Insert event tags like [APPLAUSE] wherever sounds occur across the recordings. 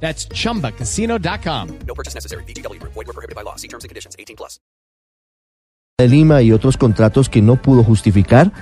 That's chumbacasino.com. No purchase necessary. BGW. Void were prohibited by law. See terms and conditions. 18 plus. de Lima y otros contratos que no pudo justificar.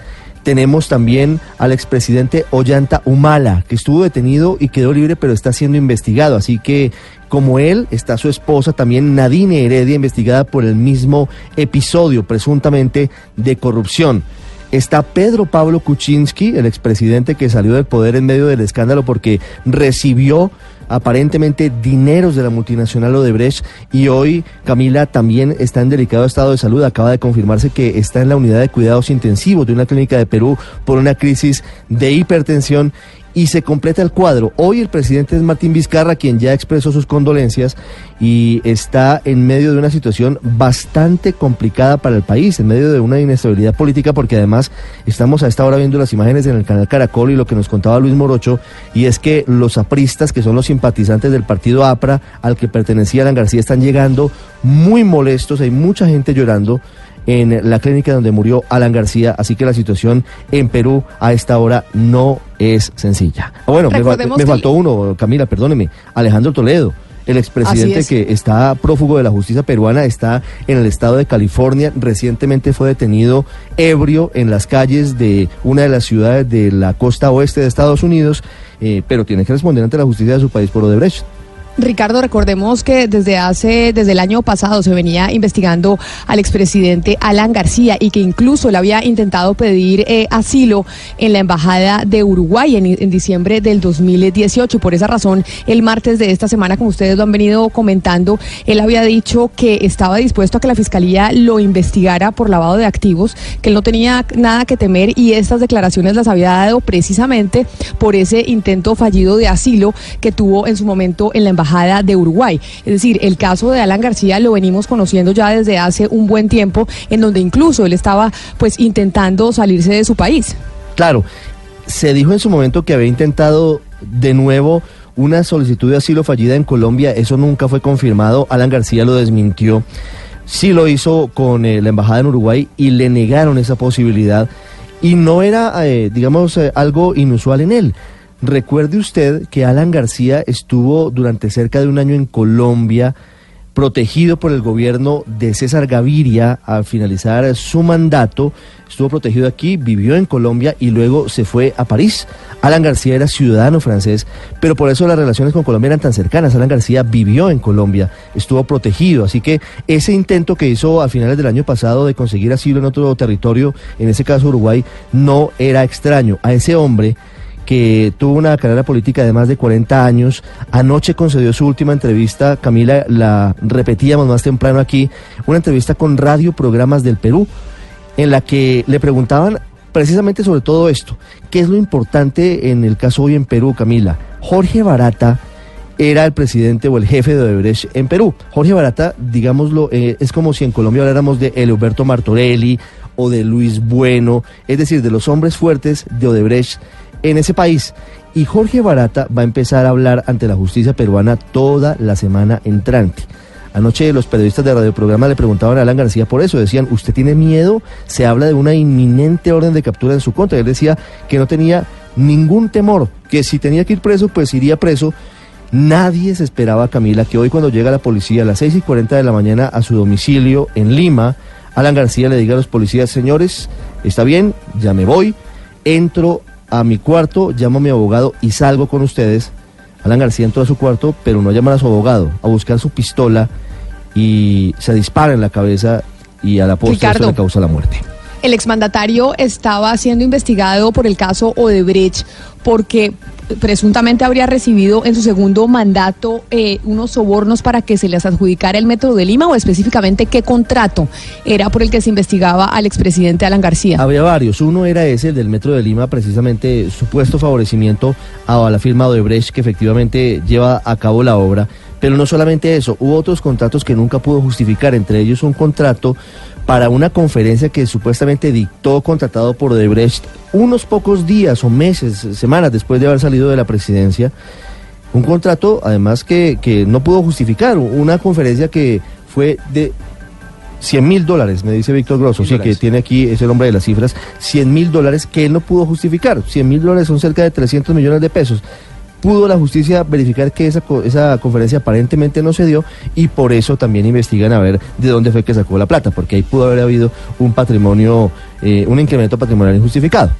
Tenemos también al expresidente Ollanta Humala, que estuvo detenido y quedó libre, pero está siendo investigado. Así que, como él, está su esposa, también Nadine Heredia, investigada por el mismo episodio, presuntamente, de corrupción. Está Pedro Pablo Kuczynski, el expresidente que salió del poder en medio del escándalo porque recibió aparentemente dineros de la multinacional Odebrecht y hoy Camila también está en delicado estado de salud. Acaba de confirmarse que está en la unidad de cuidados intensivos de una clínica de Perú por una crisis de hipertensión y se completa el cuadro. Hoy el presidente es Martín Vizcarra, quien ya expresó sus condolencias y está en medio de una situación bastante complicada para el país, en medio de una inestabilidad política, porque además estamos a esta hora viendo las imágenes en el canal Caracol y lo que nos contaba Luis Morocho, y es que los apristas, que son los simpatizantes del partido APRA, al que pertenecía Alan García, están llegando muy molestos, hay mucha gente llorando en la clínica donde murió Alan García, así que la situación en Perú a esta hora no es sencilla. Ah, bueno, me, me faltó uno, Camila, perdóneme, Alejandro Toledo. El expresidente que está prófugo de la justicia peruana está en el estado de California. Recientemente fue detenido ebrio en las calles de una de las ciudades de la costa oeste de Estados Unidos, eh, pero tiene que responder ante la justicia de su país por Odebrecht. Ricardo, recordemos que desde hace, desde el año pasado se venía investigando al expresidente Alan García y que incluso le había intentado pedir eh, asilo en la embajada de Uruguay en, en diciembre del 2018. Por esa razón, el martes de esta semana, como ustedes lo han venido comentando, él había dicho que estaba dispuesto a que la fiscalía lo investigara por lavado de activos, que él no tenía nada que temer y estas declaraciones las había dado precisamente por ese intento fallido de asilo que tuvo en su momento en la embajada de Uruguay. Es decir, el caso de Alan García lo venimos conociendo ya desde hace un buen tiempo, en donde incluso él estaba pues intentando salirse de su país. Claro, se dijo en su momento que había intentado de nuevo una solicitud de asilo fallida en Colombia, eso nunca fue confirmado, Alan García lo desmintió. Sí lo hizo con eh, la embajada en Uruguay y le negaron esa posibilidad y no era, eh, digamos, eh, algo inusual en él. Recuerde usted que Alan García estuvo durante cerca de un año en Colombia protegido por el gobierno de César Gaviria al finalizar su mandato. Estuvo protegido aquí, vivió en Colombia y luego se fue a París. Alan García era ciudadano francés, pero por eso las relaciones con Colombia eran tan cercanas. Alan García vivió en Colombia, estuvo protegido. Así que ese intento que hizo a finales del año pasado de conseguir asilo en otro territorio, en ese caso Uruguay, no era extraño. A ese hombre que tuvo una carrera política de más de 40 años. Anoche concedió su última entrevista, Camila, la repetíamos más temprano aquí, una entrevista con Radio Programas del Perú, en la que le preguntaban precisamente sobre todo esto. ¿Qué es lo importante en el caso hoy en Perú, Camila? Jorge Barata era el presidente o el jefe de Odebrecht en Perú. Jorge Barata, digámoslo, eh, es como si en Colombia habláramos de Eliberto Martorelli o de Luis Bueno, es decir, de los hombres fuertes de Odebrecht en ese país. Y Jorge Barata va a empezar a hablar ante la justicia peruana toda la semana entrante. Anoche los periodistas de radioprograma le preguntaban a Alan García por eso. Decían, ¿usted tiene miedo? Se habla de una inminente orden de captura en su contra. Él decía que no tenía ningún temor, que si tenía que ir preso, pues iría preso. Nadie se esperaba, Camila, que hoy cuando llega la policía a las 6 y 40 de la mañana a su domicilio en Lima, Alan García le diga a los policías, señores, está bien, ya me voy, entro a mi cuarto, llamo a mi abogado y salgo con ustedes. Alan García entró a su cuarto, pero no llaman a su abogado, a buscar su pistola y se dispara en la cabeza y a la postre eso Ricardo. le causa la muerte. El exmandatario estaba siendo investigado por el caso Odebrecht porque presuntamente habría recibido en su segundo mandato eh, unos sobornos para que se les adjudicara el Metro de Lima o específicamente qué contrato era por el que se investigaba al expresidente Alan García. Había varios. Uno era ese, el del Metro de Lima, precisamente supuesto favorecimiento a la firma Odebrecht que efectivamente lleva a cabo la obra. Pero no solamente eso, hubo otros contratos que nunca pudo justificar, entre ellos un contrato para una conferencia que supuestamente dictó contratado por Odebrecht unos pocos días o meses, semanas después de haber salido de la presidencia. Un contrato, además, que, que no pudo justificar, una conferencia que fue de 100 mil dólares, me dice Víctor Grosso, sí, que tiene aquí, es el hombre de las cifras, 100 mil dólares que él no pudo justificar. 100 mil dólares son cerca de 300 millones de pesos pudo la justicia verificar que esa, esa conferencia aparentemente no se dio y por eso también investigan a ver de dónde fue que sacó la plata, porque ahí pudo haber habido un patrimonio, eh, un incremento patrimonial injustificado.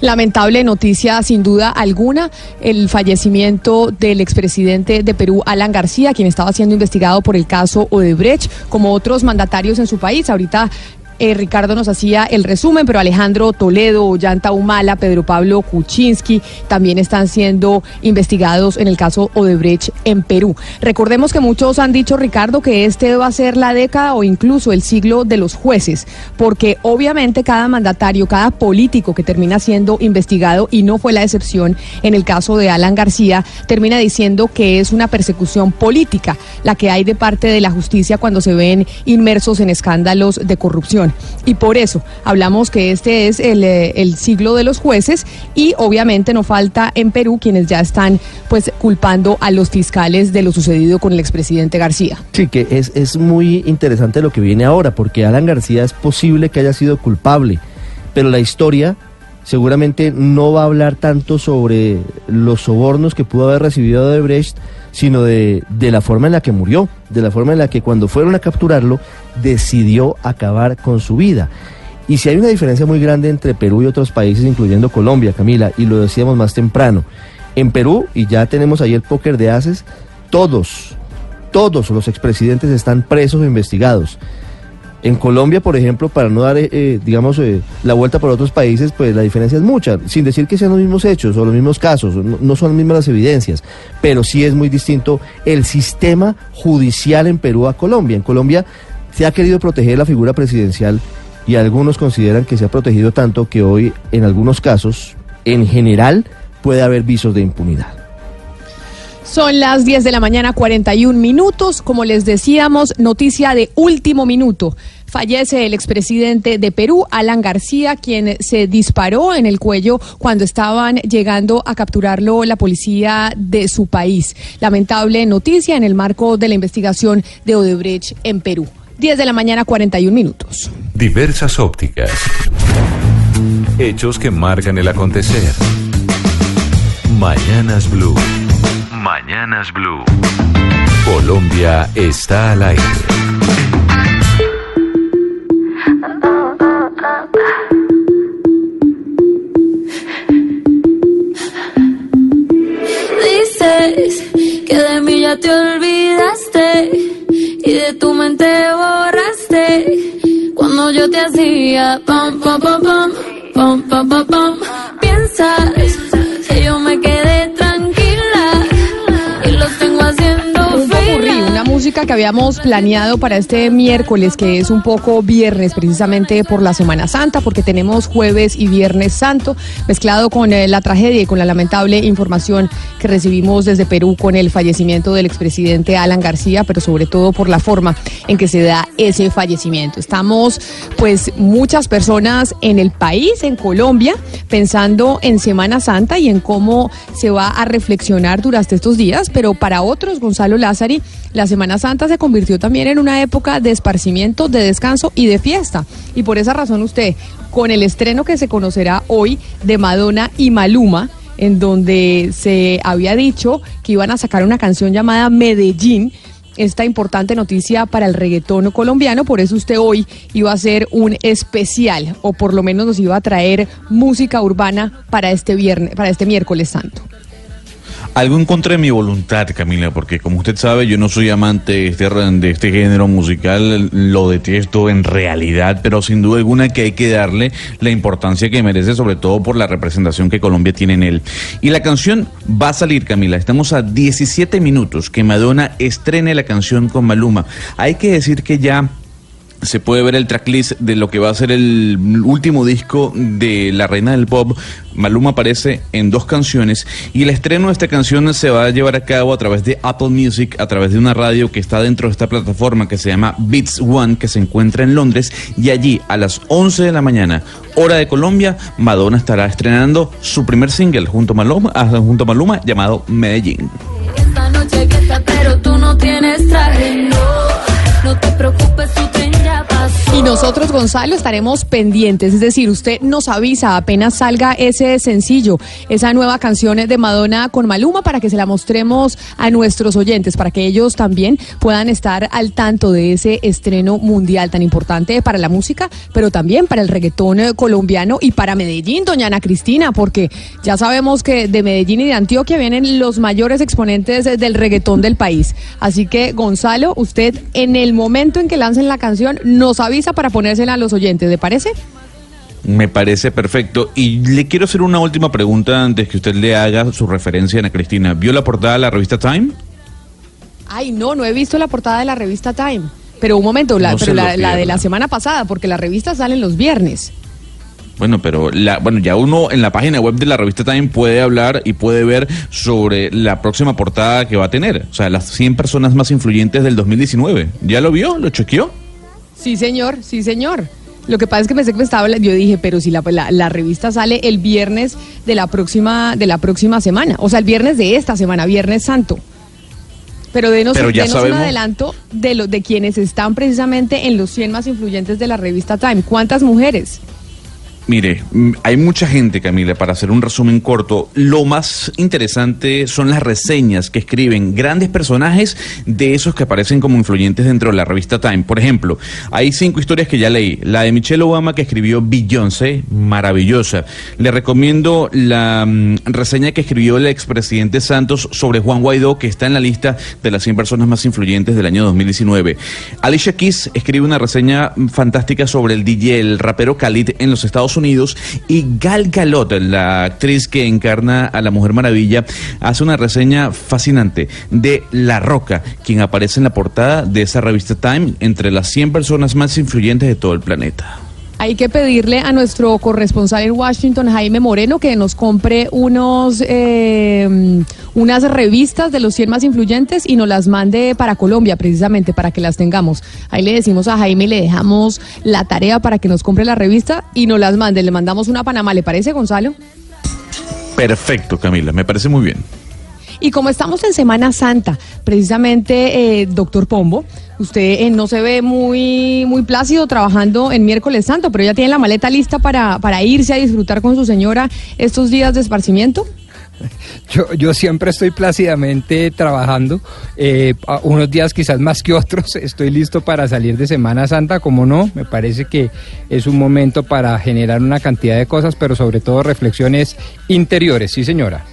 Lamentable noticia, sin duda alguna, el fallecimiento del expresidente de Perú, Alan García, quien estaba siendo investigado por el caso Odebrecht, como otros mandatarios en su país. Ahorita eh, Ricardo nos hacía el resumen, pero Alejandro Toledo, Ollanta Humala, Pedro Pablo Kuczynski también están siendo investigados en el caso Odebrecht en Perú. Recordemos que muchos han dicho, Ricardo, que este va a ser la década o incluso el siglo de los jueces, porque obviamente cada mandatario, cada político que termina siendo investigado, y no fue la excepción en el caso de Alan García, termina diciendo que es una persecución política la que hay de parte de la justicia cuando se ven inmersos en escándalos de corrupción. Y por eso hablamos que este es eh, el, siglo de los jueces y obviamente no falta en Perú quienes ya están pues culpando a los fiscales de lo sucedido con el expresidente García. Sí, que es, es muy interesante lo que viene ahora, porque Alan García es posible que haya sido culpable, pero la historia seguramente no va a hablar tanto sobre los sobornos que pudo haber recibido de Brecht, sino de, de, la forma en la que murió, de la forma en la que cuando fueron a capturarlo decidió acabar con su vida. Y si hay una diferencia muy grande entre Perú y otros países, incluyendo Colombia, Camila, y lo decíamos más temprano, en Perú, y ya tenemos ahí el póker de haces, todos, todos los expresidentes están presos o investigados. En Colombia, por ejemplo, para no dar, eh, eh, digamos, eh, la vuelta por otros países, pues la diferencia es mucha, sin decir que sean los mismos hechos o los mismos casos, no, son las mismas las evidencias, pero sí es muy distinto el sistema judicial en Perú a Colombia. En Colombia se ha querido proteger la figura presidencial y algunos consideran que se ha protegido tanto que hoy, en algunos casos, en general, puede haber visos de impunidad. Son las 10 de la mañana, 41 minutos. Como les decíamos, noticia de último minuto. Fallece el expresidente de Perú, Alan García, quien se disparó en el cuello cuando estaban llegando a capturarlo la policía de su país. Lamentable noticia en el marco de la investigación de Odebrecht en Perú. 10 de la mañana, 41 minutos. Diversas ópticas. Hechos que marcan el acontecer. Mañanas Blue. Mañanas Blue. Colombia está al aire. que de mí ya te olvidaste y de tu mente borraste cuando yo te hacía pam pam pam pam pam pam pam, pam. piensas música que habíamos planeado para este miércoles, que es un poco viernes, precisamente por la Semana Santa, porque tenemos jueves y viernes santo, mezclado con eh, la tragedia y con la lamentable información que recibimos desde Perú con el fallecimiento del expresidente Alan García, pero sobre todo por la forma en que se da ese fallecimiento. Estamos, pues, muchas personas en el país, en Colombia, pensando en Semana Santa y en cómo se va a reflexionar durante estos días, pero para otros, Gonzalo Lázari, la Semana Santa se convirtió también en una época de esparcimiento, de descanso y de fiesta. Y por esa razón usted, con el estreno que se conocerá hoy de Madonna y Maluma, en donde se había dicho que iban a sacar una canción llamada Medellín, esta importante noticia para el reggaetón colombiano, por eso usted hoy iba a hacer un especial, o por lo menos nos iba a traer música urbana para este viernes, para este miércoles santo. Algo en contra de mi voluntad, Camila, porque como usted sabe, yo no soy amante de este, de este género musical, lo detesto en realidad, pero sin duda alguna que hay que darle la importancia que merece, sobre todo por la representación que Colombia tiene en él. Y la canción va a salir, Camila, estamos a 17 minutos que Madonna estrene la canción con Maluma. Hay que decir que ya se puede ver el tracklist de lo que va a ser el último disco de la reina del pop. Maluma aparece en dos canciones y el estreno de esta canción se va a llevar a cabo a través de Apple Music, a través de una radio que está dentro de esta plataforma que se llama Beats One, que se encuentra en Londres. Y allí a las 11 de la mañana, hora de Colombia, Madonna estará estrenando su primer single junto a Maluma, ah, junto Maluma llamado Medellín. Esta noche que pero tú no tienes traje, no. Te preocupes, pasó. Y nosotros, Gonzalo, estaremos pendientes. Es decir, usted nos avisa apenas salga ese sencillo, esa nueva canción de Madonna con Maluma, para que se la mostremos a nuestros oyentes, para que ellos también puedan estar al tanto de ese estreno mundial tan importante para la música, pero también para el reggaetón eh, colombiano y para Medellín, doña Ana Cristina, porque ya sabemos que de Medellín y de Antioquia vienen los mayores exponentes eh, del reggaetón del país. Así que, Gonzalo, usted en el momento en que lancen la canción nos avisa para ponérsela a los oyentes, ¿le parece? Me parece perfecto. Y le quiero hacer una última pregunta antes que usted le haga su referencia a Ana Cristina. ¿Vio la portada de la revista Time? Ay, no, no he visto la portada de la revista Time. Pero un momento, la, No pero se lo la, la de la semana pasada, porque las revistas salen los viernes. Bueno, pero la, bueno, ya uno en la página web de la revista Time puede hablar y puede ver sobre la próxima portada que va a tener. O sea, las 100 personas más influyentes del 2019. ¿Ya lo vio? ¿Lo chequeó? Sí, señor, sí, señor. Lo que pasa es que pensé que me estaba yo dije, pero si la, la- la revista sale el viernes de la próxima de la próxima semana, o sea, el viernes de esta semana, Viernes Santo. Pero denos, Pero ya denos un adelanto de lo, de quienes están precisamente en los 100 más influyentes de la revista Time. ¿Cuántas mujeres? Mire, hay mucha gente, Camila, para hacer un resumen corto. Lo más interesante son las reseñas que escriben grandes personajes de esos que aparecen como influyentes dentro de la revista Time. Por ejemplo, hay cinco historias que ya leí. La de Michelle Obama que escribió Beyoncé, maravillosa. Le recomiendo la reseña que escribió el expresidente Santos sobre Juan Guaidó, que está en la lista de las 100 personas más influyentes del año 2019. Alicia Keys escribe una reseña fantástica sobre el DJ, el rapero Khalid en los Estados Unidos y Gal Gadot, la actriz que encarna a la Mujer Maravilla, hace una reseña fascinante de La Roca, quien aparece en la portada de esa revista Time entre las 100 personas más influyentes de todo el planeta. Hay que pedirle a nuestro corresponsal en Washington, Jaime Moreno, que nos compre unos eh, unas revistas de los 100 más influyentes y nos las mande para Colombia, precisamente, para que las tengamos. Ahí le decimos a Jaime, le dejamos la tarea para que nos compre la revista y nos las mande. Le mandamos una a Panamá, ¿le parece, Gonzalo? Perfecto, Camila, me parece muy bien. Y como estamos en Semana Santa, precisamente, eh, doctor Pombo, usted eh, no se ve muy, muy plácido trabajando en miércoles santo, pero ya tiene la maleta lista para, para irse a disfrutar con su señora estos días de esparcimiento. [LAUGHS] Yo, yo siempre estoy plácidamente trabajando, eh, unos días quizás más que otros. [LAUGHS] Estoy listo para salir de Semana Santa, como no. Me parece que es un momento para generar una cantidad de cosas, pero sobre todo reflexiones interiores. Sí, señora.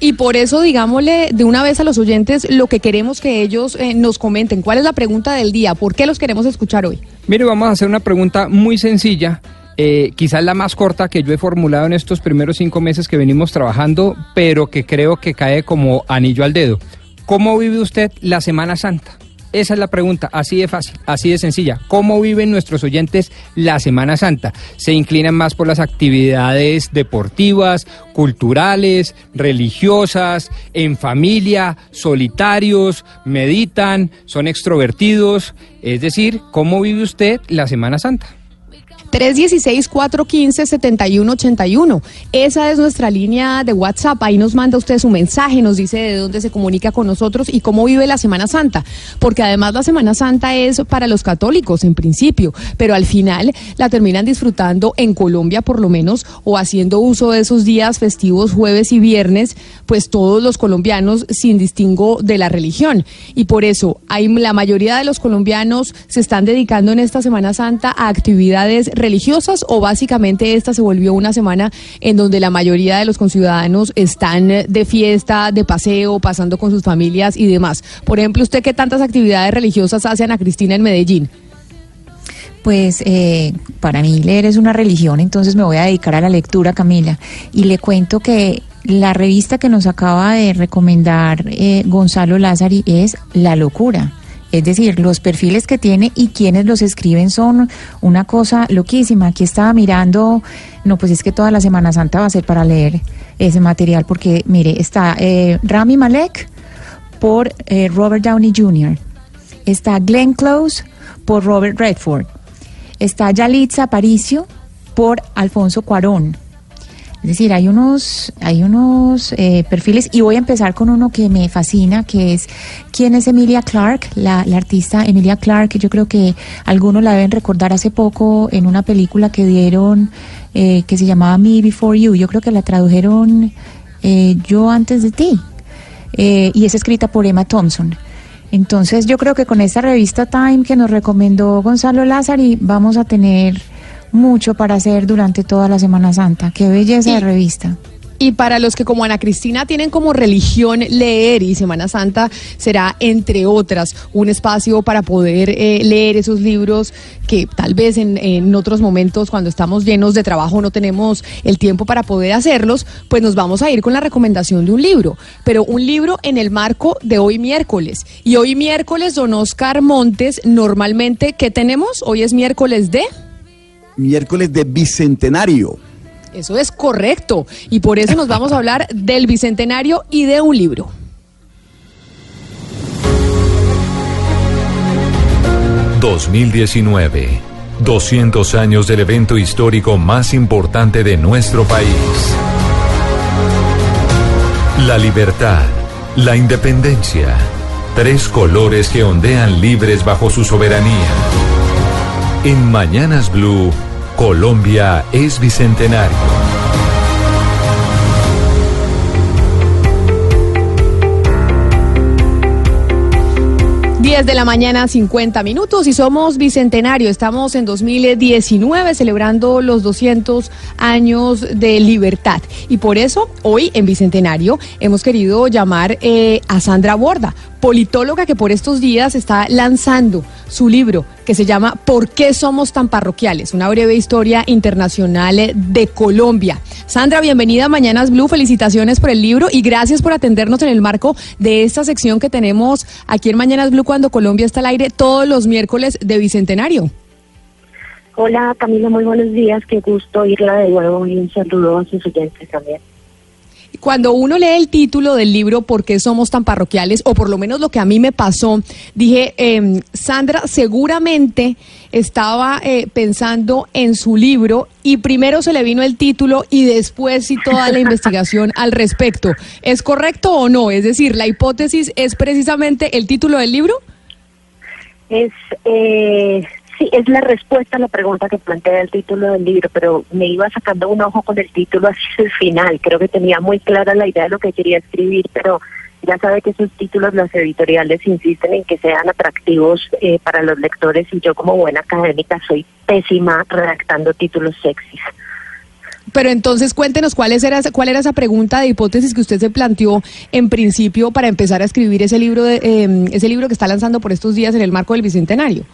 Y por eso, digámosle de una vez a los oyentes lo que queremos que ellos eh, nos comenten. ¿Cuál es la pregunta del día? ¿Por qué los queremos escuchar hoy? Mire, vamos a hacer una pregunta muy sencilla, eh, quizás la más corta que yo he formulado en estos primeros cinco meses que venimos trabajando, pero que creo que cae como anillo al dedo. ¿Cómo vive usted la Semana Santa? Esa es la pregunta, así de fácil, así de sencilla. ¿Cómo viven nuestros oyentes la Semana Santa? ¿Se inclinan más por las actividades deportivas, culturales, religiosas, en familia, solitarios, meditan, son extrovertidos? Es decir, ¿cómo vive usted la Semana Santa? 316-415-7181. Esa es nuestra línea de WhatsApp. Ahí nos manda usted su mensaje, nos dice de dónde se comunica con nosotros y cómo vive la Semana Santa. Porque además la Semana Santa es para los católicos en principio, pero al final la terminan disfrutando en Colombia por lo menos o haciendo uso de esos días festivos jueves y viernes, pues todos los colombianos sin distingo de la religión. Y por eso hay la mayoría de los colombianos se están dedicando en esta Semana Santa a actividades religiosas o básicamente esta se volvió una semana en donde la mayoría de los conciudadanos están de fiesta, de paseo, pasando con sus familias y demás? Por ejemplo, ¿usted qué tantas actividades religiosas hace Ana Cristina en Medellín? Pues eh, para mí leer es una religión, entonces me voy a dedicar a la lectura, Camila. Y le cuento que la revista que nos acaba de recomendar eh, Gonzalo Lázari es La Locura. Es decir, los perfiles que tiene y quienes los escriben son una cosa loquísima. Aquí estaba mirando, no, pues es que toda la Semana Santa va a ser para leer ese material, porque mire, está eh, Rami Malek por eh, Robert Downey Jr., está Glenn Close por Robert Redford, está Yalitza Aparicio por Alfonso Cuarón. Es decir, hay unos, hay unos eh, perfiles y voy a empezar con uno que me fascina, que es quién es Emilia Clark, la, la artista Emilia Clark. Yo creo que algunos la deben recordar hace poco en una película que dieron eh, que se llamaba Me Before You. Yo creo que la tradujeron eh, Yo antes de ti eh, y es escrita por Emma Thompson. Entonces yo creo que con esta revista Time que nos recomendó Gonzalo Lázari vamos a tener mucho para hacer durante toda la Semana Santa. Qué belleza de revista. Y para los que como Ana Cristina tienen como religión leer y Semana Santa será, entre otras, un espacio para poder eh, leer esos libros que tal vez en, en, otros momentos, cuando estamos llenos de trabajo, no tenemos el tiempo para poder hacerlos, pues nos vamos a ir con la recomendación de un libro. Pero un libro en el marco de hoy miércoles. Y hoy miércoles, don Oscar Montes, normalmente, ¿qué tenemos? Hoy es miércoles de... Miércoles de Bicentenario. Eso es correcto. Y por eso nos vamos a hablar del Bicentenario y de un libro. ...2019... ...200 años del evento histórico más importante de nuestro país... ...la libertad... ...la independencia... ...tres colores que ondean libres bajo su soberanía... ...en Mañanas Blue... Colombia es bicentenario. de la mañana, 50 minutos y somos bicentenario. Estamos en 2019 celebrando los 200 años de libertad. Y por eso hoy en bicentenario hemos querido llamar eh, a Sandra Borda, politóloga que por estos días está lanzando su libro que se llama ¿Por qué somos tan parroquiales? Una breve historia internacional de Colombia. Sandra, bienvenida a Mañanas Blue, felicitaciones por el libro y gracias por atendernos en el marco de esta sección que tenemos aquí en Mañanas Blue cuando Colombia está al aire todos los miércoles de Bicentenario. Hola Camila, muy buenos días, qué gusto irla de nuevo y un saludo a también. Cuando uno lee el título del libro ¿Por qué somos tan parroquiales? o por lo menos lo que a mí me pasó, dije, eh, Sandra seguramente estaba eh, pensando en su libro y primero se le vino el título y después sí toda la investigación [LAUGHS] al respecto. ¿Es correcto o no? Es decir, la hipótesis es precisamente el título del libro. Es eh, es la respuesta a la pregunta que plantea el título del libro, pero me iba sacando un ojo con el título así el final. Creo que tenía muy clara la idea de lo que quería escribir, pero ya sabe que esos títulos las editoriales insisten en que sean atractivos eh, para los lectores y yo como buena académica soy pésima redactando títulos sexys. Pero entonces cuéntenos cuál era, cuál era esa pregunta de hipótesis que usted se planteó en principio para empezar a escribir ese libro, de, eh, ese libro que está lanzando por estos días en el marco del Bicentenario.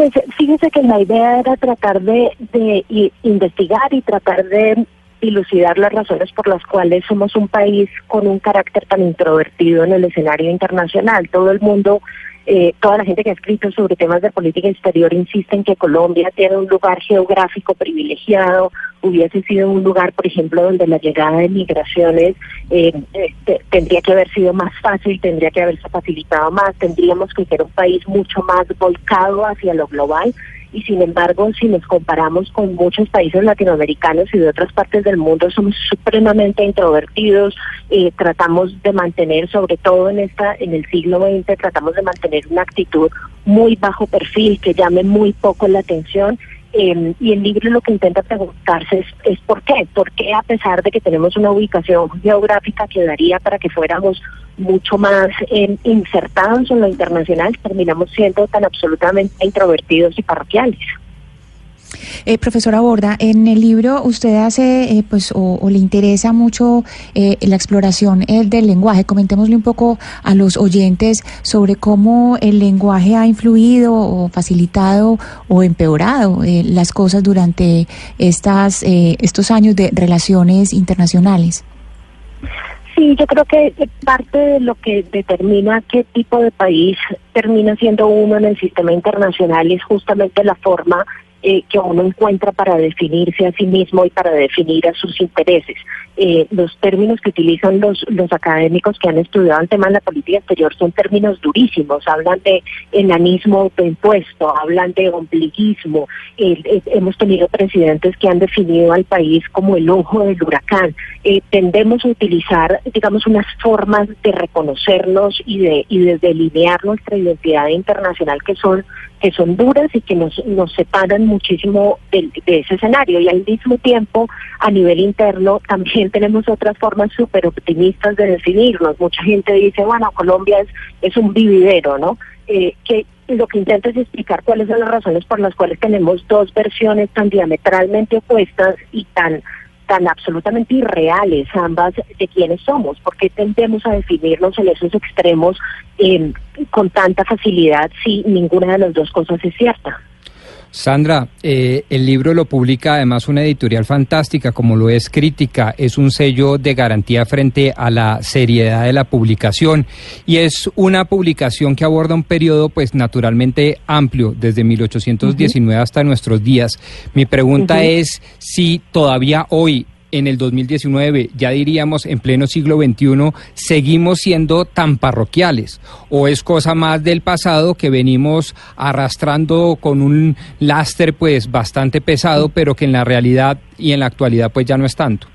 Pues fíjese que la idea era tratar de, de investigar y tratar de dilucidar las razones por las cuales somos un país con un carácter tan introvertido en el escenario internacional. Todo el mundo eh, toda la gente que ha escrito sobre temas de política exterior insiste en que Colombia tiene un lugar geográfico privilegiado, hubiese sido un lugar, por ejemplo, donde la llegada de migraciones eh, eh, tendría que haber sido más fácil, tendría que haberse facilitado más, tendríamos que ser un país mucho más volcado hacia lo global y sin embargo si nos comparamos con muchos países latinoamericanos y de otras partes del mundo somos supremamente introvertidos eh, tratamos de mantener sobre todo en esta en el siglo XX tratamos de mantener una actitud muy bajo perfil que llame muy poco la atención eh, y el libro lo que intenta preguntarse es, es, por qué, por qué a pesar de que tenemos una ubicación geográfica que daría para que fuéramos mucho más eh, insertados en lo internacional, terminamos siendo tan absolutamente introvertidos y parroquiales. Eh, profesora Borda, en el libro usted hace, eh, pues, o, le interesa mucho eh, la exploración eh, del lenguaje. Comentémosle un poco a los oyentes sobre cómo el lenguaje ha influido o facilitado o empeorado eh, las cosas durante estas, eh, estos años de relaciones internacionales. Sí, yo creo que parte de lo que determina qué tipo de país termina siendo uno en el sistema internacional es justamente la forma eh, que uno encuentra para definirse a sí mismo y para definir a sus intereses. Eh, los términos que utilizan los, los académicos que han estudiado el tema de la política exterior son términos durísimos. Hablan de enanismo autoimpuesto, hablan de ombliguismo. Eh, eh, hemos tenido presidentes que han definido al país como el ojo del huracán. Eh, tendemos a utilizar, digamos, unas formas de reconocernos y de, y de delinear nuestra identidad internacional que son que son duras y que nos, nos separan muchísimo de, de ese escenario. Y al mismo tiempo, a nivel interno, también [LAUGHS] tenemos otras formas súper optimistas de definirnos. Mucha gente dice, bueno, Colombia es, es un vividero, ¿no? Eh, que lo que intenta es explicar cuáles son las razones por las cuales tenemos dos versiones tan diametralmente opuestas y tan tan absolutamente irreales ambas de quiénes somos, porque tendemos a definirnos en esos extremos eh, con tanta facilidad si ninguna de las dos cosas es cierta. Sandra, eh, el libro lo publica además una editorial fantástica como lo es Crítica, es un sello de garantía frente a la seriedad de la publicación y es una publicación que aborda un periodo pues naturalmente amplio desde 1819 hasta nuestros días. Mi pregunta es si todavía hoy en el 2019, ya diríamos en pleno siglo XXI, seguimos siendo tan parroquiales? ¿O es cosa más del pasado que venimos arrastrando con un láster pues bastante pesado, pero que en la realidad y en la actualidad pues ya no es tanto?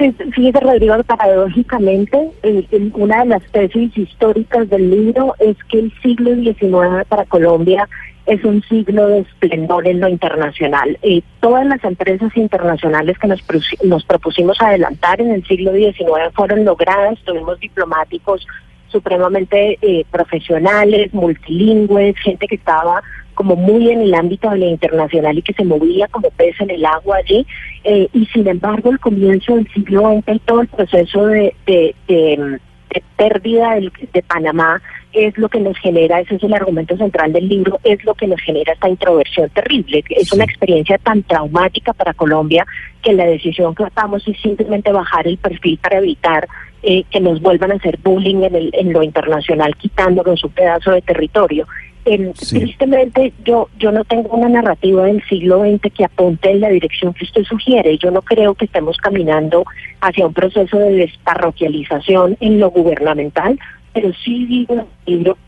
Pues, Fíjese, Rodrigo, paradójicamente, eh, una de las tesis históricas del libro es que el siglo XIX para Colombia es un siglo de esplendor en lo internacional. Eh, todas las empresas internacionales que nos, nos propusimos adelantar en el siglo XIX fueron logradas, tuvimos diplomáticos supremamente eh, profesionales, multilingües, gente que estaba como muy en el ámbito de lo internacional y que se movía como pez en el agua allí. Eh, y sin embargo, el comienzo del siglo XX y todo el proceso de, de, de, de pérdida del- de Panamá es lo que nos genera, ese es el argumento central del libro, es lo que nos genera esta introversión terrible. Es una experiencia tan traumática para Colombia que la decisión que tomamos es simplemente bajar el perfil para evitar eh, que nos vuelvan a hacer bullying en, el, en lo internacional, quitándonos un pedazo de territorio. Eh, Tristemente, yo, yo no tengo una narrativa del siglo XX que apunte en la dirección que usted sugiere. Yo no creo que estemos caminando hacia un proceso de desparroquialización en lo gubernamental, pero sí digo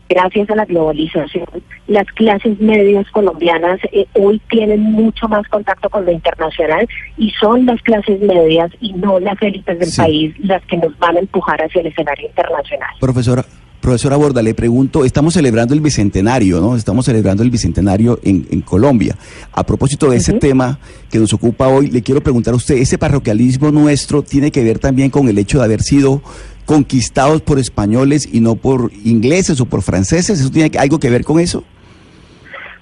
gracias a la globalización, las clases medias colombianas eh, hoy tienen mucho más contacto con lo internacional y son las clases medias y no las élites del Sí. país las que nos van a empujar hacia el escenario internacional. Profesora, profesora Borda, le pregunto, estamos celebrando el bicentenario, ¿no? Estamos celebrando el bicentenario en, en Colombia. A propósito de ese tema que nos ocupa hoy, le quiero preguntar a usted, ¿ese parroquialismo nuestro tiene que ver también con el hecho de haber sido conquistados por españoles y no por ingleses o por franceses? ¿Eso tiene algo que ver con eso?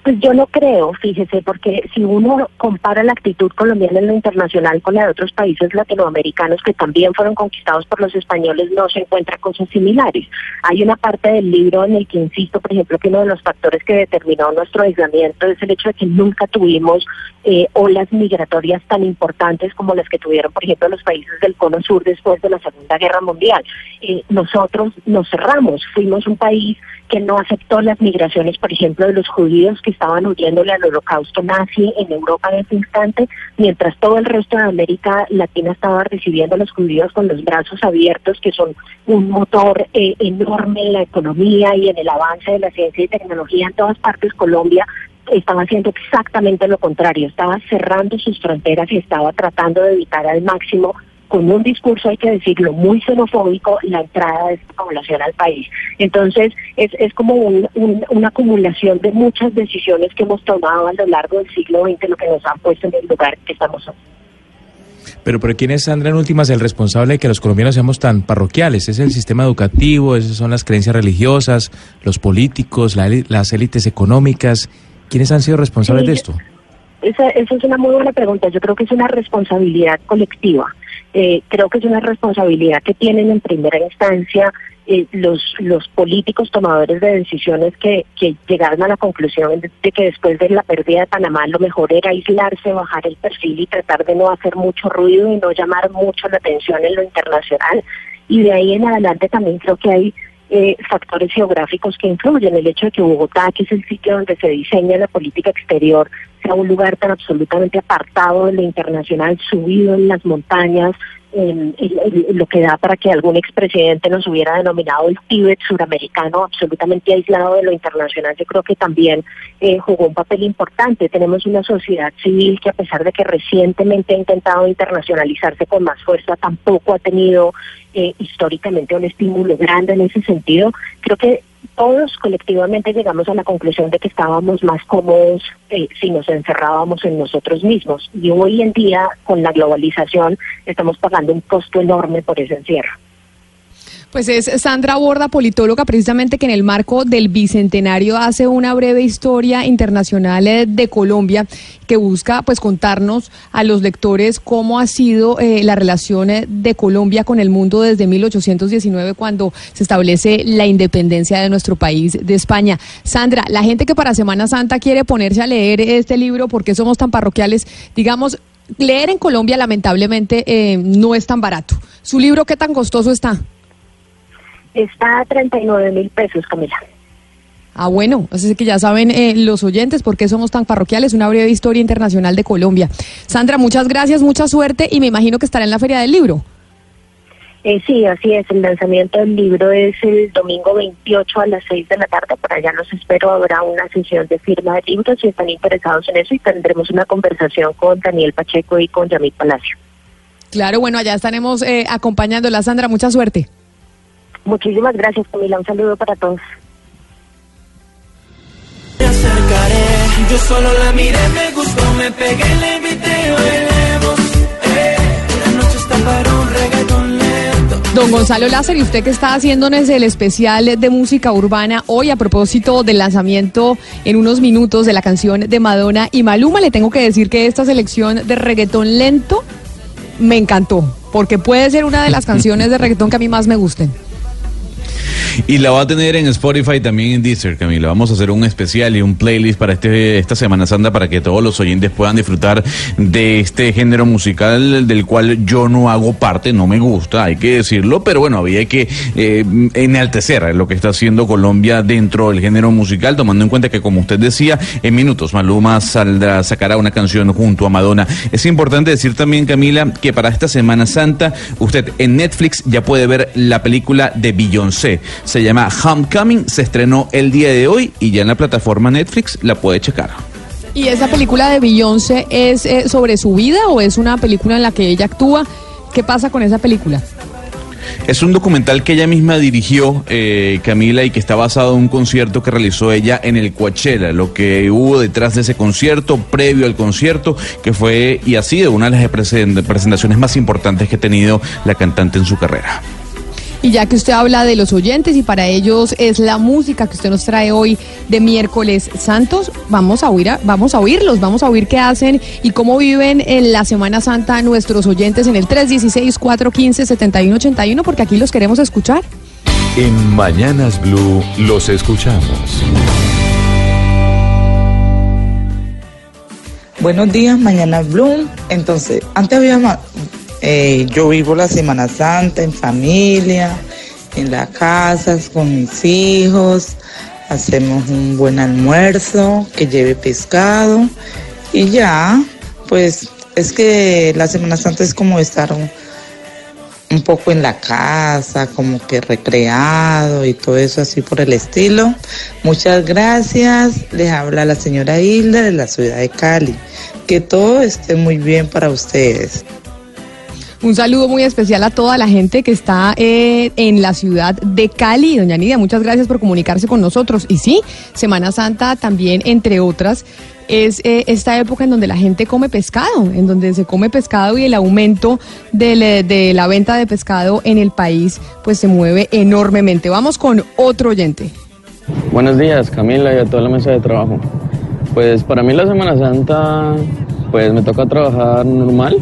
Pues yo no creo, fíjese, porque si uno compara la actitud colombiana en lo internacional con la de otros países latinoamericanos que también fueron conquistados por los españoles, no se encuentra cosas similares. Hay una parte del libro en el que insisto, por ejemplo, que uno de los factores que determinó nuestro aislamiento es el hecho de que nunca tuvimos eh, olas migratorias tan importantes como las que tuvieron, por ejemplo, los países del Cono Sur después de la Segunda Guerra Mundial. Eh, nosotros nos cerramos, fuimos un país que no aceptó las migraciones, por ejemplo, de los judíos que estaban huyéndole al holocausto nazi en Europa en ese instante, mientras todo el resto de América Latina estaba recibiendo a los judíos con los brazos abiertos, que son un motor eh, enorme en la economía y en el avance de la ciencia y tecnología en todas partes. Colombia estaba haciendo exactamente lo contrario, estaba cerrando sus fronteras y estaba tratando de evitar al máximo con un discurso, hay que decirlo, muy xenofóbico, la entrada de esta población al país. Entonces, es, es como un- un- una acumulación de muchas decisiones que hemos tomado a lo largo del siglo XX, lo que nos han puesto en el lugar que estamos hoy. Pero, pero ¿quién es, Sandra, en últimas, el responsable de que los colombianos seamos tan parroquiales? ¿Es el sistema educativo? ¿Esas son las creencias religiosas? ¿Los políticos? la ¿Las élites económicas? ¿Quiénes han sido responsables Sí, de esto? esa, esa es una muy buena pregunta. Yo creo que es una responsabilidad colectiva. Eh, creo que es una responsabilidad que tienen en primera instancia eh, los, los políticos tomadores de decisiones que, que llegaron a la conclusión de, de que después de la pérdida de Panamá lo mejor era aislarse, bajar el perfil y tratar de no hacer mucho ruido y no llamar mucho la atención en lo internacional. Y de ahí en adelante también creo que hay eh, factores geográficos que influyen. El hecho de que Bogotá, que es el sitio donde se diseña la política exterior, sea un lugar tan absolutamente apartado de lo internacional, subido en las montañas, lo que da para que algún expresidente nos hubiera denominado el Tíbet suramericano, absolutamente aislado de lo internacional, yo creo que también eh, jugó un papel importante. Tenemos una sociedad civil que a pesar de que recientemente ha intentado internacionalizarse con más fuerza, tampoco ha tenido eh, históricamente un estímulo grande en ese sentido. Creo que todos colectivamente llegamos a la conclusión de que estábamos más cómodos eh, si nos encerrábamos en nosotros mismos. Y hoy en día, con la globalización, estamos pagando un costo enorme por ese encierro. Pues es Sandra Borda, politóloga, precisamente que en el marco del bicentenario hace una breve historia internacional eh, de Colombia que busca pues contarnos a los lectores cómo ha sido eh, la relación eh, de Colombia con el mundo desde 1819 cuando se establece la independencia de nuestro país de España. Sandra, la gente que para Semana Santa quiere ponerse a leer este libro, ¿por qué somos tan parroquiales? Digamos, leer en Colombia lamentablemente eh, no es tan barato. ¿Su libro qué tan costoso está? Está a 39 mil pesos, Camila. Ah, bueno, así que ya saben eh, los oyentes por qué somos tan parroquiales, una breve historia internacional de Colombia. Sandra, muchas gracias, mucha suerte y me imagino que estará en la Feria del Libro. Eh, sí, así es. El lanzamiento del libro es el domingo 28 a las 6 de la tarde. Por allá los espero. Habrá una sesión de firma de libros si están interesados en eso y tendremos una conversación con Daniel Pacheco y con Yamil Palacio. Claro, bueno, allá estaremos eh, acompañándola. Sandra, mucha suerte. Muchísimas gracias, Camila. Un saludo para todos. Me acercaré, yo solo la miré, me gustó, me pegué, le invité, bailemos. Eh, la noche está para un reggaetón lento. Don Gonzalo Lázaro, y usted que está haciéndonos el especial de música urbana hoy a propósito del lanzamiento en unos minutos de la canción de Madonna y Maluma, le tengo que decir que esta selección de reggaetón lento me encantó, porque puede ser una de las [LAUGHS] canciones de reggaetón que a mí más me gusten. Y la va a tener en Spotify también en Deezer, Camila. Vamos a hacer un especial y un playlist para este esta Semana Santa para que todos los oyentes puedan disfrutar de este género musical del cual yo no hago parte, no me gusta, hay que decirlo, pero bueno, había que eh, enaltecer lo que está haciendo Colombia dentro del género musical, tomando en cuenta que, como usted decía, en minutos Maluma saldrá, sacará una canción junto a Madonna. Es importante decir también, Camila, que para esta Semana Santa, usted en Netflix ya puede ver la película de Beyoncé. Se llama Homecoming, se estrenó el día de hoy y ya en la plataforma Netflix la puede checar. ¿Y esa película de Beyoncé es eh, sobre su vida o es una película en la que ella actúa? ¿Qué pasa con esa película? Es un documental que ella misma dirigió, eh, Camila, y que está basado en un concierto que realizó ella en el Coachella, lo que hubo detrás de ese concierto, previo al concierto, que fue y ha sido una de las presen- presentaciones más importantes que ha tenido la cantante en su carrera. Y ya que usted habla de los oyentes y para ellos es la música que usted nos trae hoy de miércoles santos, vamos a oír, a- vamos a oírlos, vamos a oír qué hacen y cómo viven en la Semana Santa nuestros oyentes en el 316-415-7181 porque aquí los queremos escuchar. En Mañanas Blue los escuchamos. Buenos días, mañana Bloom. Entonces, antes había eh, yo vivo la Semana Santa en familia, en las casas, con mis hijos. Hacemos un buen almuerzo que lleve pescado y ya, pues es que la Semana Santa es como estar un, un poco en la casa, como que recreado y todo eso así por el estilo. Muchas gracias. Les habla la señora Hilda de la ciudad de Cali. Que todo esté muy bien para ustedes. Un saludo muy especial a toda la gente que está eh, en la ciudad de Cali. Doña Nidia, muchas gracias por comunicarse con nosotros. Y sí, Semana Santa también, entre otras, es eh, esta época en donde la gente come pescado, en donde se come pescado y el aumento eh, de la venta de pescado en el país pues se mueve enormemente. Vamos con otro oyente. Buenos días, Camila, y a toda la mesa de trabajo. Pues para mí la Semana Santa, pues me toca trabajar normal.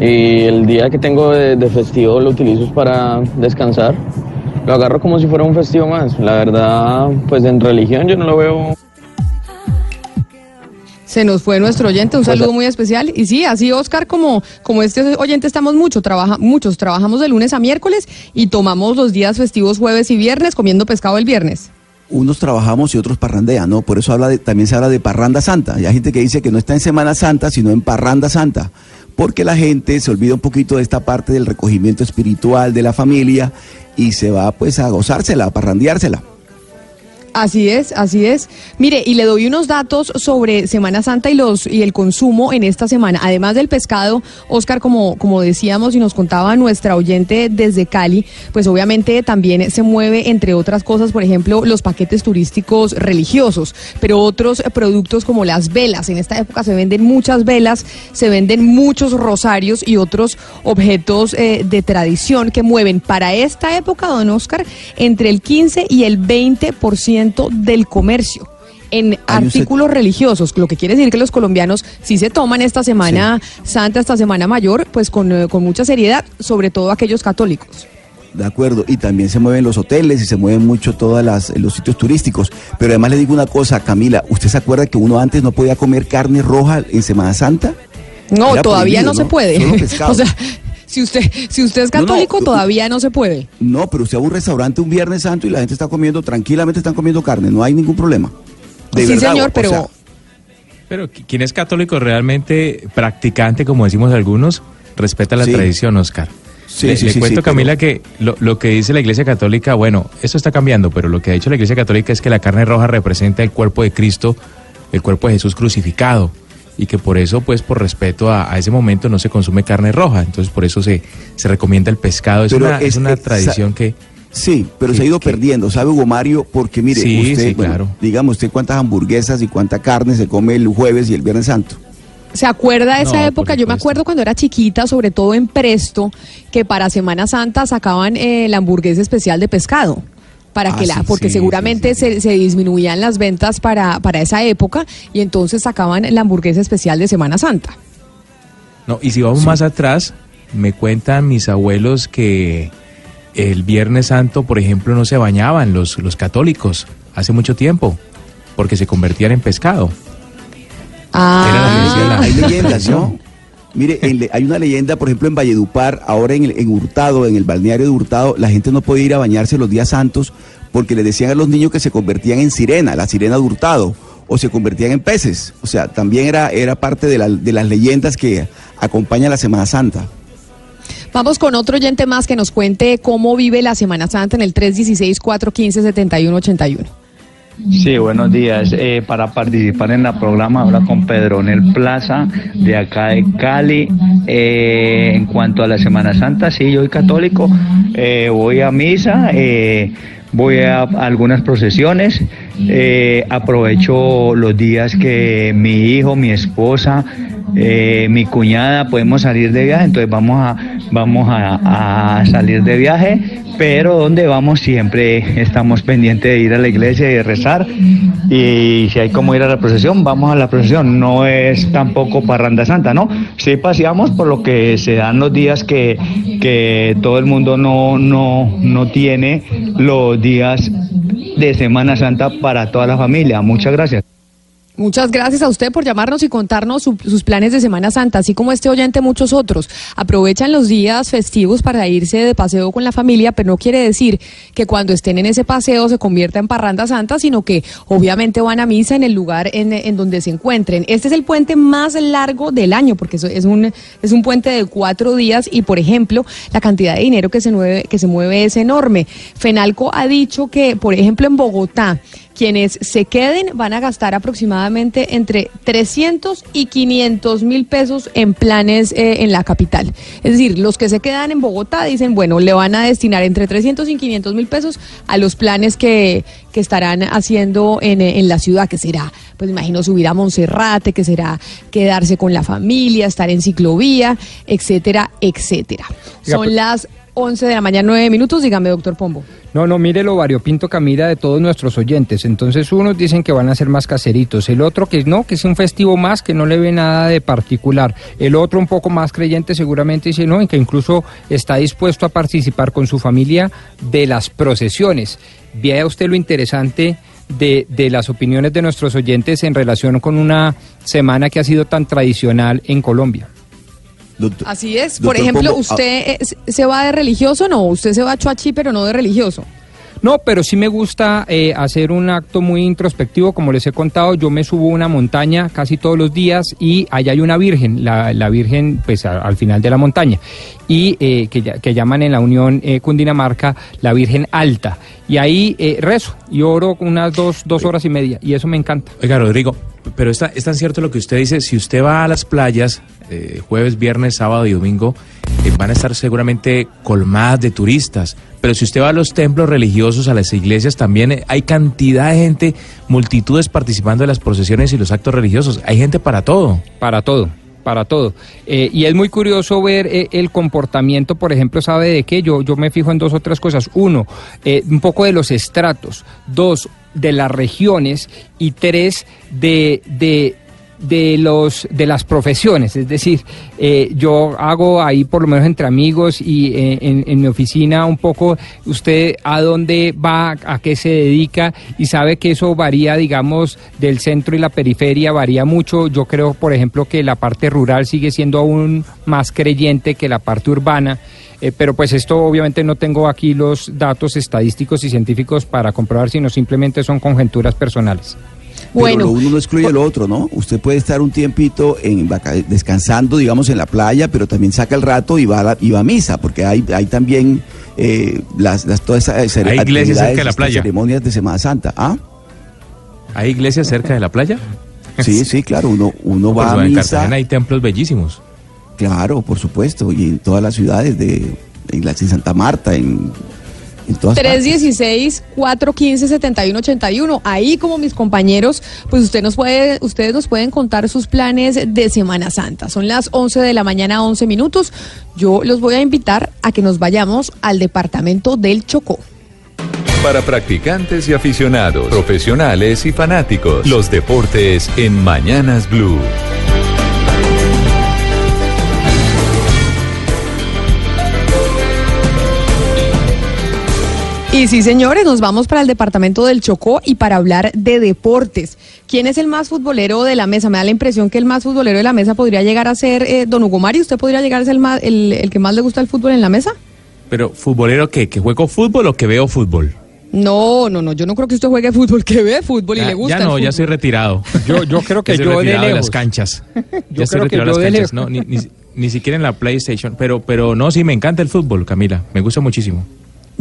Y el día que tengo de, de festivo lo utilizo para descansar. Lo agarro como si fuera un festivo más. La verdad, pues en religión yo no lo veo Se nos fue nuestro oyente, un saludo muy especial. Y sí, así Oscar, como, como este oyente estamos mucho, trabaja, muchos, trabajamos de lunes a miércoles y tomamos los días festivos jueves y viernes comiendo pescado el viernes. Unos trabajamos y otros parrandean, ¿no? Por eso habla de- también se habla de parranda santa. Y hay gente que dice que no está en Semana Santa, sino en parranda santa. Porque la gente se olvida un poquito de esta parte del recogimiento espiritual de la familia y se va pues a gozársela, a parrandeársela. Así es, así es. Mire, y le doy unos datos sobre Semana Santa y los y el consumo en esta semana. Además del pescado, Oscar, como, como decíamos y nos contaba nuestra oyente desde Cali, pues obviamente también se mueve, entre otras cosas, por ejemplo, los paquetes turísticos religiosos, pero otros productos como las velas. En esta época se venden muchas velas, se venden muchos rosarios y otros objetos eh, de tradición que mueven para esta época, don Oscar, entre el 15 y el 20% del comercio en artículos religiosos, lo que quiere decir que los colombianos sí se toman esta semana santa, esta semana mayor, pues con, eh, con mucha seriedad, sobre todo aquellos católicos. De acuerdo, y también se mueven los hoteles y se mueven mucho todos los sitios turísticos. Pero además le digo una cosa, Camila, ¿usted se acuerda que uno antes no podía comer carne roja en Semana Santa? No, Era todavía no, se puede. Solo [LAUGHS] pescado. o sea, si usted, si usted es No, no, católico, u- todavía no se puede. No, pero usted va a un restaurante un Viernes Santo y la gente está comiendo, tranquilamente están comiendo carne, no hay ningún problema. De sí, verdad, señor, o pero sea, Pero qui- quien es católico realmente practicante, como decimos algunos, respeta la Sí. tradición, Oscar. Sí, le sí, le cuento, pero- Camila, que lo, lo que dice la Iglesia Católica, bueno, eso está cambiando, pero lo que ha dicho la Iglesia Católica es que la carne roja representa el cuerpo de Cristo, el cuerpo de Jesús crucificado, y que por eso, pues, por respeto a, a ese momento no se consume carne roja, entonces por eso se, se recomienda el pescado. Es Pero una, es es- una es- tradición que... Sí, pero se ha ido perdiendo, ¿sabe Hugo Mario? Porque mire, Sí, usted, sí, bueno, claro. dígame usted cuántas hamburguesas y cuánta carne se come el jueves y el Viernes Santo. ¿Se acuerda de esa No, época? Yo me acuerdo cuando era chiquita, sobre todo en Presto, que para Semana Santa sacaban eh, la hamburguesa especial de pescado. Para Ah, que la, sí, porque sí, seguramente Se, se disminuían las ventas para, para esa época y entonces sacaban la hamburguesa especial de Semana Santa. No, y si vamos más atrás, me cuentan mis abuelos que el Viernes Santo, por ejemplo, no se bañaban los, los católicos hace mucho tiempo, porque se convertían en pescado. Era la que decía la- Hay leyendas, ¿no? Mire, hay una leyenda, por ejemplo, en Valledupar, ahora en, el- en Hurtado, en el balneario de Hurtado, la gente no podía ir a bañarse los días santos porque le decían a los niños que se convertían en sirena, la sirena de Hurtado, o se convertían en peces. O sea, también era, era parte de las leyendas que acompañan la Semana Santa. Vamos con otro oyente más que nos cuente cómo vive la Semana Santa en el 316-415-7181. Sí, buenos días. Eh, para participar en el programa, habla con Pedronel Plaza, de acá de Cali. Eh, en cuanto a la Semana Santa, sí, yo soy católico, eh, voy a misa, eh, voy a algunas procesiones, eh, aprovecho los días que mi hijo, mi esposa, eh, mi cuñada podemos salir de viaje, entonces vamos a, vamos a, salir de viaje, pero donde vamos siempre estamos pendientes de ir a la iglesia y de rezar, y si hay como ir a la procesión, vamos a la procesión, no es tampoco parranda santa, ¿no? Sí paseamos por lo que se dan los días que, que todo el mundo no, no, no tiene los días de Semana Santa para toda la familia. Muchas gracias. Muchas gracias a usted por llamarnos y contarnos su- sus planes de Semana Santa, así como este oyente, muchos otros. Aprovechan los días festivos para irse de paseo con la familia, pero no quiere decir que cuando estén en ese paseo se convierta en parranda santa, sino que obviamente van a misa en el lugar en, en donde se encuentren. Este es el puente más largo del año, porque es un, es un puente de cuatro días y, por ejemplo, la cantidad de dinero que se mueve, que se mueve es enorme. Fenalco ha dicho que, por ejemplo, en Bogotá, quienes se queden van a gastar aproximadamente entre 300 y 500 mil pesos en planes eh, en la capital. Es decir, los que se quedan en Bogotá dicen, bueno, le van a destinar entre 300 y 500 mil pesos a los planes que, que estarán haciendo en, en la ciudad, que será, pues imagino, subir a Monserrate, que será quedarse con la familia, estar en ciclovía, etcétera, etcétera. Son las 11 de la mañana, 9 minutos. Dígame, doctor Pombo. No, no, mire lo variopinto Camila de todos nuestros oyentes. Entonces unos dicen que van a ser más caseritos, el otro que no, que es un festivo más, que no le ve nada de particular. El otro un poco más creyente seguramente dice no, y que incluso está dispuesto a participar con su familia de las procesiones. Vea usted lo interesante de, de las opiniones de nuestros oyentes en relación con una semana que ha sido tan tradicional en Colombia. Así es. Por ejemplo, Pombo, ¿usted eh, se va de religioso? No, usted se va a chuachi, pero no de religioso. No, pero sí me gusta eh, hacer un acto muy introspectivo, como les he contado, yo me subo a una montaña casi todos los días y allá hay una virgen, la, la virgen pues a- al final de la montaña, y eh, que, que llaman en la Unión eh, Cundinamarca la Virgen Alta. Y ahí eh, rezo. Y oro unas dos, dos horas y media, y eso me encanta. Oiga, Rodrigo, pero está, es tan cierto lo que usted dice, si usted va a las playas eh, jueves, viernes, sábado y domingo, eh, van a estar seguramente colmadas de turistas, pero si usted va a los templos religiosos, a las iglesias, también eh, hay cantidad de gente, multitudes participando de las procesiones y los actos religiosos, hay gente para todo. Para todo, para todo. Eh, y es muy curioso ver eh, el comportamiento, por ejemplo, ¿sabe de qué? Yo, yo me fijo en dos o tres cosas. Uno, eh, un poco de los estratos. Dos, de las regiones. Y tres, de... de de los de las profesiones. Es decir eh, yo hago ahí por lo menos entre amigos y eh, en, en mi oficina un poco usted a dónde va a qué se dedica y sabe que eso varía digamos del centro y la periferia varía mucho. Yo creo por ejemplo que la parte rural sigue siendo aún más creyente que la parte urbana. Eh, pero pues esto obviamente no tengo aquí los datos estadísticos y científicos para comprobar sino simplemente son conjeturas personales Pero lo uno no excluye lo otro, ¿no? Usted puede estar un tiempito en vaca- descansando, digamos, en la playa, pero también saca el rato y va a, la- y va a misa, porque hay, hay también eh, las, las, todas esas ¿Hay iglesias cerca de la playa? ceremonias de Semana Santa. ¿Ah? ¿Hay iglesias cerca de la playa? Sí, sí, claro, uno, uno Pues, va a en misa. Cartagena hay templos bellísimos. Claro, por supuesto, y en todas las ciudades de en, la, en Santa Marta, en, en. 316-415-7181. Ahí, como mis compañeros, pues usted nos puede, ustedes nos pueden contar sus planes de Semana Santa. Son las 11 de la mañana, 11 minutos. Yo los voy a invitar a que nos vayamos al departamento del Chocó. Para practicantes y aficionados, profesionales y fanáticos, los deportes en Mañanas Blue. Y sí, señores, nos vamos para el departamento del Chocó y para hablar de deportes. ¿Quién es el más futbolero de la mesa? Me da la impresión que el más futbolero de la mesa podría llegar a ser eh, Don Hugo Mario. ¿Usted podría llegar a ser el, más, el, el que más le gusta el fútbol en la mesa? Pero, ¿futbolero qué? ¿Que juego fútbol o que veo fútbol? No, no, no. Yo no creo que usted juegue fútbol, que ve fútbol y Ya- le gusta. Ya el no, ya soy retirado. Yo, yo [LAUGHS] creo que Ya soy yo de retirado lejos. las canchas. [LAUGHS] Yo ya estoy creo que retirado de yo las de canchas. No, ni, ni- ni siquiera en la PlayStation. Pero, pero no, sí, me encanta el fútbol, Camila. Me gusta muchísimo.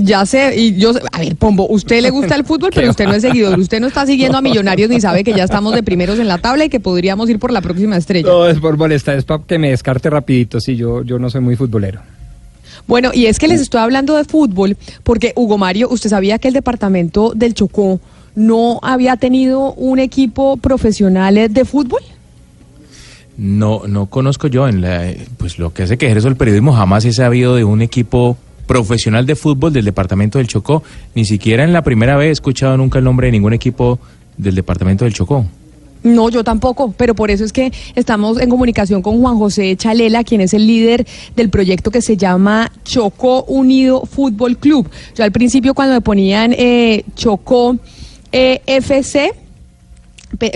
Ya sé, y yo, sé- a ver, Pombo, usted le gusta el [LAUGHS] fútbol, pero usted no es seguidor, usted no está siguiendo a Millonarios ni sabe que ya estamos de primeros en la tabla y que podríamos ir por la próxima estrella. No, es por molestar, es para que me descarte rapidito, sí, yo, yo no soy muy futbolero. Bueno, y es que les estoy hablando de fútbol porque Hugo Mario, usted sabía que el departamento del Chocó no había tenido un equipo profesional de fútbol. No, no conozco yo en la, pues lo que hace que ejerzo el periodismo jamás he sabido de un equipo profesional de fútbol del departamento del Chocó. Ni siquiera en la primera vez he escuchado nunca el nombre de ningún equipo del departamento del Chocó. No, yo tampoco, pero por eso es que estamos en comunicación con Juan José Chalela, quien es el líder del proyecto que se llama Chocó Unido Fútbol Club. Yo al principio cuando me ponían eh, Chocó eh, FC,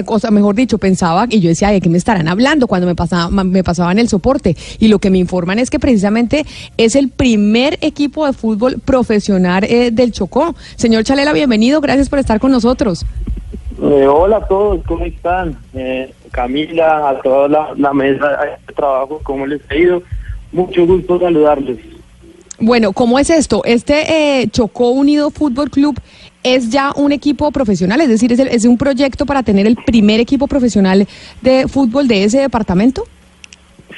o sea, mejor dicho, pensaba y yo decía, ¿de qué me estarán hablando cuando me, pasaba, me pasaban el soporte? Y lo que me informan es que precisamente es el primer equipo de fútbol profesional eh, del Chocó. Señor Chalela, bienvenido, gracias por estar con nosotros. Eh, hola a todos, ¿cómo están? Eh, Camila, a toda la, la mesa de trabajo, ¿cómo les ha ido? Mucho gusto saludarles. Bueno, ¿cómo es esto? Este eh, Chocó Unido Fútbol Club es ya un equipo profesional, es decir, es, el- es un proyecto para tener el primer equipo profesional de fútbol de ese departamento.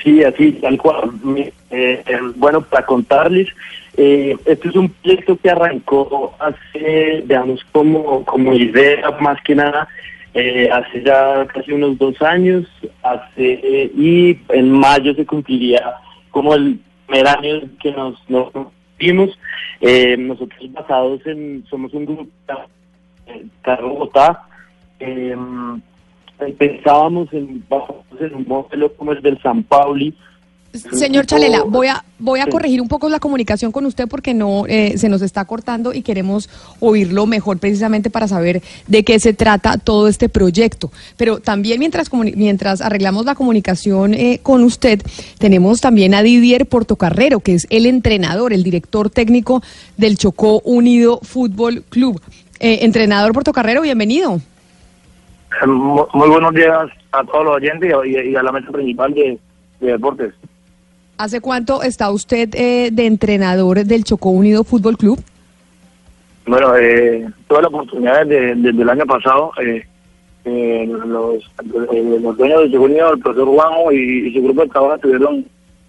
Sí, así, tal cual. Eh, eh, bueno, para contarles, eh, este es un proyecto que arrancó hace, digamos, como, como idea, más que nada, eh, hace ya casi unos dos años, hace y en mayo se cumpliría como el primer año que nos, nos vimos. Eh, nosotros basados en, somos un grupo de Bogotá, eh, pensábamos en, en un modelo como el del San Pauli. Señor Chalela, voy a voy a corregir un poco la comunicación con usted porque no eh, se nos está cortando y queremos oírlo mejor precisamente para saber de qué se trata todo este proyecto. Pero también mientras mientras arreglamos la comunicación eh, con usted, tenemos también a Didier Portocarrero, que es el entrenador, el director técnico del Chocó Unido Fútbol Club. Eh, entrenador Portocarrero, bienvenido. Muy, muy buenos días a todos los oyentes y, y a la mesa principal de, de deportes. ¿Hace cuánto está usted eh, de entrenador del Chocó Unido Fútbol Club? Bueno, eh, tuve la oportunidad de- desde el año pasado, eh, eh, los, eh, los dueños del Unido, el profesor Juanjo y, su grupo de trabajo estuvieron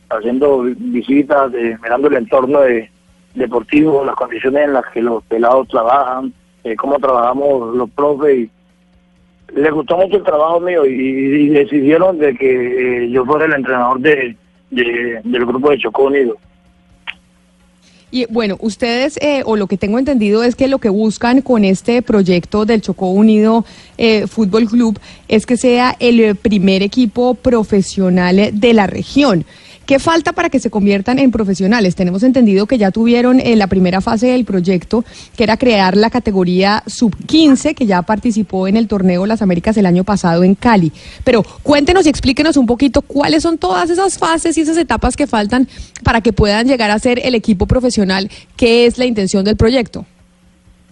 haciendo vi- visitas, eh, mirando el entorno de, deportivo, las condiciones en las que los pelados trabajan, eh, cómo trabajamos los profes y les gustó mucho el trabajo mío y, y decidieron de que yo fuera el entrenador de, de- del grupo de Chocó Unido. Y bueno, ustedes, eh, o lo que tengo entendido es que lo que buscan con este proyecto del Chocó Unido eh, Fútbol Club es que sea el primer equipo profesional de la región. ¿Qué falta para que se conviertan en profesionales? Tenemos entendido que ya tuvieron eh, la primera fase del proyecto, que era crear la categoría sub-15, que ya participó en el torneo Las Américas el año pasado en Cali. Pero cuéntenos y explíquenos un poquito cuáles son todas esas fases y esas etapas que faltan para que puedan llegar a ser el equipo profesional, que es la intención del proyecto.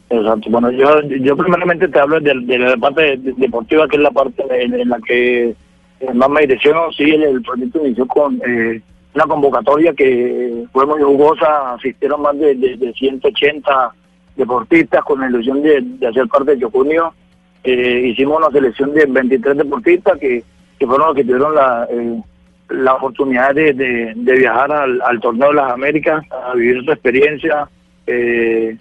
Exacto. Bueno, yo, yo primeramente te hablo de, la parte de- de- deportiva, que es la parte en la que eh, más me direcciono. Sí, el, proyecto inició con eh, una convocatoria que fue muy jugosa, asistieron más de, de, de 180 deportistas con la ilusión de, de hacer parte de Chocunio. Eh, hicimos una selección de 23 deportistas que, que fueron los que tuvieron la, eh, la oportunidad de, de, de viajar al, al torneo de las Américas, a vivir su experiencia. Eh,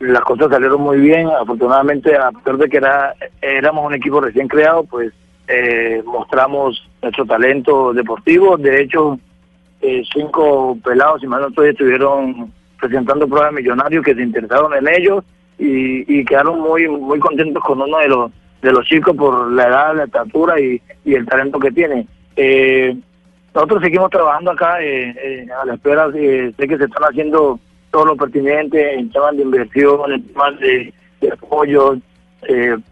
las cosas salieron muy bien. Afortunadamente, a pesar de que era, éramos un equipo recién creado, pues eh, mostramos nuestro talento deportivo. De hecho, eh, cinco pelados, si mal no estoy, estuvieron presentando pruebas millonarios que se interesaron en ellos y, y quedaron muy muy contentos con uno de los de los chicos por la edad, la estatura y, el talento que tiene. Eh, nosotros seguimos trabajando acá eh, eh, a la espera, eh, sé que se están haciendo todo lo pertinente en temas de inversión, en temas de, de apoyo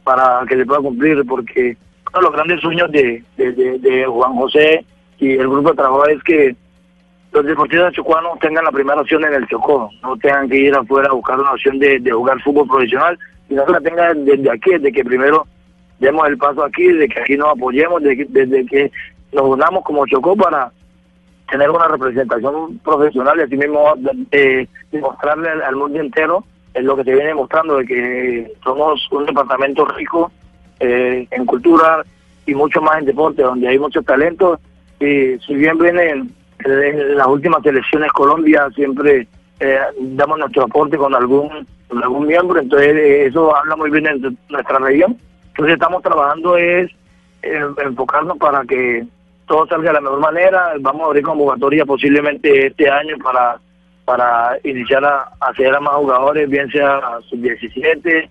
para que se pueda cumplir, porque uno de los grandes sueños de, Juan José y el grupo de trabajo es que los deportistas chocuanos tengan la primera opción en el Chocó, no tengan que ir afuera a buscar una opción de, jugar fútbol profesional, sino que la tengan desde aquí, desde que primero demos el paso aquí, de que aquí nos apoyemos, de que- desde que nos unamos como Chocó para tener una representación profesional y así mismo eh, demostrarle al, al mundo entero es lo que se viene demostrando de que somos un departamento rico eh, en cultura y mucho más en deporte donde hay muchos talentos y si bien vienen en las últimas elecciones Colombia siempre eh, damos nuestro aporte con algún algún miembro entonces eh, eso habla muy bien de nuestra región entonces estamos trabajando es eh, enfocarnos para que todo salga de la mejor manera. Vamos a abrir convocatoria posiblemente este año para para iniciar a, a hacer a más jugadores, bien sea sub-17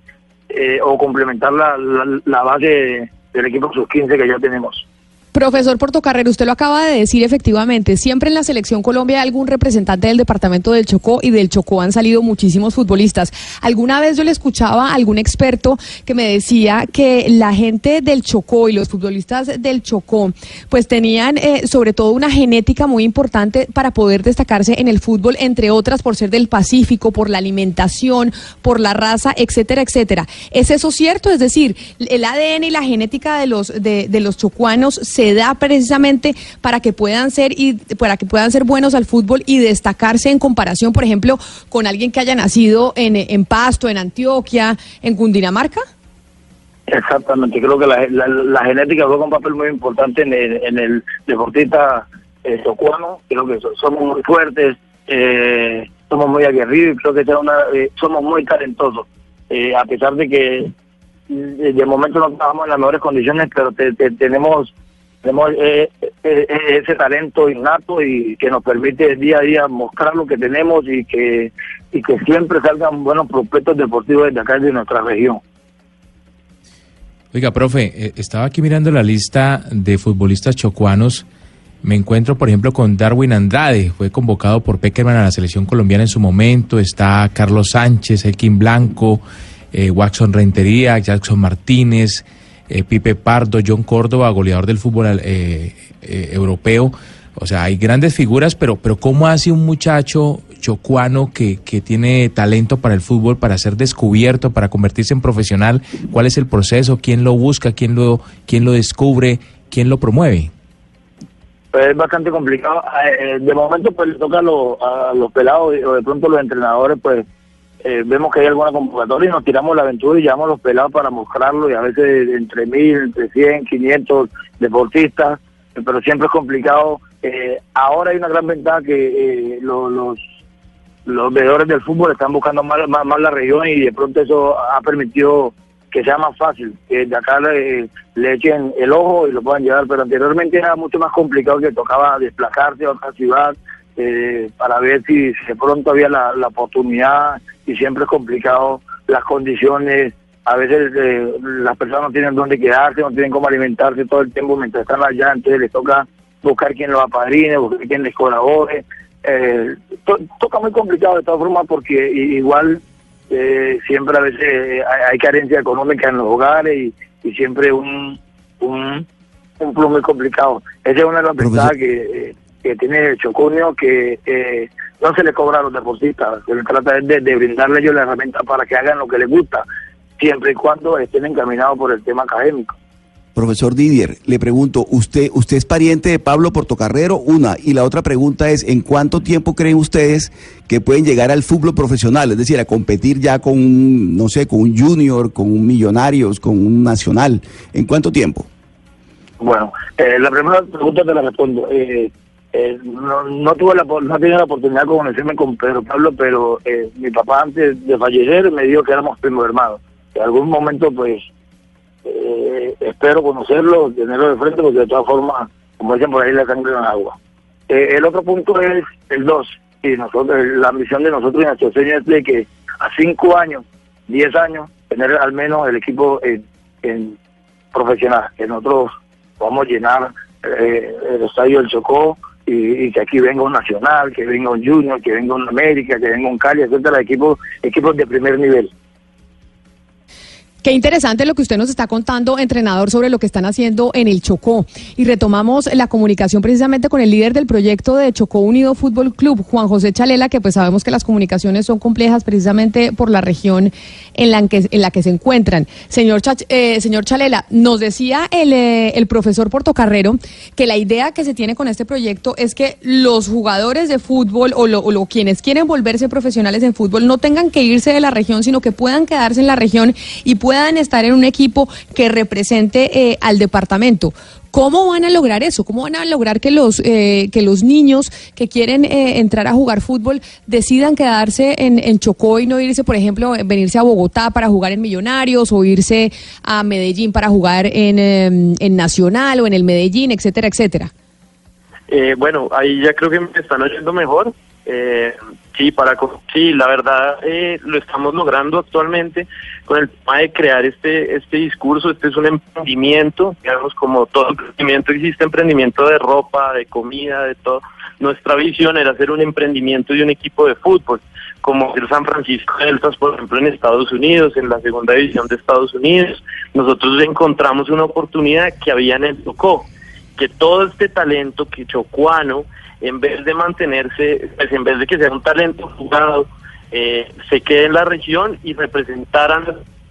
eh, o complementar la, la, la base del equipo sub-15 que ya tenemos. Profesor Portocarrero, usted lo acaba de decir efectivamente, siempre en la selección Colombia hay algún representante del departamento del Chocó y del Chocó han salido muchísimos futbolistas. Alguna vez yo le escuchaba a algún experto que me decía que la gente del Chocó y los futbolistas del Chocó pues tenían eh, sobre todo una genética muy importante para poder destacarse en el fútbol, entre otras por ser del Pacífico, por la alimentación, por la raza, etcétera, etcétera. ¿Es eso cierto? Es decir, el ADN y la genética de los de, de los chocuanos se da precisamente para que puedan ser y para que puedan ser buenos al fútbol y destacarse en comparación, por ejemplo, con alguien que haya nacido en, Pasto, en Antioquia, en Cundinamarca. Exactamente, creo que la, genética juega un papel muy importante en el, en el deportista eh, chocuano, creo que so- somos muy fuertes, eh, somos muy aguerridos y creo que una, eh, somos muy talentosos, Eh, a pesar de que mm, de momento no trabajamos en las mejores condiciones, pero te- te- tenemos tenemos eh, eh, eh, ese talento innato y que nos permite día a día mostrar lo que tenemos y que y que siempre salgan buenos prospectos deportivos desde acá de nuestra región. Oiga, profe, estaba aquí mirando la lista de futbolistas chocuanos. Me encuentro, por ejemplo, con Darwin Andrade, fue convocado por Peckerman a la selección colombiana en su momento. Está Carlos Sánchez, Elkin Blanco, eh, Watson Rentería, Jackson Martínez, eh, Pipe Pardo, John Córdoba, goleador del fútbol eh, eh, europeo. O sea, hay grandes figuras, pero, pero ¿cómo hace un muchacho chocuano que, que tiene talento para el fútbol, para ser descubierto, para convertirse en profesional? ¿Cuál es el proceso? ¿Quién lo busca? ¿Quién lo, quién lo descubre? ¿Quién lo promueve? Pues es bastante complicado. Eh, de momento pues toca los, a los pelados o de pronto los entrenadores pues eh, vemos que hay alguna convocatoria y nos tiramos la aventura y llevamos los pelados para mostrarlo y a veces entre mil, entre 100, 500 deportistas, pero siempre es complicado. Eh, ahora hay una gran ventaja que eh, lo- los los veedores del fútbol están buscando más, más, más la región y de pronto eso ha permitido que sea más fácil, que de acá le, le echen el ojo y lo puedan llevar, pero anteriormente era mucho más complicado que tocaba desplazarse a otra ciudad eh, para ver si de pronto había la, la oportunidad y siempre es complicado las condiciones, a veces eh, las personas no tienen dónde quedarse, no tienen cómo alimentarse todo el tiempo mientras están allá, entonces les toca buscar quien los apadrine, buscar quien les colabore. Eh, to- toca muy complicado de todas formas porque igual eh, siempre a veces eh, hay, carencia económica en los hogares y, y siempre un, un, un plus muy complicado. Esa es una de las ventajas que, eh, que tiene el Chocunio, que eh, no se le cobra a los deportistas, se le trata de, de brindarle ellos la herramienta para que hagan lo que les gusta, siempre y cuando estén encaminados por el tema académico. Profesor Didier, le pregunto, ¿usted, ¿usted es pariente de Pablo Portocarrero? Una. Y la otra pregunta es, ¿en cuánto tiempo creen ustedes que pueden llegar al fútbol profesional? Es decir, a competir ya con un, no sé, con un junior, con un millonarios, con un nacional. ¿En cuánto tiempo? Bueno, eh, la primera pregunta te la respondo. Eh, eh, no, no tuve la, no tenía la oportunidad de conocerme con Pedro Pablo, pero eh, mi papá antes de fallecer me dijo que éramos primos hermanos. En algún momento, pues, eh, espero conocerlo, tenerlo de frente, porque de todas formas, como dicen por ahí, la sangre en el agua. Eh, el otro punto es el 2. Y nosotros, la ambición de nosotros y nuestro sueño es de que a 5 años, 10 años, tener al menos el equipo en, en profesional, que nosotros vamos a llenar eh, el estadio del Chocó y, y que aquí venga un Nacional, que venga un Junior, que venga un América, que venga un Cali, etcétera, equipos, equipos de primer nivel. Qué interesante lo que usted nos está contando, entrenador, sobre lo que están haciendo en el Chocó. Y retomamos la comunicación precisamente con el líder del proyecto de Chocó Unido Fútbol Club, Juan José Chalela, que pues sabemos que las comunicaciones son complejas precisamente por la región en la que, en la que se encuentran. Señor, Chach- eh, señor Chalela, nos decía el, eh, el profesor Portocarrero que la idea que se tiene con este proyecto es que los jugadores de fútbol o, lo- o lo- quienes quieren volverse profesionales en fútbol no tengan que irse de la región, sino que puedan quedarse en la región y puedan estar en un equipo que represente eh, al departamento. ¿Cómo van a lograr eso? ¿Cómo van a lograr que los, eh, que los niños que quieren eh, entrar a jugar fútbol decidan quedarse en, en Chocó y no irse, por ejemplo, venirse a Bogotá para jugar en Millonarios o irse a Medellín para jugar en, eh, en Nacional o en el Medellín, etcétera, etcétera? Eh, bueno, ahí ya creo que me están oyendo mejor. Eh, sí, para sí, la verdad eh, lo estamos logrando actualmente con el tema de crear este este discurso. Este es un emprendimiento, digamos, como todo emprendimiento existe emprendimiento de ropa, de comida, de todo. Nuestra visión era hacer un emprendimiento de un equipo de fútbol, como el San Francisco Deltas, por ejemplo, en Estados Unidos, en la segunda división de Estados Unidos. Nosotros encontramos una oportunidad que había en el Tocó que todo este talento que chocuano, en vez de mantenerse, pues en vez de que sea un talento jugado, eh, se quede en la región y representaran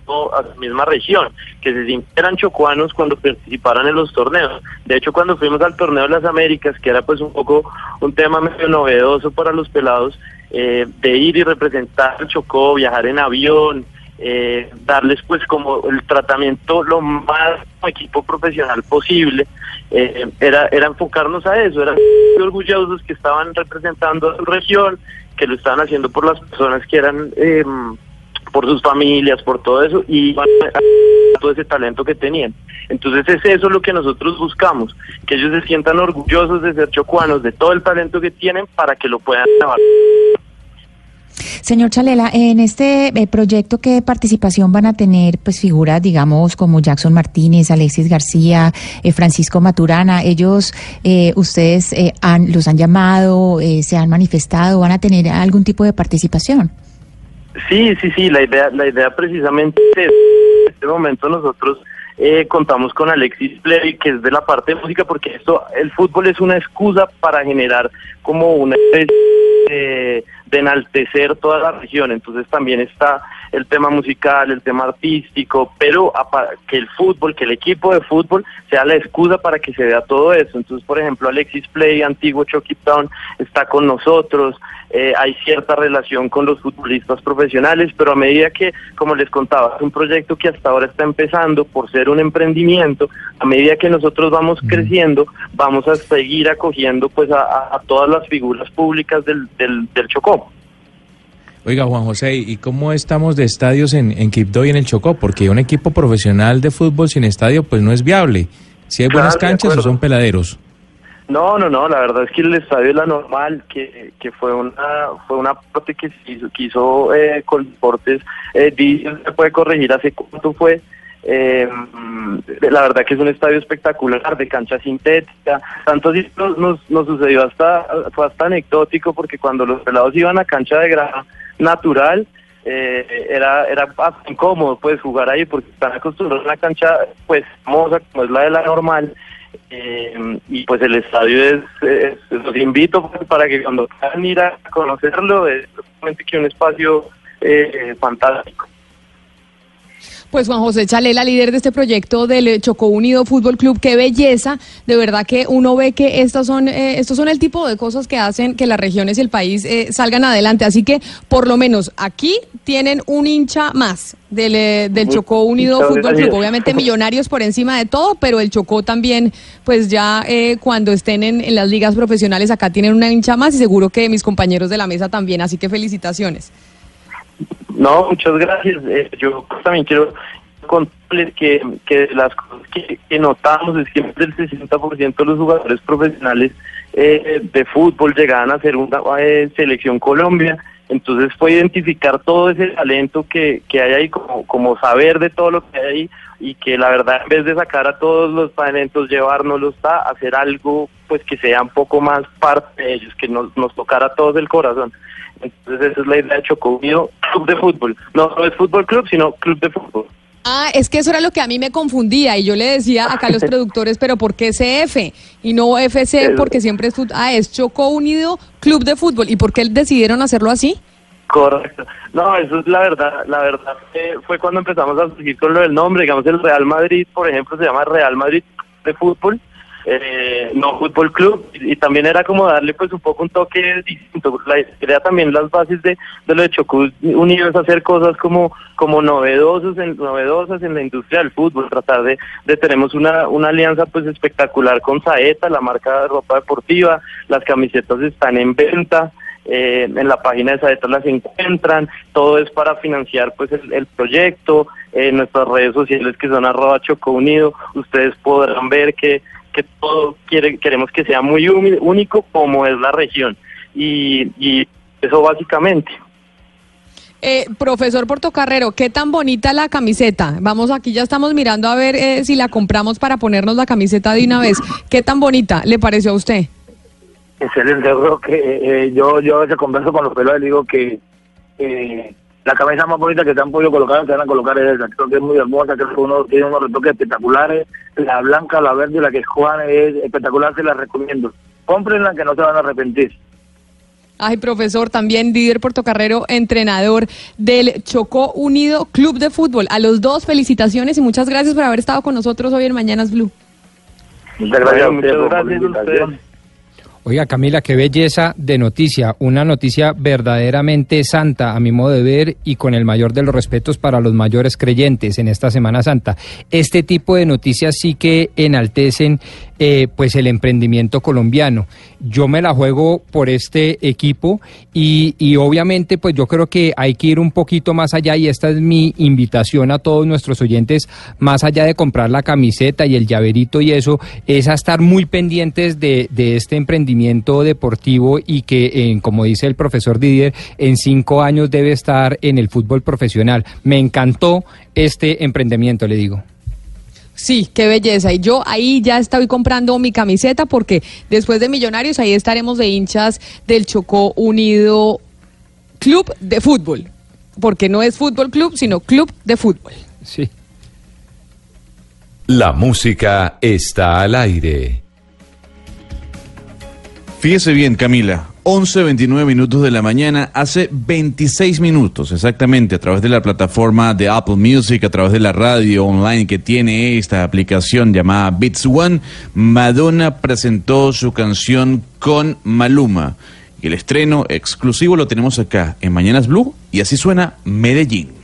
a su misma región, que se sintieran chocuanos cuando participaran en los torneos. De hecho, cuando fuimos al torneo de las Américas, que era pues un poco un tema medio novedoso para los pelados, eh, de ir y representar Chocó, viajar en avión, eh, darles pues como el tratamiento lo más equipo profesional posible eh, era era enfocarnos a eso eran orgullosos que estaban representando a su región que lo estaban haciendo por las personas que eran eh, por sus familias, por todo eso, y todo ese talento que tenían. Entonces es eso lo que nosotros buscamos, que ellos se sientan orgullosos de ser chocuanos, de todo el talento que tienen para que lo puedan llevar. Señor Chalela, en este eh, proyecto, ¿qué participación van a tener pues figuras, digamos, como Jackson Martínez, Alexis García, eh, Francisco Maturana? Ellos, eh, ustedes eh, han, los han llamado, eh, se han manifestado, van a tener algún tipo de participación. Sí, sí, sí, la idea, la idea precisamente es, en este momento nosotros eh, contamos con Alexis Play, que es de la parte de música, porque esto, el fútbol es una excusa para generar como una especie de, de enaltecer toda la región, entonces también está el tema musical, el tema artístico, pero que el fútbol, que el equipo de fútbol sea la excusa para que se vea todo eso. Entonces, por ejemplo, Alexis Play, antiguo Chucky Town, está con nosotros, eh, hay cierta relación con los futbolistas profesionales, pero a medida que, como les contaba, es un proyecto que hasta ahora está empezando por ser un emprendimiento, a medida que nosotros vamos creciendo, vamos a seguir acogiendo pues a, a- a todas las figuras públicas del, del, del Chocó. Oiga, Juan José, ¿y cómo estamos de estadios en, en Quibdó y en el Chocó? Porque un equipo profesional de fútbol sin estadio pues no es viable. Si hay buenas Claro, canchas o son peladeros. No, no, no, la verdad es que el estadio es la normal, que, que fue una fue una parte que se hizo, que hizo eh, con deportes, eh, se puede corregir hace cuánto fue, eh, mm, la verdad que es un estadio espectacular, de cancha sintética, tanto así nos, nos, nos sucedió hasta, fue hasta anecdótico porque cuando los pelados iban a cancha de grama natural, eh, era era incómodo pues jugar ahí porque están acostumbrados a una cancha pues hermosa como es la de la normal eh, y pues el estadio es, los invito pues, para que cuando quieran ir a conocerlo es realmente que un espacio eh, fantástico Pues Juan José Chalela, líder de este proyecto del Chocó Unido Fútbol Club, qué belleza. De verdad que uno ve que estos son, eh, estos son el tipo de cosas que hacen que las regiones y el país eh, salgan adelante. Así que, por lo menos aquí tienen un hincha más del, eh, del Chocó Unido Muchas Fútbol gracias. Club. Obviamente [LAUGHS] millonarios por encima de todo, pero el Chocó también, pues ya eh, cuando estén en, en las ligas profesionales acá tienen una hincha más y seguro que mis compañeros de la mesa también. Así que felicitaciones. No, muchas gracias. Eh, yo también quiero contarles que, que las cosas que, notamos es que más del 60% de los jugadores profesionales eh, de fútbol llegaban a ser una eh, selección Colombia. Entonces fue identificar todo ese talento que, que hay ahí, como, como saber de todo lo que hay ahí y que la verdad en vez de sacar a todos los talentos, llevárnoslos a hacer algo pues que sea un poco más parte de ellos, que nos, nos tocara a todos el corazón. Entonces esa es la idea de Chocó Unido Club de Fútbol. No, no es fútbol club, sino club de fútbol. Ah, es que eso era lo que a mí me confundía y yo le decía acá a los [LAUGHS] productores, pero ¿por qué CF y no FC? Porque siempre es, ah, es Chocó Unido Club de Fútbol. ¿Y por qué decidieron hacerlo así? Correcto. No, eso es la verdad. La verdad eh, fue cuando empezamos a surgir con lo del nombre. Digamos, el Real Madrid, por ejemplo, se llama Real Madrid de Fútbol, eh, no Fútbol Club. Y, también era como darle pues un poco un toque distinto. La idea también, las bases de, de lo de Chocó Unido es hacer cosas como como novedosos en, novedosas en la industria del fútbol. Tratar de, de tenemos una, una alianza pues espectacular con Saeta, la marca de ropa deportiva. Las camisetas están en venta eh, en la página de Saeta las encuentran, todo es para financiar pues el, el proyecto, en nuestras redes sociales que son arroba Choco Unido, ustedes podrán ver que, que todo quiere, queremos que sea muy único como es la región y, y eso básicamente. Eh, profesor Portocarrero, ¿qué tan bonita la camiseta? Vamos, aquí ya estamos mirando a ver eh, si la compramos para ponernos la camiseta de una vez. ¿Qué tan bonita le pareció a usted? Excelente, yo creo que eh, yo, yo a veces converso con los pelados y digo que eh, la cabeza más bonita que te han podido colocar, te van a colocar es esa. Creo que es muy hermosa, creo que uno tiene unos retoques espectaculares. La blanca, la verde la que es Juan es espectacular, se la recomiendo. Cómprenla que no se van a arrepentir. Ay, profesor, también líder portocarrero, entrenador del Chocó Unido Club de Fútbol. A los dos, felicitaciones y muchas gracias por haber estado con nosotros hoy en Mañanas Blue. Muchas gracias Muchas gracias a ustedes. Oiga, Camila, qué belleza de noticia, una noticia verdaderamente santa a mi modo de ver y con el mayor de los respetos para los mayores creyentes en esta Semana Santa. Este tipo de noticias sí que enaltecen eh, pues el emprendimiento colombiano. Yo me la juego por este equipo y, y obviamente pues yo creo que hay que ir un poquito más allá y esta es mi invitación a todos nuestros oyentes, más allá de comprar la camiseta y el llaverito y eso, es a estar muy pendientes de, este emprendimiento deportivo y que, eh, como dice el profesor Didier, en cinco años debe estar en el fútbol profesional. Me encantó este emprendimiento, le digo. Sí, qué belleza. Y yo ahí ya estoy comprando mi camiseta porque después de Millonarios ahí estaremos de hinchas del Chocó Unido Club de Fútbol. Porque no es fútbol club, sino club de fútbol. Sí. La música está al aire. Fíjese bien, Camila. 11.29 minutos de la mañana, hace 26 minutos exactamente, a través de la plataforma de Apple Music, a través de la radio online que tiene esta aplicación llamada Beats One, Madonna presentó su canción con Maluma. Y el estreno exclusivo lo tenemos acá en Mañanas Blue y así suena Medellín.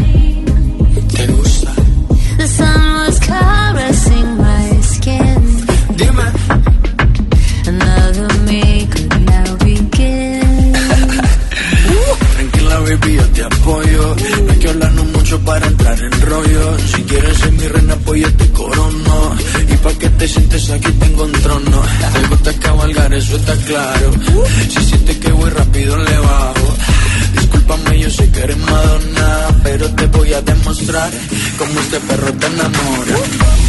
[LAUGHS] claro. Si sientes que voy rápido, le bajo. Discúlpame, yo sé que eres Madonna. Pero te voy a demostrar cómo este perro te enamora.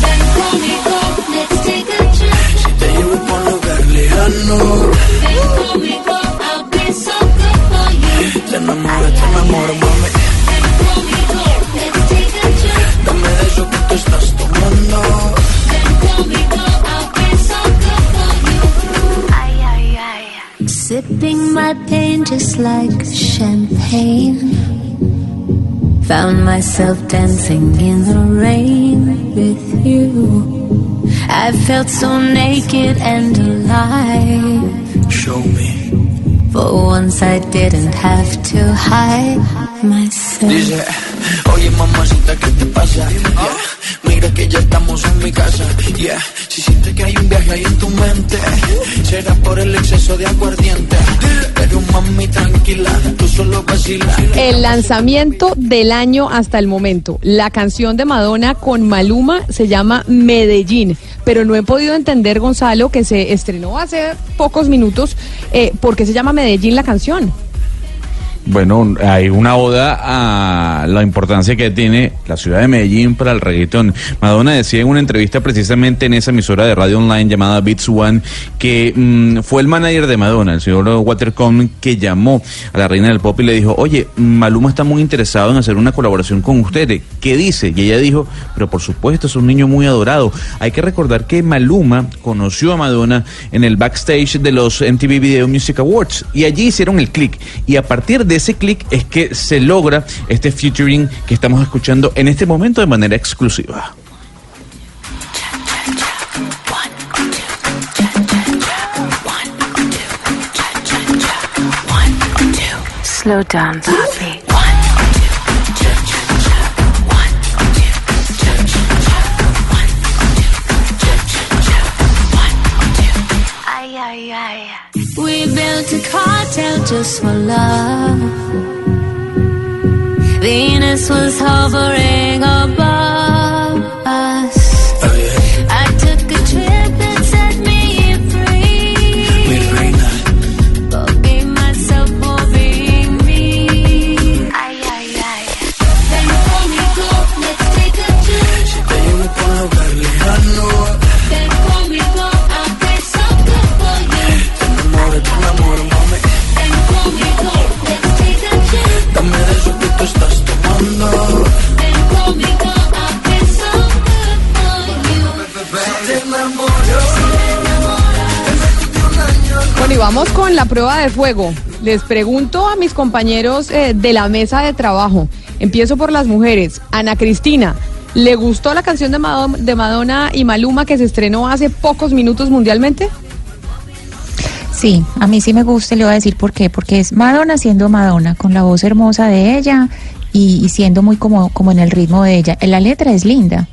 Ven conmigo, let's take a trip. Si te llevo por un lugar lejano, Ven conmigo, I'll be so good for you. te enamoro, te enamoro, mami. Ven conmigo, let's take a trip. Dame de eso que tú estás tomando. Ven conmigo, Sipping my pain just like champagne. Found myself dancing in the rain with you. I felt so naked and alive. Show me. For once I didn't have to hide myself. Dice, oye mamacita, ¿qué te pasa? Yeah. Mira que ya estamos en mi casa. Yeah. Si sientes que hay un viaje ahí en tu mente, será por el exceso de aguardiente. Pero mami, tranquila, tú solo vacila. El lanzamiento del año hasta el momento. La canción de Madonna con Maluma se llama Medellín, pero no he podido entender, Gonzalo, que se estrenó hace pocos minutos, eh, ¿por qué se llama Medellín la canción? Bueno, hay una oda a la importancia que tiene la ciudad de Medellín para el reggaetón. Madonna decía en una entrevista precisamente en esa emisora de radio online llamada Beats One que mm, fue el manager de Madonna, el señor Walter Cohn, que llamó a la reina del pop y le dijo, oye, Maluma está muy interesado en hacer una colaboración con ustedes. ¿Qué dice? Y ella dijo, pero por supuesto, es un niño muy adorado. Hay que recordar que Maluma conoció a Madonna en el backstage de los MTV Video Music Awards y allí hicieron el click. Y a partir de ese click es que se logra este featuring que estamos escuchando en este momento de manera exclusiva. Slow down. We built a cartel just for love. Venus was hovering above Vamos con la prueba de fuego. Les pregunto a mis compañeros eh, de la mesa de trabajo. Empiezo por las mujeres. Ana Cristina, ¿le gustó la canción de Madonna, de Madonna y Maluma que se estrenó hace pocos minutos mundialmente? Sí, a mí sí me gusta y le voy a decir por qué. Porque es Madonna siendo Madonna, con la voz hermosa de ella y, y siendo muy como, como en el ritmo de ella. La letra es linda.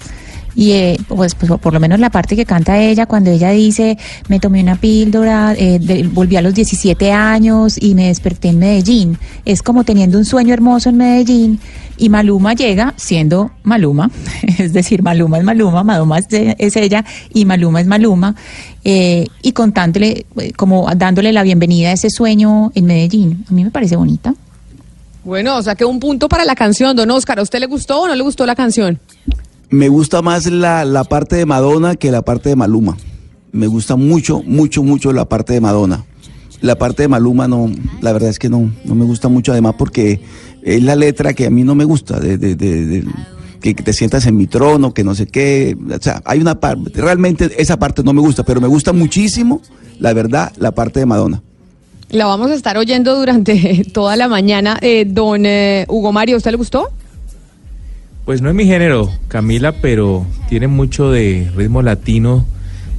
Y eh, pues, pues, por lo menos la parte que canta ella, cuando ella dice, me tomé una píldora, eh, volví a los 17 años y me desperté en Medellín. Es como teniendo un sueño hermoso en Medellín. Y Maluma llega siendo Maluma, [LAUGHS] es decir, Maluma es Maluma, Maluma es ella y Maluma es Maluma, eh, y contándole, eh, como dándole la bienvenida a ese sueño en Medellín. A mí me parece bonita. Bueno, o sea que un punto para la canción, don Oscar. ¿A usted le gustó o no le gustó la canción? Me gusta más la, la parte de Madonna que la parte de Maluma. Me gusta mucho, mucho, mucho la parte de Madonna. La parte de Maluma no, la verdad es que no, no me gusta mucho además porque es la letra que a mí no me gusta, de, de- de- de- que te sientas en mi trono, que no sé qué. O sea, hay una parte, realmente esa parte no me gusta, pero me gusta muchísimo, la verdad, la parte de Madonna. La vamos a estar oyendo durante [LAUGHS] toda la mañana. Eh, don eh, Hugo Mario, ¿a usted le gustó? Pues no es mi género, Camila, pero tiene mucho de ritmo latino.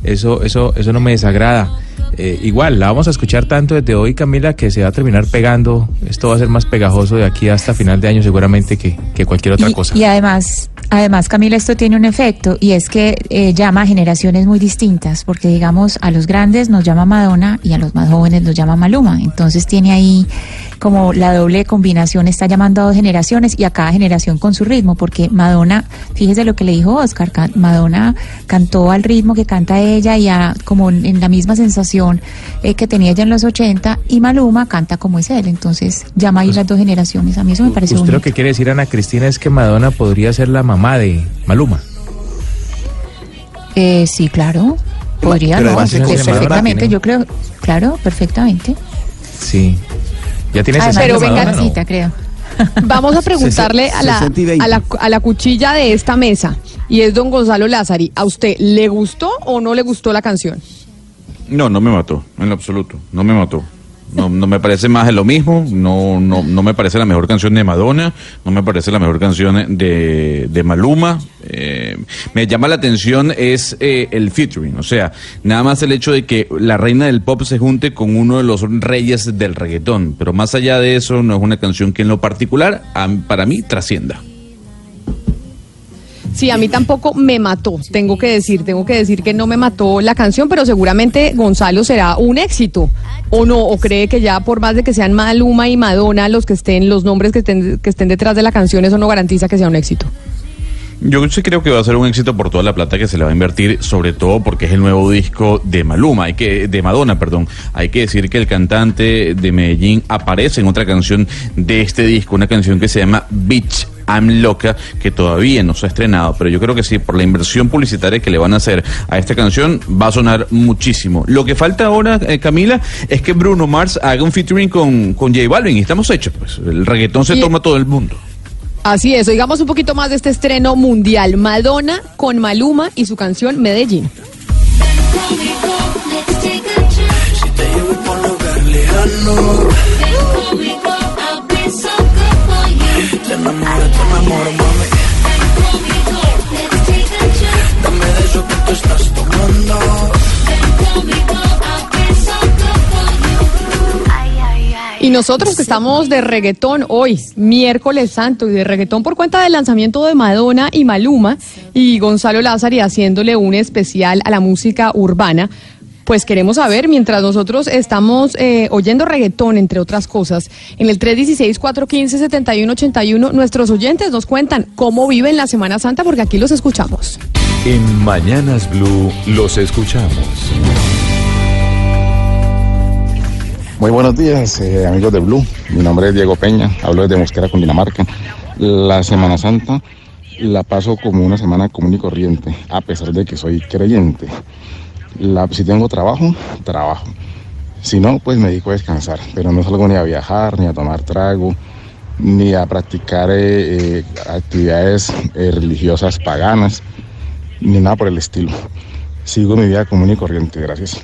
Eso, eso, eso no me desagrada. Eh, igual, la vamos a escuchar tanto desde hoy, Camila, que se va a terminar pegando. Esto va a ser más pegajoso de aquí hasta final de año seguramente que, que cualquier otra y, cosa. y además, además, Camila, esto tiene un efecto y es que eh, llama a generaciones muy distintas, porque digamos, a los grandes nos llama Madonna y a los más jóvenes nos llama Maluma. Entonces tiene ahí como la doble combinación, está llamando a dos generaciones y a cada generación con su ritmo, porque Madonna, fíjese lo que le dijo Oscar, ca- Madonna cantó al ritmo que canta ella y a, como en la misma sensación eh, que tenía ella en los 80 y Maluma canta como es él. Entonces llama ahí las dos generaciones. A mí eso me parece Usted bonito. lo que quiere decir, Ana Cristina, es que Madonna podría ser la mamá de Maluma. Eh, sí, claro. Podría, Pero ¿no? además se Pues perfectamente, tiene- yo creo, claro, perfectamente. Sí. Ya tiene Además, 60 pero Madonna, ¿no? vengancita, creo. [LAUGHS] Vamos a preguntarle a la, 60 y 20. a, la, a la cuchilla de esta mesa, y es don Gonzalo Lázari. ¿A usted le gustó o no le gustó la canción? No, no me mató, en lo absoluto, no me mató. No, no me parece más de lo mismo, no, no, no me parece la mejor canción de Madonna, no me parece la mejor canción de, de Maluma. Eh, me llama la atención es eh, el featuring, o sea, nada más el hecho de que la reina del pop se junte con uno de los reyes del reggaetón, pero más allá de eso no es una canción que en lo particular para mí trascienda. Sí, a mí tampoco me mató, tengo que decir, tengo que decir que no me mató la canción, pero seguramente Gonzalo será un éxito, o no, o cree que ya por más de que sean Maluma y Madonna los que estén, los nombres que estén, que estén detrás de la canción, eso no garantiza que sea un éxito. Yo sí creo que va a ser un éxito por toda la plata que se le va a invertir, sobre todo porque es el nuevo disco de Maluma, hay que, de Madonna, perdón. Hay que decir que el cantante de Medellín aparece en otra canción de este disco, una canción que se llama Bitch I'm Loca, que todavía no se ha estrenado, pero yo creo que sí, por la inversión publicitaria que le van a hacer a esta canción, va a sonar muchísimo. Lo que falta ahora, eh, Camila, es que Bruno Mars haga un featuring con, con J Balvin, y estamos hechos, pues. El reggaetón se Y- toma todo el mundo. Así es, oigamos un poquito más de este estreno mundial, Madonna con Maluma y su canción Medellín. Y nosotros que estamos de reggaetón hoy, miércoles santo, y de reggaetón por cuenta del lanzamiento de Madonna y Maluma, y Gonzalo Lázari haciéndole un especial a la música urbana, pues queremos saber, mientras nosotros estamos eh, oyendo reggaetón, entre otras cosas, en el 316-415-7181, nuestros oyentes nos cuentan cómo viven la Semana Santa, porque aquí los escuchamos. En Mañanas Blue los escuchamos. Muy buenos días, eh, amigos de Blue. Mi nombre es Diego Peña, hablo desde Mosquera, Cundinamarca. La Semana Santa la paso como una semana común y corriente, a pesar de que soy creyente. La, si tengo trabajo, trabajo. Si no, pues me dedico a descansar, pero no salgo ni a viajar, ni a tomar trago, ni a practicar eh, eh, actividades religiosas paganas, ni nada por el estilo. Sigo mi vida común y corriente, gracias.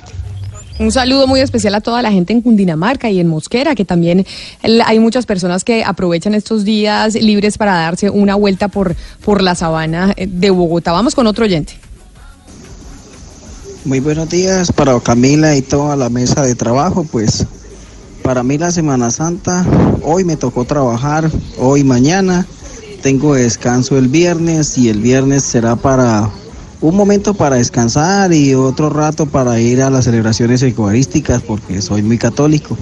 Un saludo muy especial a toda la gente en Cundinamarca y en Mosquera, que también hay muchas personas que aprovechan estos días libres para darse una vuelta por, por la sabana eh, de Bogotá. Vamos con otro oyente. Muy buenos días para Camila y toda la mesa de trabajo. Pues para mí la Semana Santa, hoy me tocó trabajar, hoy mañana, tengo descanso el viernes y el viernes será para un momento para descansar y otro rato para ir a las celebraciones eucarísticas porque soy muy católico.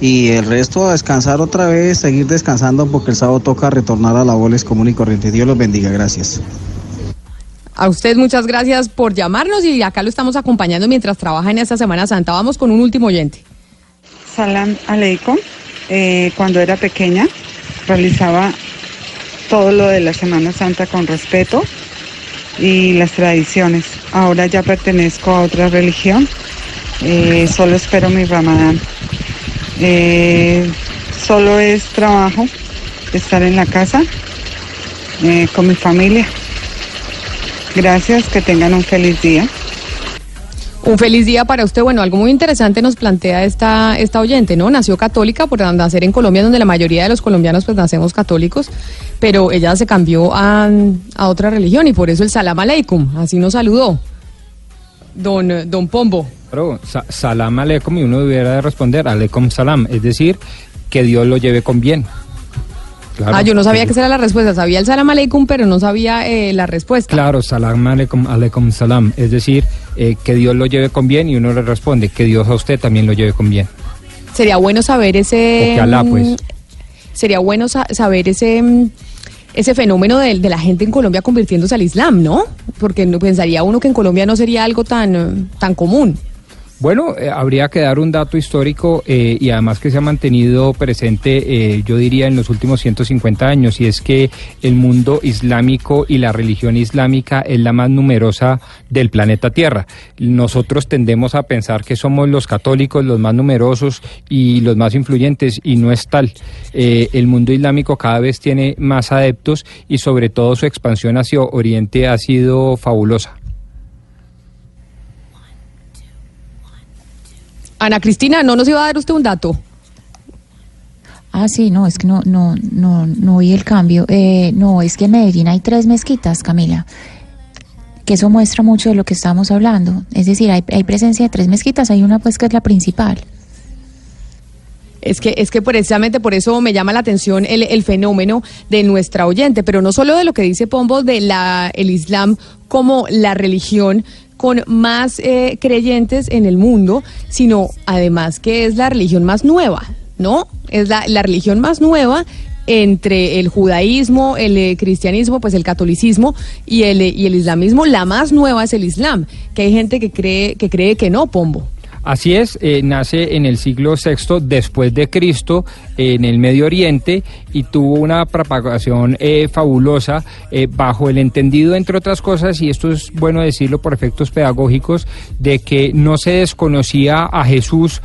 Y el resto a descansar otra vez, seguir descansando porque el sábado toca retornar a labores común y corriente. Dios los bendiga, gracias. A usted muchas gracias por llamarnos y acá lo estamos acompañando mientras trabaja en esta Semana Santa. Vamos con un último oyente. Salam aleikum. Eh, cuando era pequeña realizaba todo lo de la Semana Santa con respeto y las tradiciones. Ahora ya pertenezco a otra religión. Eh, solo espero mi ramadán. Eh, solo es trabajo, estar en la casa eh, con mi familia. Gracias, que tengan un feliz día. Un feliz día para usted. Bueno, algo muy interesante nos plantea esta, esta oyente, ¿no? Nació católica por nacer en Colombia, donde la mayoría de los colombianos pues nacemos católicos, pero ella se cambió a, a otra religión y por eso el salam aleikum, así nos saludó. Don, don Pombo. Claro, sa- salam aleikum y uno debiera de responder aleikum salam, es decir, que Dios lo lleve con bien. Claro. ah, yo no sabía que esa era la respuesta, sabía el salam aleikum, pero no sabía eh, la respuesta. Claro, salam aleikum, aleikum salam, es decir, eh, que Dios lo lleve con bien y uno le responde que Dios a usted también lo lleve con bien. Sería bueno saber ese... Alá, pues. mm, Sería bueno sa- saber ese... mm, ese fenómeno de, de la gente en Colombia convirtiéndose al Islam, ¿no? Porque pensaría uno que en Colombia no sería algo tan, tan común. Bueno, eh, habría que dar un dato histórico eh, y además que se ha mantenido presente, eh, yo diría, en los últimos 150 años, y es que el mundo islámico y la religión islámica es la más numerosa del planeta Tierra. Nosotros tendemos a pensar que somos los católicos los más numerosos y los más influyentes, y no es tal. Eh, el mundo islámico cada vez tiene más adeptos y sobre todo su expansión hacia Oriente ha sido fabulosa. Ana Cristina, ¿no nos iba a dar usted un dato? Ah, sí, no, es que no, no, no, no oí el cambio. Eh, no, es que en Medellín hay tres mezquitas, Camila. Que eso muestra mucho de lo que estamos hablando. Es decir, hay, hay presencia de tres mezquitas, hay una pues que es la principal. Es que, es que precisamente por eso me llama la atención el, el fenómeno de nuestra oyente, pero no solo de lo que dice Pombo de la, el Islam como la religión con más eh, creyentes en el mundo, sino además que es la religión más nueva, ¿no? Es la, religión más nueva entre el judaísmo, el eh, cristianismo, pues el catolicismo y el, eh, y el islamismo. La más nueva es el islam, que hay gente que cree que, cree que no, Pombo. Así es, eh, nace en el siglo VI después de Cristo en el Medio Oriente y tuvo una propagación eh, fabulosa eh, bajo el entendido, entre otras cosas, y esto es bueno decirlo por efectos pedagógicos, de que no se desconocía a Jesús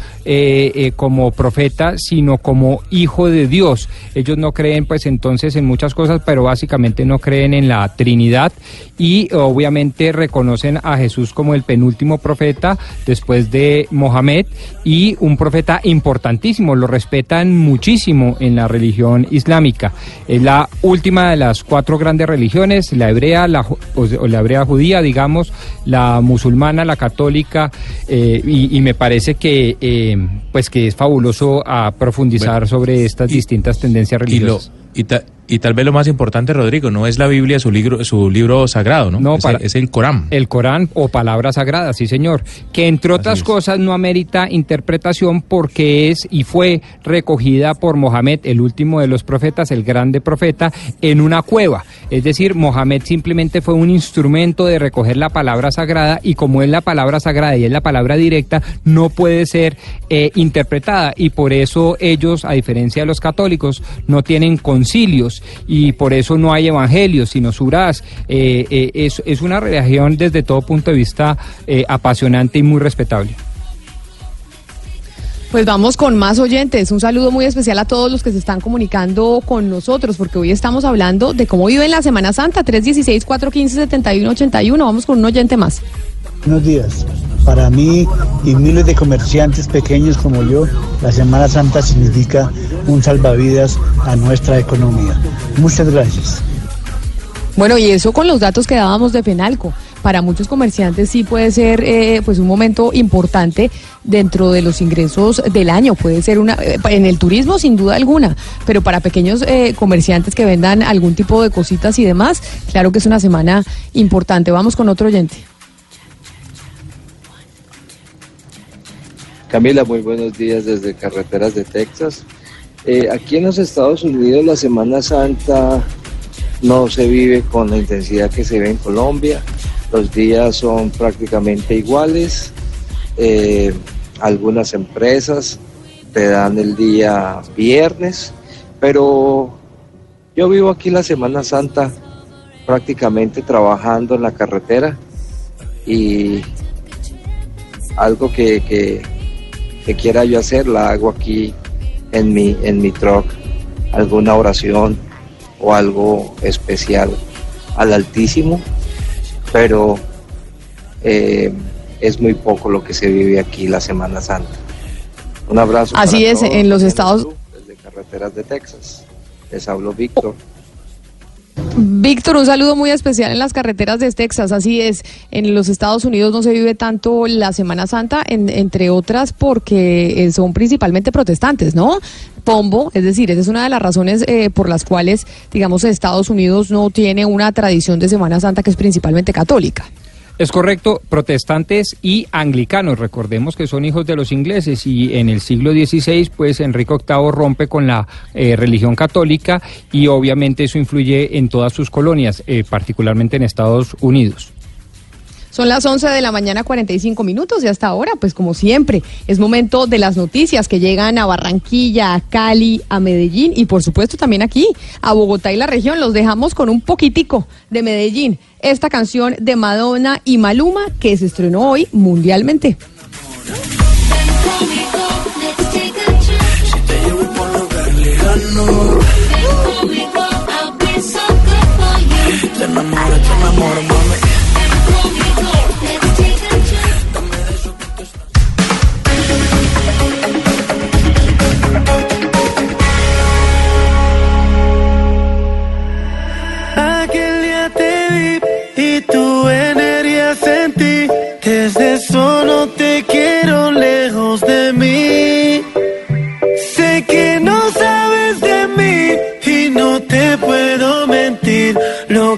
como profeta, sino como hijo de Dios. Ellos no creen pues entonces en muchas cosas, pero básicamente no creen en la Trinidad y obviamente reconocen a Jesús como el penúltimo profeta después de Mohamed y un profeta importantísimo, lo respetan muchísimo en la religión islámica. Es la última de las cuatro grandes religiones, la hebrea, la, o la hebrea judía, digamos, la musulmana, la católica, eh, y, y me parece que eh, pues que es fabuloso a profundizar sobre estas distintas tendencias Y, lo, religiosas. y, ta- y tal vez lo más importante, Rodrigo, no es la Biblia su libro, su libro sagrado, ¿no? No, es, para- el, es el Corán. El Corán o palabra sagrada, sí señor, que entre otras cosas no amerita interpretación porque es y fue recogida por Mohamed, el último de los profetas, el grande profeta, en una cueva. Es decir, Mohamed simplemente fue un instrumento de recoger la palabra sagrada y como es la palabra sagrada y es la palabra directa, no puede ser eh, interpretada y por eso ellos, a diferencia de los católicos, no tienen concilios y por eso no hay evangelios, sino surás. Eh, eh, es, es una religión desde todo punto de vista eh, apasionante y muy respetable. Pues vamos con más oyentes. Un saludo muy especial a todos los que se están comunicando con nosotros, porque hoy estamos hablando de cómo viven la Semana Santa. 316-415-7181. Vamos con un oyente más. Buenos días. Para mí y miles de comerciantes pequeños como yo, la Semana Santa significa un salvavidas a nuestra economía. Muchas gracias. Bueno, y eso con los datos que dábamos de Fenalco. Para muchos comerciantes sí puede ser eh, pues un momento importante dentro de los ingresos del año. Puede ser una eh, en el turismo sin duda alguna, pero para pequeños eh, comerciantes que vendan algún tipo de cositas y demás, claro que es una semana importante. Vamos con otro oyente. Camila, muy buenos días desde Carreteras de Texas. Eh, aquí en los Estados Unidos la Semana Santa no se vive con la intensidad que se ve en Colombia. Los días son prácticamente iguales. Eh, algunas empresas te dan el día viernes, pero yo vivo aquí la Semana Santa prácticamente trabajando en la carretera y algo que, que, que quiera yo hacer la hago aquí en mi, en mi truck, alguna oración o algo especial al Altísimo, pero eh, es muy poco lo que se vive aquí la Semana Santa. Un abrazo. Así para es, todos, en los Estados desde Carreteras de Texas. Les hablo Víctor. Víctor, un saludo muy especial en las carreteras de Texas. Así es, en los Estados Unidos no se vive tanto la Semana Santa, en- entre otras porque eh, son principalmente protestantes, ¿no? Pombo, es decir, esa es una de las razones eh, por las cuales, digamos, Estados Unidos no tiene una tradición de Semana Santa que es principalmente católica. Es correcto, protestantes y anglicanos, recordemos que son hijos de los ingleses y en el siglo XVI pues Enrique VIII rompe con la eh, religión católica y obviamente eso influye en todas sus colonias, eh, particularmente en Estados Unidos. Son las 11 de la mañana, 45 minutos y hasta ahora, pues como siempre, es momento de las noticias que llegan a Barranquilla, a Cali, a Medellín y por supuesto también aquí, a Bogotá y la región. Los dejamos con un poquitico de Medellín, esta canción de Madonna y Maluma que se estrenó hoy mundialmente.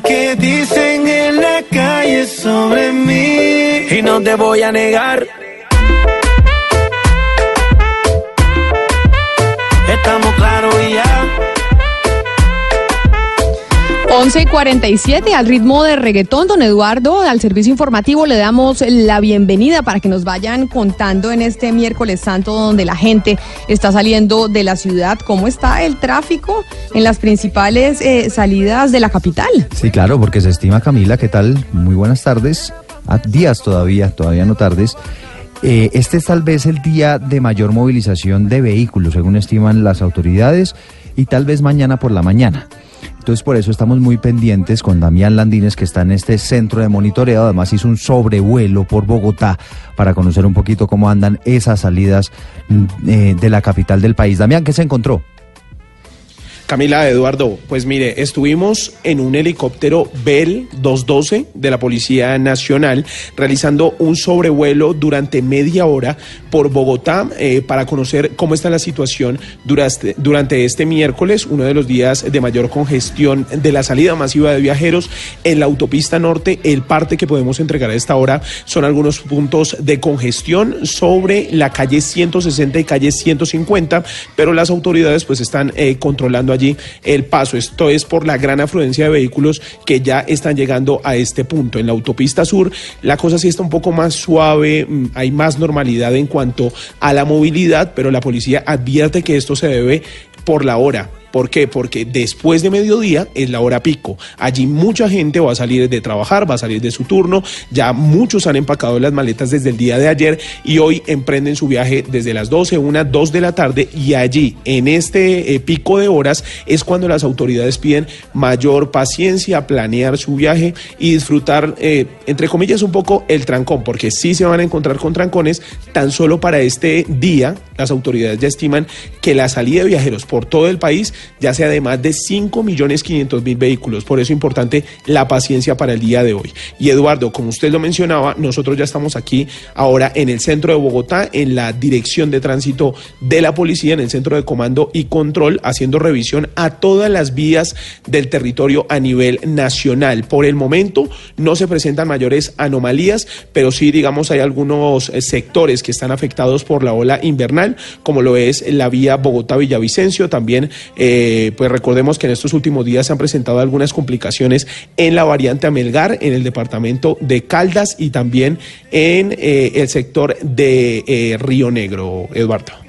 Que dicen en la calle sobre mí. Y no te voy a negar. Estamos claros y ya. 11 y 47 al ritmo de reggaetón, don Eduardo, al servicio informativo le damos la bienvenida para que nos vayan contando en este miércoles santo donde la gente está saliendo de la ciudad, cómo está el tráfico en las principales eh, salidas de la capital. Sí, claro, porque se estima, Camila, ¿qué tal? Muy buenas tardes. Ah, días todavía, todavía no tardes. Eh, este es tal vez el día de mayor movilización de vehículos, según estiman las autoridades, y tal vez mañana por la mañana. Entonces por eso estamos muy pendientes con Damián Landines, que está en este centro de monitoreo. Además hizo un sobrevuelo por Bogotá para conocer un poquito cómo andan esas salidas mm, eh, de la capital del país. Damián, ¿qué se encontró? Camila, Eduardo, pues mire, estuvimos en un helicóptero Bell 212 de la Policía Nacional realizando un sobrevuelo durante media hora por Bogotá eh, para conocer cómo está la situación durante, este miércoles, uno de los días de mayor congestión de la salida masiva de viajeros en la autopista norte. El parte que podemos entregar a esta hora son algunos puntos de congestión sobre la calle 160 y calle 150, pero las autoridades pues están eh, controlando allí el paso. Esto es por la gran afluencia de vehículos que ya están llegando a este punto. En la autopista sur la cosa sí está un poco más suave, mm, hay más normalidad en cuanto a la movilidad, pero la policía advierte que esto se debe por la hora ¿Por qué? Porque después de mediodía es la hora pico. Allí mucha gente va a salir de trabajar, va a salir de su turno. Ya muchos han empacado las maletas desde el día de ayer y hoy emprenden su viaje desde las 12, 1, 2 de la tarde y allí, en este eh, pico de horas, es cuando las autoridades piden mayor paciencia, planear su viaje y disfrutar, eh, entre comillas, un poco el trancón, porque sí se van a encontrar con trancones. Tan solo para este día, las autoridades ya estiman que la salida de viajeros por todo el país ya sea de más de 5 millones 500 mil vehículos. Por eso es importante la paciencia para el día de hoy. Y Eduardo, como usted lo mencionaba, nosotros ya estamos aquí ahora en el centro de Bogotá, en la dirección de tránsito de la policía, en el centro de comando y control, haciendo revisión a todas las vías del territorio a nivel nacional. Por el momento no se presentan mayores anomalías, pero sí, digamos, hay algunos eh, sectores que están afectados por la ola invernal, como lo es la vía Bogotá-Villavicencio. También, eh, pues recordemos que en estos últimos días se han presentado algunas complicaciones en la variante Amelgar, en el departamento de Caldas y también en eh, el sector de eh, Río Negro, Eduardo.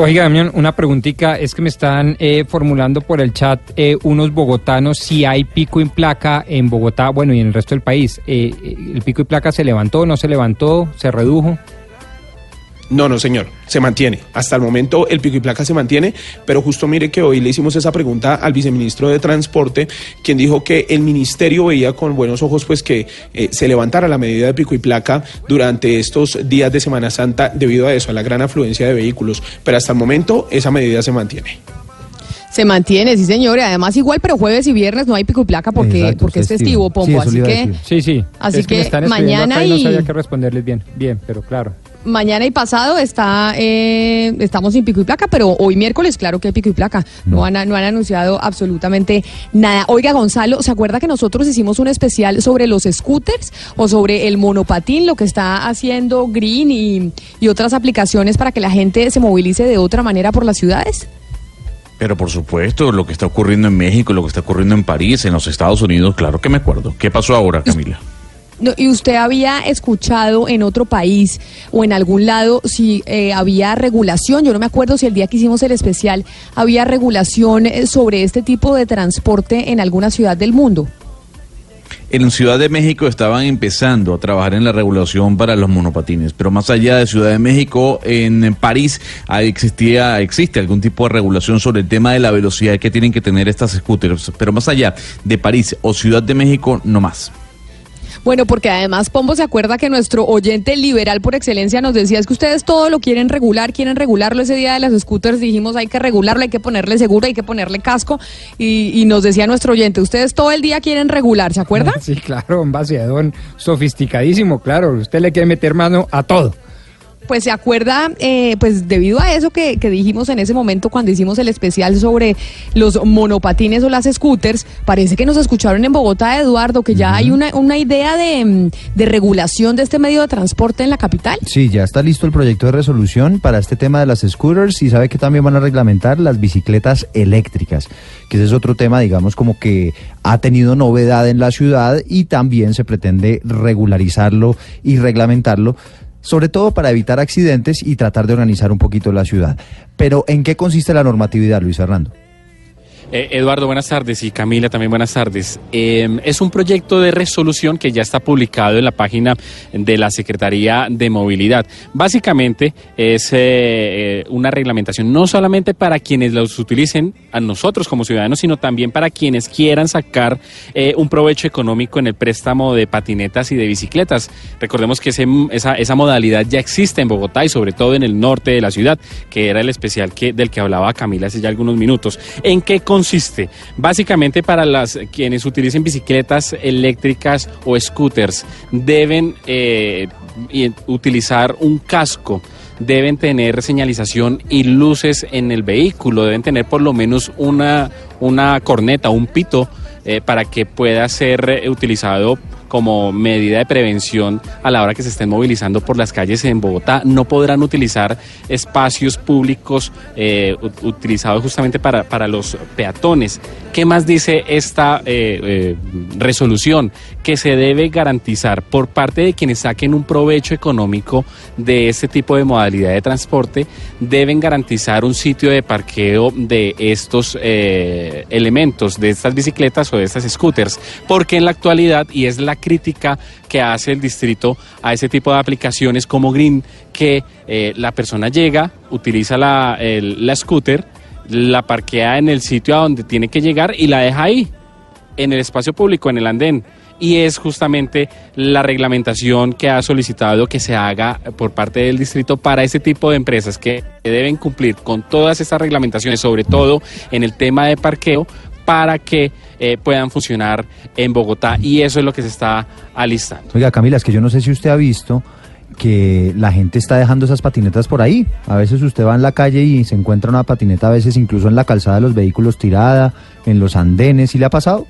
Oiga, Damián, una preguntita, es que me están eh, formulando por el chat eh, unos bogotanos si hay pico y placa en Bogotá, bueno, y en el resto del país. Eh, eh, ¿El pico y placa se levantó, no se levantó, se redujo? No, no, señor, se mantiene. Hasta el momento el pico y placa se mantiene, pero justo mire que hoy le hicimos esa pregunta al viceministro de Transporte, quien dijo que el ministerio veía con buenos ojos pues que eh, se levantara la medida de pico y placa durante estos días de Semana Santa debido a eso, a la gran afluencia de vehículos. Pero hasta el momento esa medida se mantiene. Se mantiene, sí señor, y además igual, pero jueves y viernes no hay pico y placa porque, Exacto, porque es festivo. Pombo, Sí, así que. Sí, sí. Así Es que que mañana y no y- sabía qué responderles bien. Bien, pero claro. Mañana y pasado está eh, estamos sin pico y placa, pero hoy miércoles claro que hay pico y placa. No han, no han anunciado absolutamente nada. Oiga, Gonzalo, ¿se acuerda que nosotros hicimos un especial sobre los scooters o sobre el monopatín, lo que está haciendo Green y, y otras aplicaciones para que la gente se movilice de otra manera por las ciudades? Pero por supuesto, lo que está ocurriendo en México, lo que está ocurriendo en París, en los Estados Unidos, claro que me acuerdo. ¿Qué pasó ahora, Camila? ¿Y usted había escuchado en otro país o en algún lado si eh, había regulación? Yo no me acuerdo si el día que hicimos el especial había regulación eh, sobre este tipo de transporte en alguna ciudad del mundo. En Ciudad de México estaban empezando a trabajar en la regulación para los monopatines, pero más allá de Ciudad de México, en París existía, existe algún tipo de regulación sobre el tema de la velocidad que tienen que tener estas scooters, pero más allá de París o Ciudad de México, no más. Bueno, porque además Pombo se acuerda que nuestro oyente liberal por excelencia nos decía es que ustedes todo lo quieren regular, quieren regularlo ese día de las scooters, dijimos hay que regularlo, hay que ponerle seguro, hay que ponerle casco y, y nos decía nuestro oyente, ustedes todo el día quieren regular, ¿se acuerda? [LAUGHS] Sí, claro, un vaciadón sofisticadísimo, claro. Usted le quiere meter mano a todo. Pues se acuerda, eh, pues debido a eso que, que dijimos en ese momento cuando hicimos el especial sobre los monopatines o las scooters, parece que nos escucharon en Bogotá, Eduardo, que ya hay una, una idea de, mm, de regulación de este medio de transporte en la capital. Sí, ya está listo el proyecto de resolución para este tema de las scooters y sabe que también van a reglamentar las bicicletas eléctricas, que ese es otro tema, digamos, como que ha tenido novedad en la ciudad y también se pretende regularizarlo y reglamentarlo sobre todo para evitar accidentes y tratar de organizar un poquito la ciudad. Pero ¿en qué consiste la normatividad, Luis Fernando? Eh, Eduardo, buenas tardes y Camila también buenas tardes. Eh, es un proyecto de resolución que ya está publicado en la página de la Secretaría de Movilidad. Básicamente es eh, eh, una reglamentación no solamente para quienes los utilicen a nosotros como ciudadanos, sino también para quienes quieran sacar un provecho económico en el préstamo de patinetas y de bicicletas. Recordemos que esa modalidad ya existe en Bogotá y sobre todo en el norte de la ciudad, que era el especial que, del que hablaba Camila hace ya algunos minutos. ¿En qué consiste? Básicamente para las quienes utilicen bicicletas eléctricas o scooters deben eh, utilizar un casco deben tener señalización y luces en el vehículo, deben tener por lo menos una, una corneta, un pito, eh, para que pueda ser utilizado como medida de prevención a la hora que se estén movilizando por las calles en Bogotá. No podrán utilizar espacios públicos eh, ut- utilizados justamente para, para los peatones. ¿Qué más dice esta eh, eh, resolución? Que se debe garantizar por parte de quienes saquen un provecho económico de este tipo de modalidad de transporte, deben garantizar un sitio de parqueo de estos elementos, de estas bicicletas o de estas scooters, porque en la actualidad, y es la crítica que hace el distrito a ese tipo de aplicaciones como Green, que eh, la persona llega, utiliza la, la scooter, la parquea en el sitio a donde tiene que llegar y la deja ahí, en el espacio público, en el andén. Y es justamente la reglamentación que ha solicitado que se haga por parte del distrito para ese tipo de empresas que deben cumplir con todas estas reglamentaciones, sobre todo en el tema de parqueo, para que eh, puedan funcionar en Bogotá. Y eso es lo que se está alistando. Oiga, Camila, es que yo no sé si usted ha visto que la gente está dejando esas patinetas por ahí. A veces usted va en la calle y se encuentra una patineta, a veces incluso en la calzada de los vehículos tirada, en los andenes. ¿Sí le ha pasado?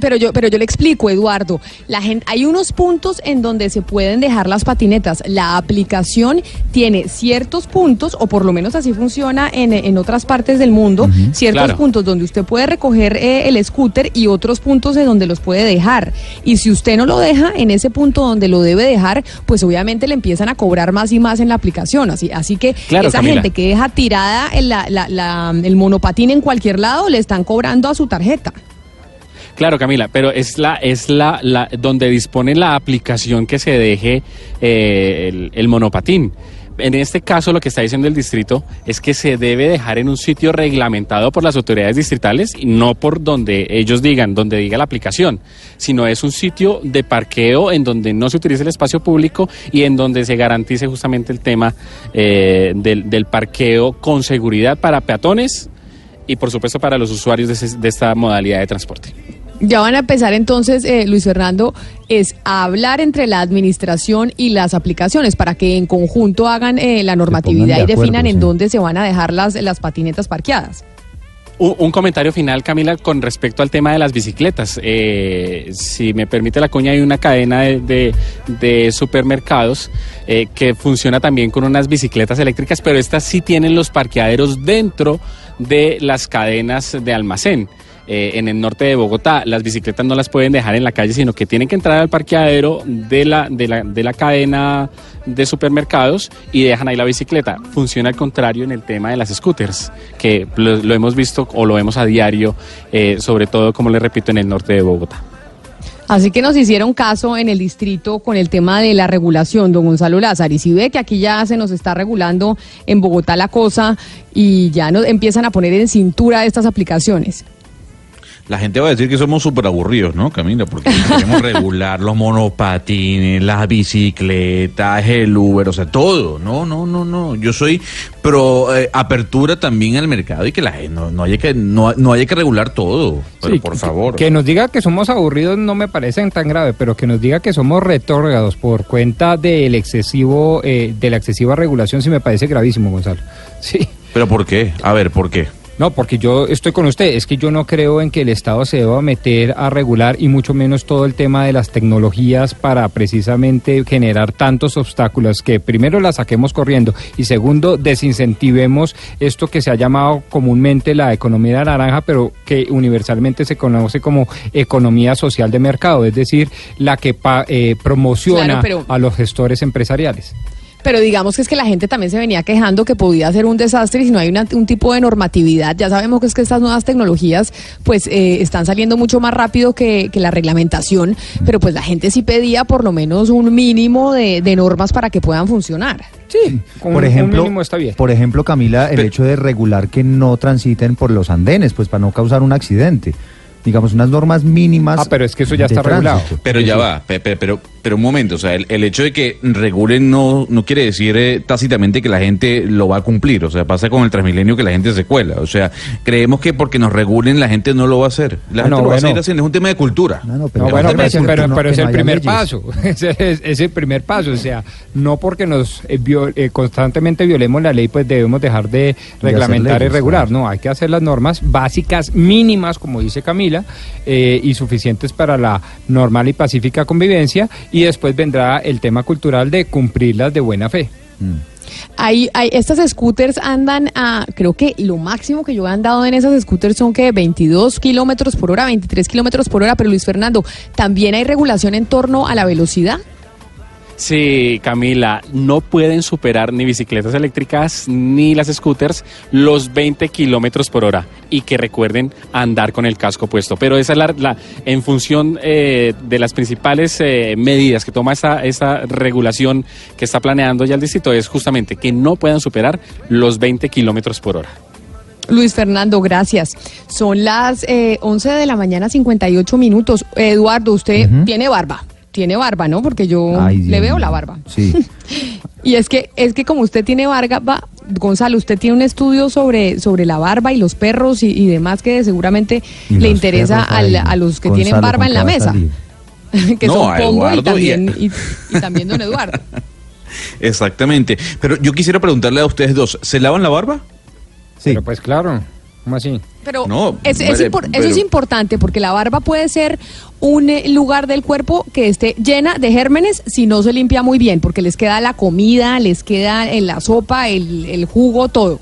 Pero yo, pero yo le explico, Eduardo. La gente, hay unos puntos en donde se pueden dejar las patinetas. La aplicación tiene ciertos puntos, o por lo menos así funciona en, en otras partes del mundo, ciertos Claro. puntos donde usted puede recoger eh, el scooter y otros puntos en donde los puede dejar. Y si usted no lo deja en ese punto donde lo debe dejar, pues obviamente le empiezan a cobrar más y más en la aplicación. Así, así que Claro, esa Camila. gente que deja tirada el, la- la- la- el monopatín en cualquier lado, le están cobrando a su tarjeta. Claro, Camila, pero es la es la, donde dispone la aplicación que se deje eh, el, monopatín. En este caso, lo que está diciendo el distrito es que se debe dejar en un sitio reglamentado por las autoridades distritales y no por donde ellos digan, donde diga la aplicación, sino es un sitio de parqueo en donde no se utilice el espacio público y en donde se garantice justamente el tema eh, del, del parqueo con seguridad para peatones y, por supuesto, para los usuarios de esta modalidad de transporte. Ya van a empezar entonces, eh, Luis Fernando, es a hablar entre la administración y las aplicaciones para que en conjunto hagan eh, la normatividad de y definan en dónde se van a dejar las, las patinetas parqueadas. Un, un comentario final, Camila, con respecto al tema de las bicicletas. Eh, si me permite la cuña, hay una cadena de, de- de supermercados eh, que funciona también con unas bicicletas eléctricas, pero estas sí tienen los parqueaderos dentro de las cadenas de almacén. Eh, en el norte de Bogotá, las bicicletas no las pueden dejar en la calle, sino que tienen que entrar al parqueadero de la, de la, de la cadena de supermercados y dejan ahí la bicicleta. Funciona al contrario en el tema de las scooters, que lo, hemos visto o lo vemos a diario, eh, sobre todo, como les repito, en el norte de Bogotá. Así que nos hicieron caso en el distrito con el tema de la regulación, don Gonzalo Lázaro. Y si ve que aquí ya se nos está regulando en Bogotá la cosa y ya nos empiezan a poner en cintura estas aplicaciones. La gente va a decir que somos súper aburridos, ¿no, Camila? Porque [LAUGHS] queremos regular los monopatines, las bicicletas, el Uber, o sea, todo. No, no, no, no. Yo soy pro eh, apertura también al mercado y que la gente no, no haya que no, no haya que regular todo. Pero Sí, por favor. Que nos diga que somos aburridos no me parece tan grave, pero que nos diga que somos retórgados por cuenta del excesivo, eh, de la excesiva regulación sí me parece gravísimo, Gonzalo. Sí. ¿Pero por qué? A ver, ¿por qué? No, porque yo estoy con usted. Es que yo no creo en que el Estado se deba meter a regular y mucho menos todo el tema de las tecnologías para precisamente generar tantos obstáculos que primero las saquemos corriendo y segundo desincentivemos esto que se ha llamado comúnmente la economía naranja, pero que universalmente se conoce como economía social de mercado, es decir, la que pa- eh, promociona Claro, pero- a los gestores empresariales. Pero digamos que es que la gente también se venía quejando que podía ser un desastre y si no hay una- un tipo de normatividad. Ya sabemos que es que estas nuevas tecnologías pues eh, están saliendo mucho más rápido que, que la reglamentación, pero pues la gente sí pedía por lo menos un mínimo de, de normas para que puedan funcionar. Sí, por ejemplo, por ejemplo, Camila, el hecho de regular que no transiten por los andenes, pues para no causar un accidente. Digamos, unas normas mínimas. Ah, pero es que eso ya está regulado. Pero ya va, pe- pe- pero Pero un momento, o sea, el, el hecho de que regulen no, no quiere decir eh, tácitamente que la gente lo va a cumplir. O sea, pasa con el Transmilenio que la gente se cuela. O sea, creemos que porque nos regulen la gente no lo va a hacer. La Ah, no, gente lo va a bueno. seguir haciendo. Es un tema de cultura. No, bueno, pero, pero- pero es el primer paso, [LAUGHS] ese es, es el primer paso, o sea, no porque nos eh, vio- eh, constantemente violemos la ley, pues debemos dejar de reglamentar y leyes, regular, no, hay que hacer las normas básicas mínimas, como dice Camila, eh, y suficientes para la normal y pacífica convivencia, y después vendrá el tema cultural de cumplirlas de buena fe. Hay, hay, estas scooters andan a, creo que lo máximo que yo he andado en esas scooters son que 22 kilómetros por hora, 23 kilómetros por hora, pero Luis Fernando, ¿también hay regulación en torno a la velocidad? Sí, Camila, no pueden superar ni bicicletas eléctricas ni las scooters los 20 kilómetros por hora y que recuerden andar con el casco puesto. Pero esa es la, la- en función eh, de las principales eh, medidas que toma esta, esta regulación que está planeando ya el distrito es justamente que no puedan superar los 20 kilómetros por hora. Luis Fernando, gracias. Son las eh, 11 de la mañana, 58 minutos. Eduardo, usted tiene barba. Tiene barba, ¿no? Porque yo Ay, le veo la barba. Sí. [LAUGHS] Y es que, es que como usted tiene barba, Gonzalo, usted tiene un estudio sobre, sobre la barba y los perros y, y demás que seguramente Y le interesa al- a los que Gonzalo, tienen barba ¿con en la mesa. [LAUGHS] que No, son a Pongo y también, y, y también don Eduardo. [LAUGHS] Exactamente. Pero yo quisiera preguntarle a ustedes dos, ¿se lavan la barba? Sí. Pero pues claro, ¿cómo así? Pero No, es- es vale, impor- eso es importante porque la barba puede ser un eh, lugar del cuerpo que esté llena de gérmenes si no se limpia muy bien, porque les queda la comida, les queda en la sopa, el, el jugo, todo.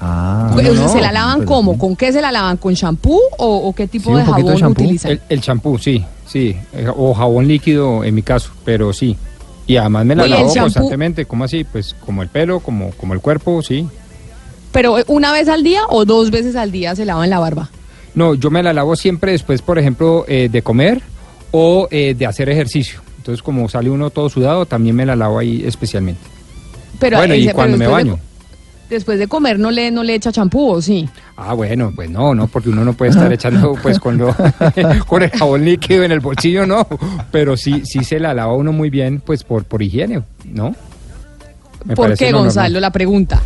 Ah, Pues, no, ¿Se la lavan pero cómo? ¿Con qué se la lavan? ¿Con shampoo o, o qué tipo de jabón utilizan? El, el champú, sí, sí. eh, O jabón líquido en mi caso, pero sí. Y además me la Oye, lavo champú- constantemente. ¿Cómo así? Pues como el pelo, como, como el cuerpo, sí. Pero eh, una vez al día o dos veces al día se lavan la barba. No, yo me la lavo siempre después, por ejemplo, eh, de comer o eh, de hacer ejercicio. Entonces, como sale uno todo sudado, también me la lavo ahí especialmente. Pero bueno, ese- y pero cuando me de- baño. después de comer no le, no le echa champú, ¿o sí? Ah, bueno, pues no, no, porque uno no puede estar [LAUGHS] echando pues con lo [LAUGHS] con el jabón líquido en el bolsillo, no, pero sí sí se la lava uno muy bien pues por por higiene, ¿no? Me ¿Por qué, normal. Gonzalo? La pregunta.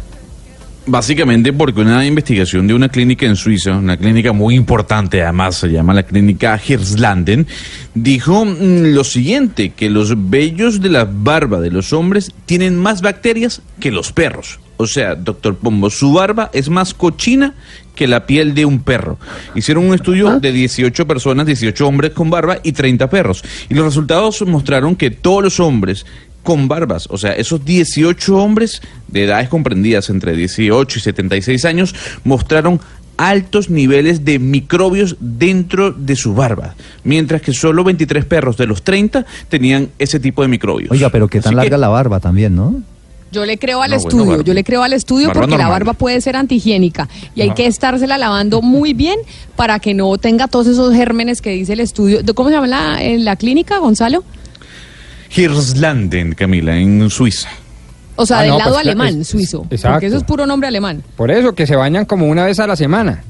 Básicamente porque una investigación de una clínica en Suiza, una clínica muy importante además, se llama la clínica Hirslanden, dijo mm, lo siguiente, que los vellos de la barba de los hombres tienen más bacterias que los perros. O sea, doctor Pombo, su barba es más cochina que la piel de un perro. Hicieron un estudio de 18 personas, 18 hombres con barba y 30 perros. Y los resultados mostraron que todos los hombres con barbas, o sea, esos 18 hombres de edades comprendidas entre 18 y 76 años mostraron altos niveles de microbios dentro de su barba, mientras que solo 23 perros de los 30 tenían ese tipo de microbios. Oiga, pero qué tan Así que- larga la barba también, ¿no? Yo le creo al No, estudio, yo le creo al estudio barba porque la barba puede ser antihigiénica y hay que estársela lavando muy bien para que no tenga todos esos gérmenes que dice el estudio. ¿Cómo se llama la, en la clínica, Gonzalo? Hirslanden, Camila, en Suiza. O sea, Ah, del no, lado pues, alemán, es- suizo. exacto. Porque eso es puro nombre alemán. Por eso que se bañan como una vez a la semana.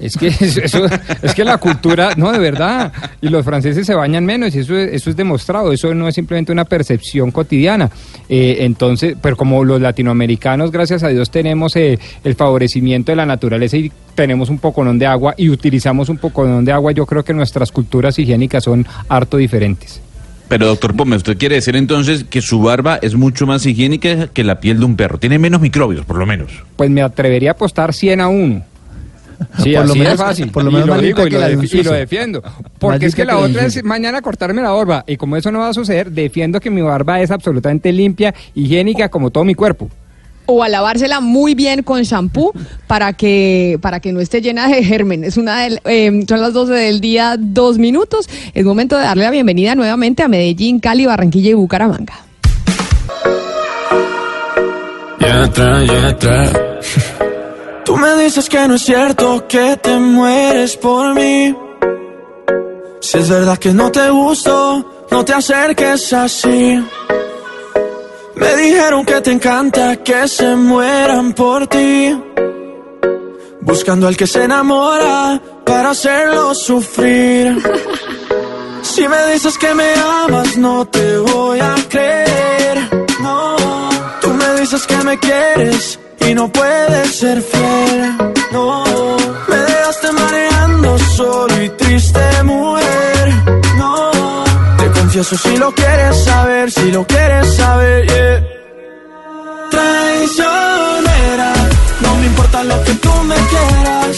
Es que [LAUGHS] eso, es que la cultura, no, de verdad. Y los franceses se bañan menos y eso, es- eso es demostrado. Eso no es simplemente una percepción cotidiana. Eh, entonces, pero como los latinoamericanos, gracias a Dios, tenemos eh, el favorecimiento de la naturaleza y tenemos un poconón de agua y utilizamos un poconón de agua, yo creo que nuestras culturas higiénicas son harto diferentes. Pero doctor Pome, usted quiere decir entonces que su barba es mucho más higiénica que la piel de un perro. Tiene menos microbios, por lo menos. Pues me atrevería a apostar 100 a 1. Sí, Por lo menos- es fácil. por lo y menos lo más digo y que lo, de y lo defiendo. Porque es que la que otra es mañana cortarme la barba. Y como eso no va a suceder, defiendo que mi barba es absolutamente limpia, higiénica, como todo mi cuerpo. O a lavársela muy bien con shampoo para que, para que no esté llena de gérmenes. Una del- eh, son las 12 del día, dos minutos. Es momento de darle la bienvenida nuevamente a Medellín, Cali, Barranquilla y Bucaramanga. Y atrás, y atrás. Tú me dices que no es cierto que te mueres por mí. Si es verdad que no te gusto, no te acerques así. Me dijeron que te encanta que se mueran por ti. Buscando al que se enamora para hacerlo sufrir. [LAUGHS] Si me dices que me amas, no te voy a creer. No, tú me dices que me quieres y no puedes ser fiel. No, me dejaste mareando solo y triste, mujer. Confieso si lo quieres saber, si lo quieres saber. Traicionera, no me importa lo que tú me quieras.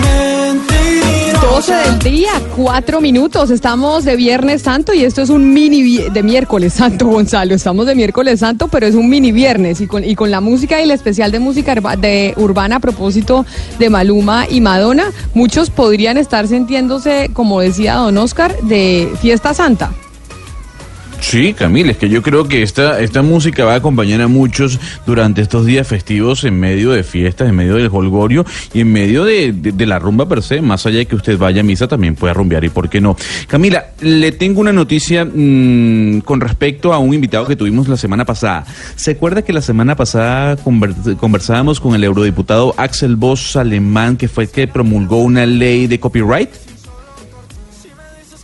Mentirosa. 12 del día, 4 minutos. Estamos de Viernes Santo y esto es un mini de miércoles santo, [LAUGHS] Gonzalo. Estamos de miércoles santo, pero es un mini viernes y con, y con la música y el especial de música de urbana a propósito de Maluma y Madonna, muchos podrían estar sintiéndose, como decía don Oscar, de fiesta santa. Sí, Camila, es que yo creo que esta, esta música va a acompañar a muchos durante estos días festivos en medio de fiestas, en medio del holgorio y en medio de, de- la rumba per se. Más allá de que usted vaya a misa, también puede rumbear y por qué no. Camila, le tengo una noticia mm, con respecto a un invitado que tuvimos la semana pasada. ¿Se acuerda que la semana pasada conver- conversábamos con el eurodiputado Axel Voss alemán, que fue el que promulgó una ley de copyright?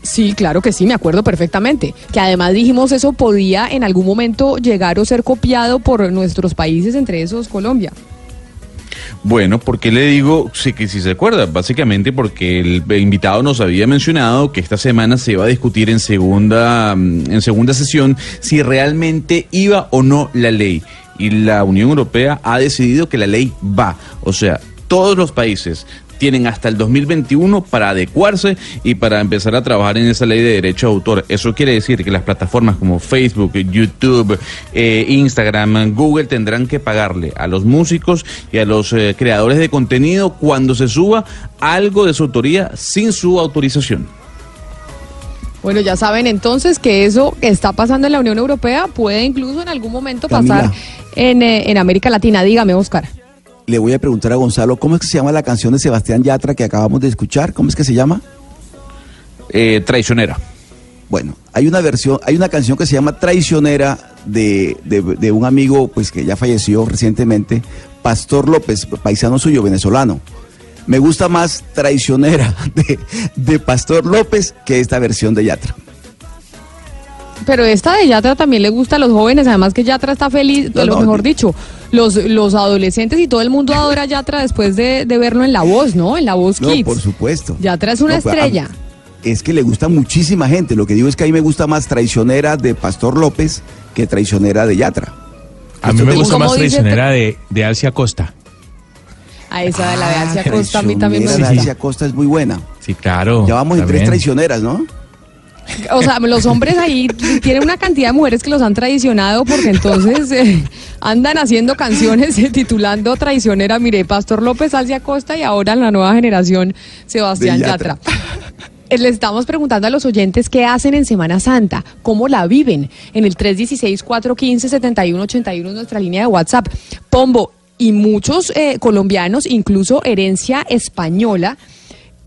Sí, claro que sí, me acuerdo perfectamente. Que además dijimos eso podía en algún momento llegar o ser copiado por nuestros países, entre esos Colombia. Bueno, ¿por qué le digo sí, que si se acuerda? Básicamente porque el invitado nos había mencionado que esta semana se iba a discutir en segunda, mm, en segunda sesión si realmente iba o no la ley. Y la Unión Europea ha decidido que la ley va. O sea, todos los países tienen hasta el 2021 para adecuarse y para empezar a trabajar en esa ley de derecho de autor. Eso quiere decir que las plataformas como Facebook, YouTube, eh, Instagram, Google tendrán que pagarle a los músicos y a los eh, creadores de contenido cuando se suba algo de su autoría sin su autorización. Bueno, ya saben entonces que eso que está pasando en la Unión Europea puede incluso en algún momento Camila. pasar en, eh, en América Latina. Dígame, Oscar. Le voy a preguntar a Gonzalo, ¿cómo es que se llama la canción de Sebastián Yatra que acabamos de escuchar? ¿Cómo es que se llama? Eh, traicionera. Bueno, hay una versión, hay una canción que se llama Traicionera de, de- de un amigo pues que ya falleció recientemente, Pastor López, paisano suyo, venezolano. Me gusta más Traicionera [LAUGHS] de, de Pastor López que esta versión de Yatra. Pero esta de Yatra también le gusta a los jóvenes, además que Yatra está feliz, No, lo no, mejor dicho, los, los adolescentes y todo el mundo adora a Yatra después de, de verlo en La Voz, ¿no? En La Voz No, Kids. por supuesto. Yatra es una No, pues, estrella. Es que le gusta muchísima gente. Lo que digo es que a mí me gusta más Traicionera de Pastor López que Traicionera de Yatra. A mí me gusta ¿Cómo más traicionera de, de Alcia Costa. A esa de la de Ah, Alcia Costa a mí también me Traicionera de gusta. Alcia Costa es muy buena. Sí, claro. Ya vamos en tres traicioneras, ¿no? O sea, los hombres ahí tienen una cantidad de mujeres que los han traicionado porque entonces eh, andan haciendo canciones eh, titulando traicionera, mire, Pastor López Alcia Costa y ahora en la nueva generación Sebastián Yatra. Eh, Le estamos preguntando a los oyentes qué hacen en Semana Santa, cómo la viven. En el 316-415-7181 es nuestra línea de WhatsApp. Pombo y muchos eh, colombianos, incluso herencia española,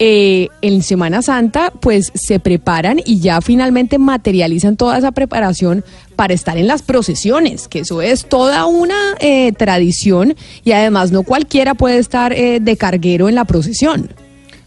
eh, en Semana Santa, pues se preparan y ya finalmente materializan toda esa preparación para estar en las procesiones, que eso es toda una eh, tradición y además no cualquiera puede estar eh, de carguero en la procesión.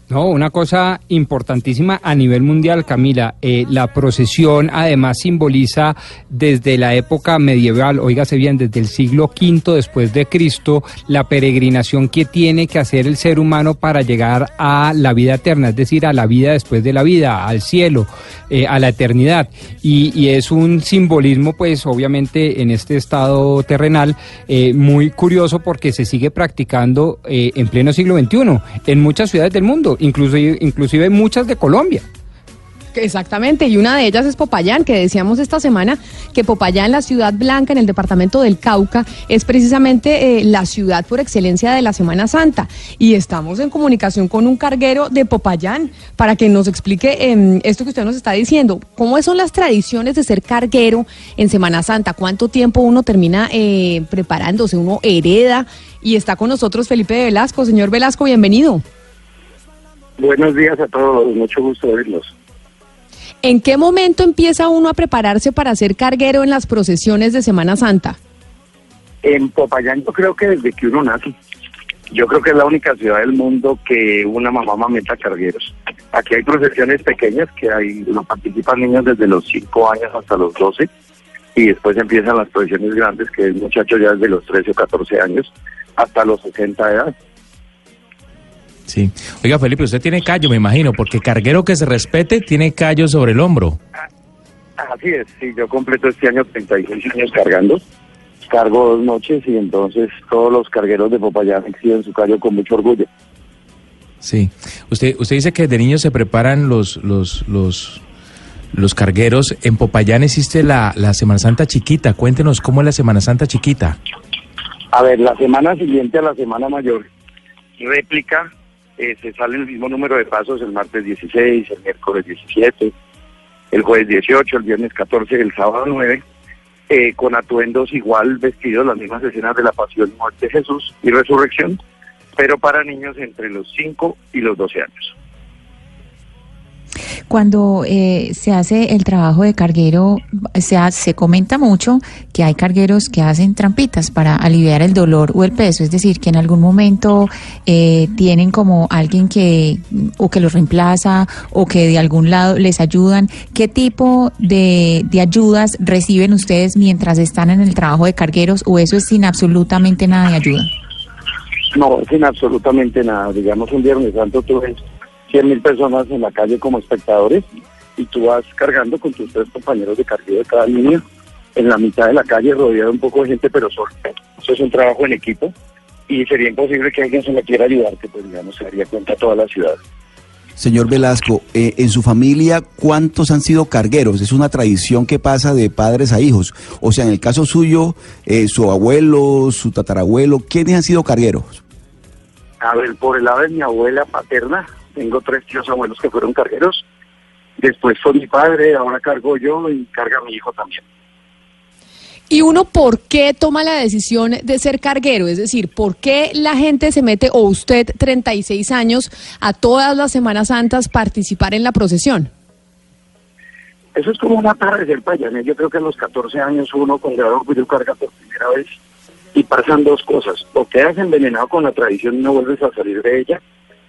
No, una cosa importantísima a nivel mundial, Camila. eh, la procesión además simboliza desde la época medieval, oígase bien, desde el siglo V después de Cristo, la peregrinación que tiene que hacer el ser humano para llegar a la vida eterna, es decir, a la vida después de la vida, al cielo, eh, a la eternidad. Y, y es un simbolismo, pues obviamente en este estado terrenal, eh, muy curioso porque se sigue practicando eh, en pleno siglo XXI en muchas ciudades del mundo, inclusive, inclusive muchas de Colombia. Exactamente, y una de ellas es Popayán, que decíamos esta semana que Popayán, la ciudad blanca en el departamento del Cauca, es precisamente eh, la ciudad por excelencia de la Semana Santa. Y estamos en comunicación con un carguero de Popayán para que nos explique em, esto que usted nos está diciendo. ¿Cómo son las tradiciones de ser carguero en Semana Santa? ¿Cuánto tiempo uno termina eh, preparándose? ¿Uno hereda? Y está con nosotros Felipe Velasco. Señor Velasco, bienvenido. Buenos días a todos, mucho gusto verlos. ¿En qué momento empieza uno a prepararse para ser carguero en las procesiones de Semana Santa? En Popayán yo creo que desde que uno nace, Yo creo que es la única ciudad del mundo que una mamá mameta cargueros. Aquí hay procesiones pequeñas que hay, no participan niños desde los 5 años hasta los 12 y después empiezan las procesiones grandes que el muchacho ya desde los 13 o 14 años hasta los 60 de edad. Sí. Oiga, Felipe, usted tiene callo, me imagino, porque carguero que se respete tiene callo sobre el hombro. Así es, sí, yo completo este año 36 años cargando. Cargo dos noches y entonces todos los cargueros de Popayán exhiben su callo con mucho orgullo. Sí. Usted, usted dice que de niños se preparan los, los, los, los cargueros. En Popayán existe la, la Semana Santa chiquita. Cuéntenos cómo es la Semana Santa chiquita. A ver, la semana siguiente a la semana mayor, réplica, eh, se sale el mismo número de pasos el martes 16, el miércoles 17, el jueves 18, el viernes 14, el sábado 9, eh, con atuendos igual vestidos, las mismas escenas de la pasión muerte de Jesús y resurrección, pero para niños entre los 5 y los 12 años. Cuando eh, se hace el trabajo de carguero, se, ha- se comenta mucho que hay cargueros que hacen trampitas para aliviar el dolor o el peso, es decir, que en algún momento eh, tienen como alguien que o que los reemplaza o que de algún lado les ayudan. ¿Qué tipo de, de ayudas reciben ustedes mientras están en el trabajo de cargueros o eso es sin absolutamente nada de ayuda? No, sin absolutamente nada. Digamos, un Viernes Santo tú ves 100 mil personas en la calle como espectadores y tú vas cargando con tus tres compañeros de carguero de cada línea en la mitad de la calle rodeado un poco de gente pero solo. Eso es un trabajo en equipo y sería imposible que alguien se le quiera ayudar, que pues digamos se daría cuenta toda la ciudad. Señor Velasco, eh, en su familia, ¿cuántos han sido cargueros? Es una tradición que pasa de padres a hijos. O sea, en el caso suyo, eh, su abuelo, su tatarabuelo, ¿quiénes han sido cargueros? A ver, por el lado de mi abuela paterna, tengo tres tíos abuelos que fueron cargueros. Después fue mi padre, ahora cargo yo y carga mi hijo también. ¿Y uno por qué toma la decisión de ser carguero? Es decir, ¿por qué la gente se mete, o usted, 36 años, a todas las Semanas Santas participar en la procesión? Eso es como una tarde de ser payané. Yo creo que a los 14 años uno con gran orgullo carga por primera vez y pasan dos cosas. O quedas envenenado con la tradición y no vuelves a salir de ella,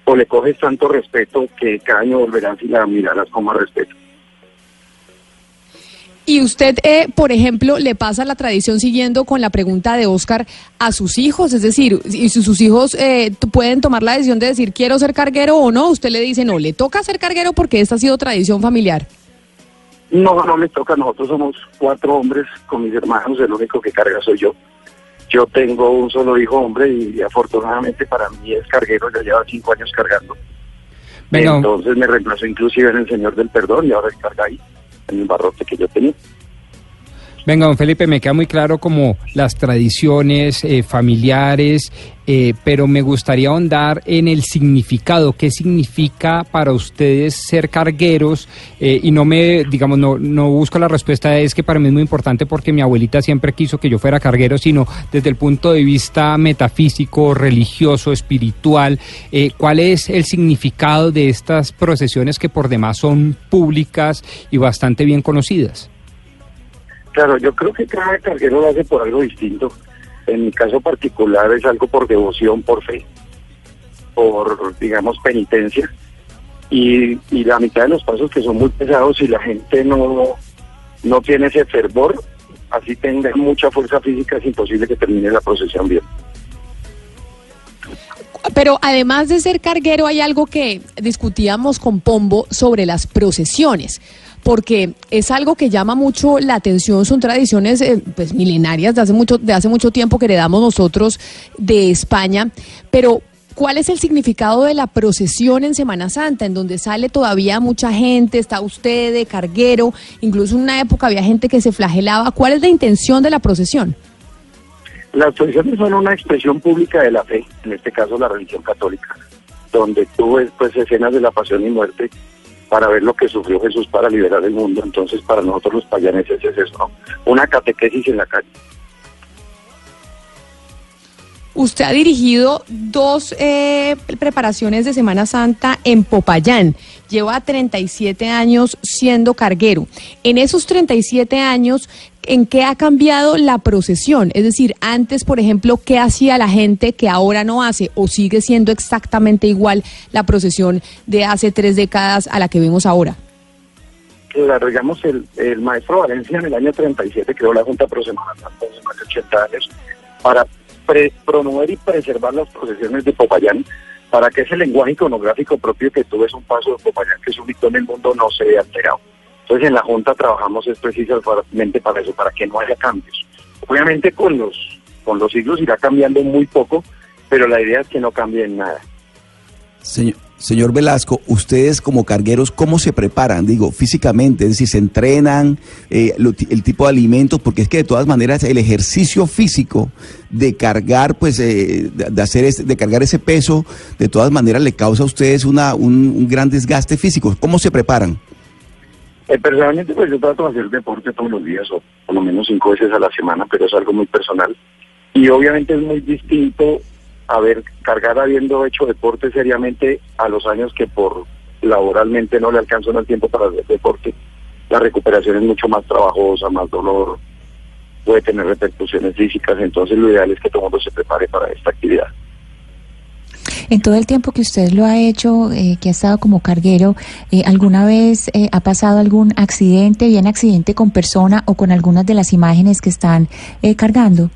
o le coges tanto respeto que cada año volverás y la mirarás con más respeto. Y usted, eh, por ejemplo, le pasa la tradición siguiendo con la pregunta de Oscar a sus hijos, es decir, y si sus hijos eh, pueden tomar la decisión de decir quiero ser carguero o no, usted le dice no, le toca ser carguero porque esta ha sido tradición familiar. No, no les toca. Nosotros somos cuatro hombres con mis hermanos. El único que carga soy yo. Yo tengo un solo hijo hombre y afortunadamente para mí es carguero. Ya lleva cinco años cargando. Venga. Entonces me reemplazó inclusive en el Señor del Perdón y ahora carga ahí, en el barrote que yo tenía. Venga, don Felipe, me queda muy claro como las tradiciones eh, familiares, eh, pero me gustaría ahondar en el significado. ¿Qué significa para ustedes ser cargueros? Eh, y no me, digamos, no, no busco la respuesta, es que para mí es muy importante porque mi abuelita siempre quiso que yo fuera carguero, sino desde el punto de vista metafísico, religioso, espiritual. ¿Cuál es el significado de estas procesiones que por demás son públicas y bastante bien conocidas? Claro, yo creo que cada carguero lo hace por algo distinto. En mi caso particular es algo por devoción, por fe, por, digamos, penitencia. Y, la mitad de los pasos que son muy pesados y la gente no, no tiene ese fervor, así tenga mucha fuerza física, es imposible que termine la procesión bien. Pero además de ser carguero, hay algo que discutíamos con Pombo sobre las procesiones, porque es algo que llama mucho la atención, son tradiciones eh, pues, milenarias de hace, mucho, de hace mucho tiempo que heredamos nosotros de España, pero ¿cuál es el significado de la procesión en Semana Santa, en donde sale todavía mucha gente, está usted de carguero, incluso en una época había gente que se flagelaba? ¿Cuál es la intención de la procesión? Las procesiones son una expresión pública de la fe, en este caso la religión católica, donde tú ves pues escenas de la pasión y muerte para ver lo que sufrió Jesús para liberar el mundo. Entonces para nosotros los payaneses es eso, ¿no? Una catequesis en la calle. Usted ha dirigido dos eh, preparaciones de Semana Santa en Popayán. Lleva 37 años siendo carguero. En esos 37 años, ¿en qué ha cambiado la procesión? Es decir, antes, por ejemplo, ¿qué hacía la gente que ahora no hace? ¿O sigue siendo exactamente igual la procesión de hace tres décadas a la que vemos ahora? Digamos, el, el maestro Valencia en el año 37 creó la Junta Pro Semana Santa hace más de 80 años para promover y preservar las procesiones de Popayán para que ese lenguaje iconográfico propio que tú ves un paso de Popayán que es único en el mundo no se vea alterado. Entonces en la Junta trabajamos es precisamente para eso, para que no haya cambios. Obviamente con los, con los siglos irá cambiando muy poco, pero la idea es que no cambie en nada. Señor, Velasco, ustedes como cargueros, ¿cómo se preparan? Digo, físicamente, es decir, se entrenan, eh, el tipo de alimentos, porque es que de todas maneras el ejercicio físico de cargar, pues, eh, de, hacer ese- de cargar ese peso, de todas maneras le causa a ustedes una, un, un gran desgaste físico. ¿Cómo se preparan? Eh, personalmente, pues yo trato de hacer deporte todos los días o por lo menos cinco veces a la semana, pero es algo muy personal. Y obviamente es muy distinto haber cargar habiendo hecho deporte seriamente a los años que por laboralmente no le alcanzan el tiempo para hacer deporte. La recuperación es mucho más trabajosa, más dolor, puede tener repercusiones físicas, entonces lo ideal es que todo el mundo se prepare para esta actividad. En todo el tiempo que usted lo ha hecho, eh, que ha estado como carguero, eh, ¿alguna vez eh, ha pasado algún accidente, bien accidente con persona o con algunas de las imágenes que están eh, cargando?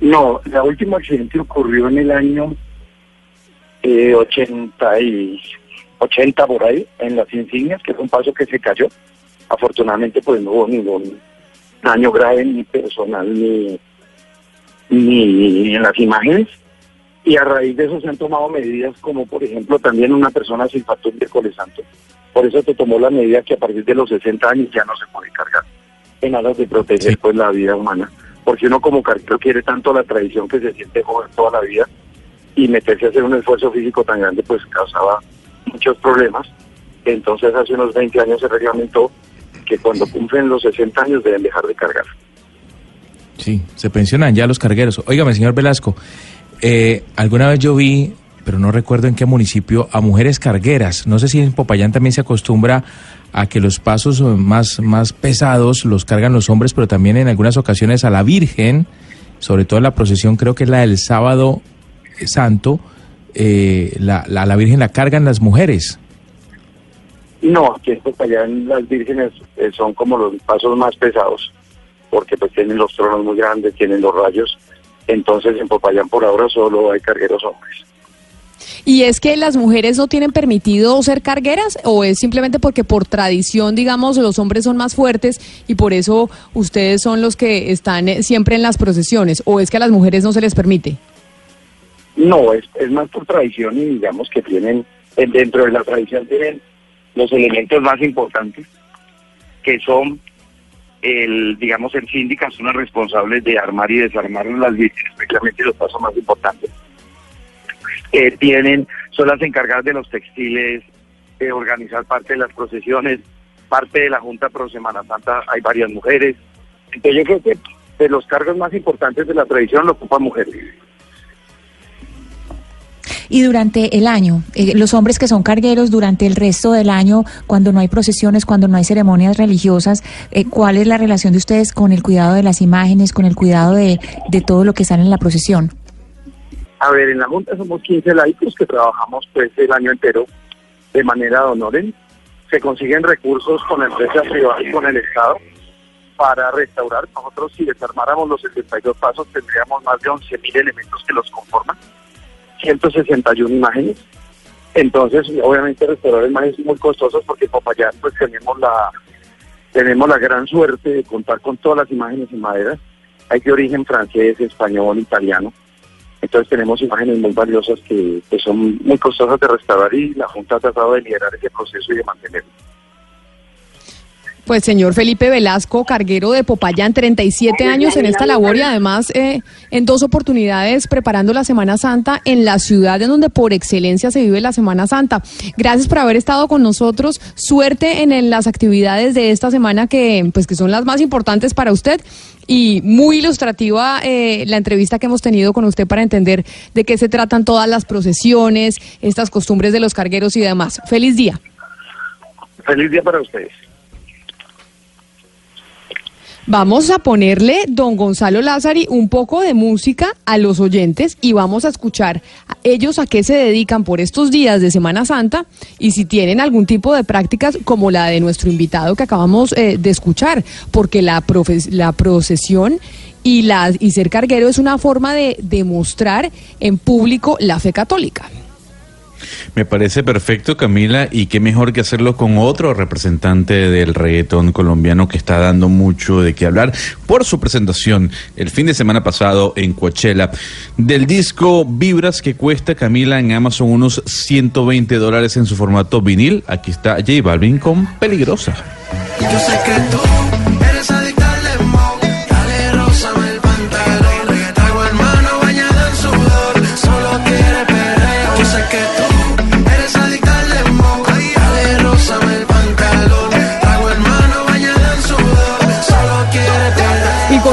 No, la última accidente ocurrió en el año eh, 80, y, 80 por ahí, en las insignias, que fue un paso que se cayó. Afortunadamente, pues no hubo ningún daño grave ni personal ni, ni en las imágenes. Y a raíz de eso se han tomado medidas como, por ejemplo, también una persona se infartó un miércoles santo. Por eso se tomó la medida que a partir de los 60 años ya no se puede cargar en aras de proteger pues la vida humana. Porque uno como carguero quiere tanto la tradición que se siente joven toda la vida y meterse a hacer un esfuerzo físico tan grande pues causaba muchos problemas. Entonces hace unos 20 años se reglamentó que cuando cumplen los 60 años deben dejar de cargar. Sí, se pensionan ya los cargueros. Óigame, señor Velasco, eh, alguna vez yo vi, pero no recuerdo en qué municipio, a mujeres cargueras. No sé si en Popayán también se acostumbra a que los pasos más, más pesados los cargan los hombres, pero también en algunas ocasiones a la Virgen, sobre todo en la procesión, creo que es la del sábado eh, santo, eh, la, la, la Virgen la cargan las mujeres. No, aquí en Popayán las vírgenes eh, son como los pasos más pesados, porque pues tienen los tronos muy grandes, tienen los rayos. Entonces en Popayán por ahora solo hay cargueros hombres. ¿Y es que las mujeres no tienen permitido ser cargueras o es simplemente porque por tradición, digamos, los hombres son más fuertes y por eso ustedes son los que están eh, siempre en las procesiones o es que a las mujeres no se les permite? No, es, es más por tradición y digamos que tienen, dentro de la tradición tienen los elementos más importantes, que son el, digamos, el síndica son los responsables de armar y desarmar las vírgenes, especialmente los pasos más importantes. Eh, tienen, son las encargadas de los textiles, de organizar parte de las procesiones, parte de la Junta Pro Semana Santa hay varias mujeres. Entonces yo creo que de los cargos más importantes de la tradición lo ocupan mujeres. Y durante el año, eh, los hombres que son cargueros durante el resto del año, cuando no hay procesiones, cuando no hay ceremonias religiosas, eh, ¿cuál es la relación de ustedes con el cuidado de las imágenes, con el cuidado de, de todo lo que sale en la procesión? A ver, en la Junta somos 15 laicos que trabajamos pues el año entero de manera de honoren. Se consiguen recursos con la empresa privada y con el Estado para restaurar. Nosotros si desarmáramos los 72 pasos tendríamos más de 11.000 elementos que los conforman, 161 imágenes. Entonces, obviamente restaurar imágenes es muy costosos porque en Popayán pues tenemos la tenemos la gran suerte de contar con todas las imágenes en madera. Hay de origen francés, español, italiano. Entonces tenemos imágenes muy valiosas que, que son muy costosas de restaurar y la Junta ha tratado de liderar ese proceso y de mantenerlo. Pues señor Felipe Velasco, carguero de Popayán, 37 años en esta labor y además eh, en dos oportunidades preparando la Semana Santa en la ciudad en donde por excelencia se vive la Semana Santa. Gracias por haber estado con nosotros. Suerte en, en las actividades de esta semana que, pues, que son las más importantes para usted y muy ilustrativa eh, la entrevista que hemos tenido con usted para entender de qué se tratan todas las procesiones, estas costumbres de los cargueros y demás. Feliz día. Feliz día para ustedes. Vamos a ponerle, don Gonzalo Lázari, un poco de música a los oyentes y vamos a escuchar a ellos a qué se dedican por estos días de Semana Santa y si tienen algún tipo de prácticas como la de nuestro invitado que acabamos eh, de escuchar, porque la, procesión y, y ser carguero es una forma de demostrar en público la fe católica. Me parece perfecto, Camila, y qué mejor que hacerlo con otro representante del reggaetón colombiano que está dando mucho de qué hablar por su presentación el fin de semana pasado en Coachella del disco Vibras que cuesta, Camila, en Amazon unos 120 dólares en su formato vinil. Aquí está J Balvin con Peligrosa. Yo sé que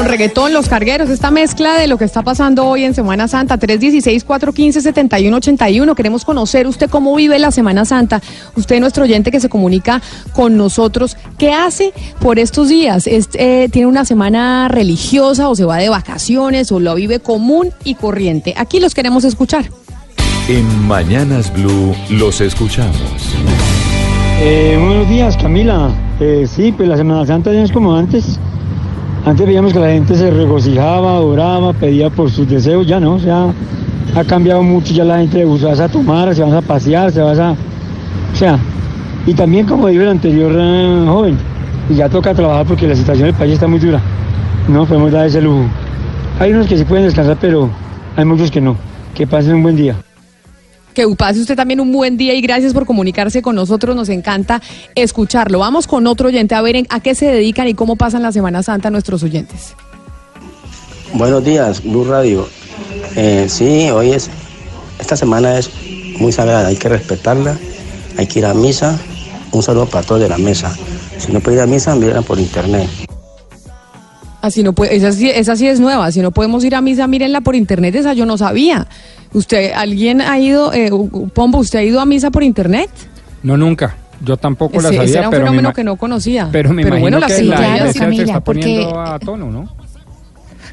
con reggaetón, los cargueros, esta mezcla de lo que está pasando hoy en Semana Santa, 316-415-7181. Queremos conocer usted cómo vive la Semana Santa. Usted, nuestro oyente que se comunica con nosotros, ¿qué hace por estos días? Es, eh, ¿Tiene una semana religiosa o se va de vacaciones o lo vive común y corriente? Aquí los queremos escuchar. En Mañanas Blue los escuchamos. Eh, buenos días, Camila. Eh, sí, pues la Semana Santa ya es como antes. Antes veíamos que la gente se regocijaba, oraba, pedía por sus deseos, ya no, o sea, ha cambiado mucho, ya la gente se va a tomar, se va a pasear, se va a... O sea, y también como dijo el anterior eh, joven, ya toca trabajar porque la situación del país está muy dura. No podemos dar ese lujo. Hay unos que sí pueden descansar, pero hay muchos que no. Que pasen un buen día. Que pase usted también un buen día y gracias por comunicarse con nosotros. Nos encanta escucharlo. Vamos con otro oyente a ver en- a qué se dedican y cómo pasan la Semana Santa nuestros oyentes. Buenos días, Blue Radio. Eh, sí, hoy es, esta semana es muy sagrada, hay que respetarla, hay que ir a misa. Un saludo para todos de la mesa. Si no puede ir a misa, miren por internet. Así no puede, esa sí, esa sí es nueva. Si no podemos ir a misa, mírenla por internet. Esa yo no sabía. ¿Usted, alguien ha ido, eh, Pombo, usted ha ido a misa por internet? No, nunca. Yo tampoco la ese sabía, era un pero me, fenómeno que no conocía. pero me imagino bueno, la que la Claro, iglesia se Camila, está porque- poniendo a tono, ¿no?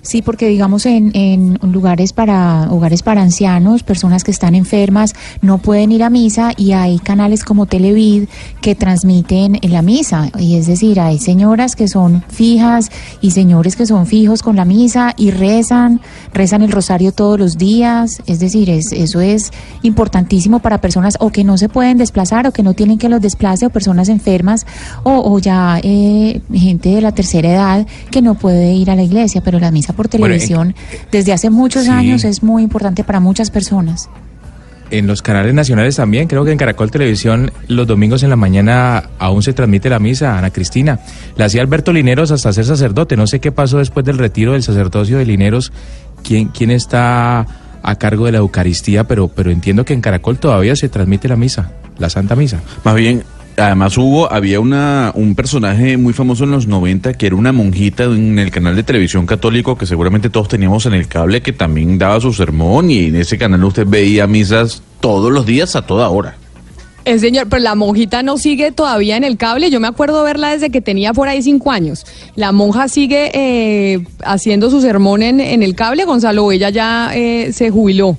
Sí, porque digamos en, en lugares para hogares para ancianos, personas que están enfermas, no pueden ir a misa y hay canales como Televid que transmiten en la misa. Y es decir, hay señoras que son fijas y señores que son fijos con la misa y rezan, rezan el rosario todos los días. Es decir, es, eso es importantísimo para personas o que no se pueden desplazar o que no tienen que los desplace o personas enfermas o, o ya eh, gente de la tercera edad que no puede ir a la iglesia, pero la misa por Bueno, en- televisión desde hace muchos Sí. años es muy importante para muchas personas. En los canales nacionales también, creo que en Caracol Televisión los domingos en la mañana aún se transmite la misa, Ana Cristina. La hacía Alberto Lineros hasta ser sacerdote. No sé qué pasó después del retiro del sacerdocio de Lineros. ¿Quién, quién está a cargo de la Eucaristía? Pero, pero entiendo que en Caracol todavía se transmite la misa, la Santa Misa. Más bien, además hubo, había una, un personaje muy famoso en los 90 que era una monjita en el canal de televisión católico que seguramente todos teníamos en el cable que también daba su sermón y en ese canal usted veía misas todos los días a toda hora. El señor, pero la monjita no sigue todavía en el cable. Yo me acuerdo verla desde que tenía por ahí cinco años. La monja sigue eh, haciendo su sermón en, el cable, Gonzalo. Ella ya eh, se jubiló.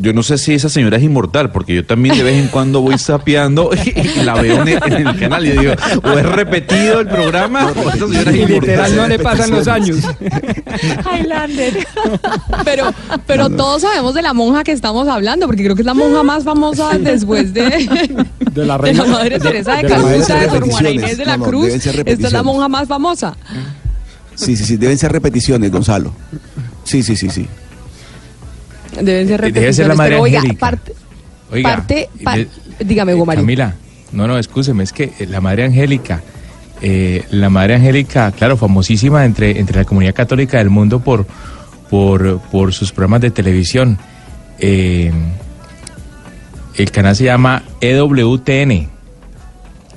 Yo no sé si esa señora es inmortal, porque yo también de vez en cuando voy sapeando [LAUGHS] y la veo en el, en el canal y digo, o es repetido el programa o esa señora es Y inmortal. literal no le pasan los años. [LAUGHS] Highlander. pero, pero todos sabemos de la monja que estamos hablando, porque creo que es la monja más famosa después de, [LAUGHS] de la, de la Madre Teresa de de Calcuta, de Sor Juana. Inés de la No, no, Cruz. Esta es la monja más famosa. Sí, sí, sí, deben ser repeticiones, Gonzalo. Sí, sí, sí, sí. Deben ser Debe ser la. Madre Pero oiga, parte, Oiga, parte, de- dígame, Hugo Mario. Camila, no, no, escúcheme, es que eh, la Madre Angélica, eh, la Madre Angélica, claro, famosísima entre, entre la comunidad católica del mundo por, por, por sus programas de televisión. Eh, el canal se llama EWTN.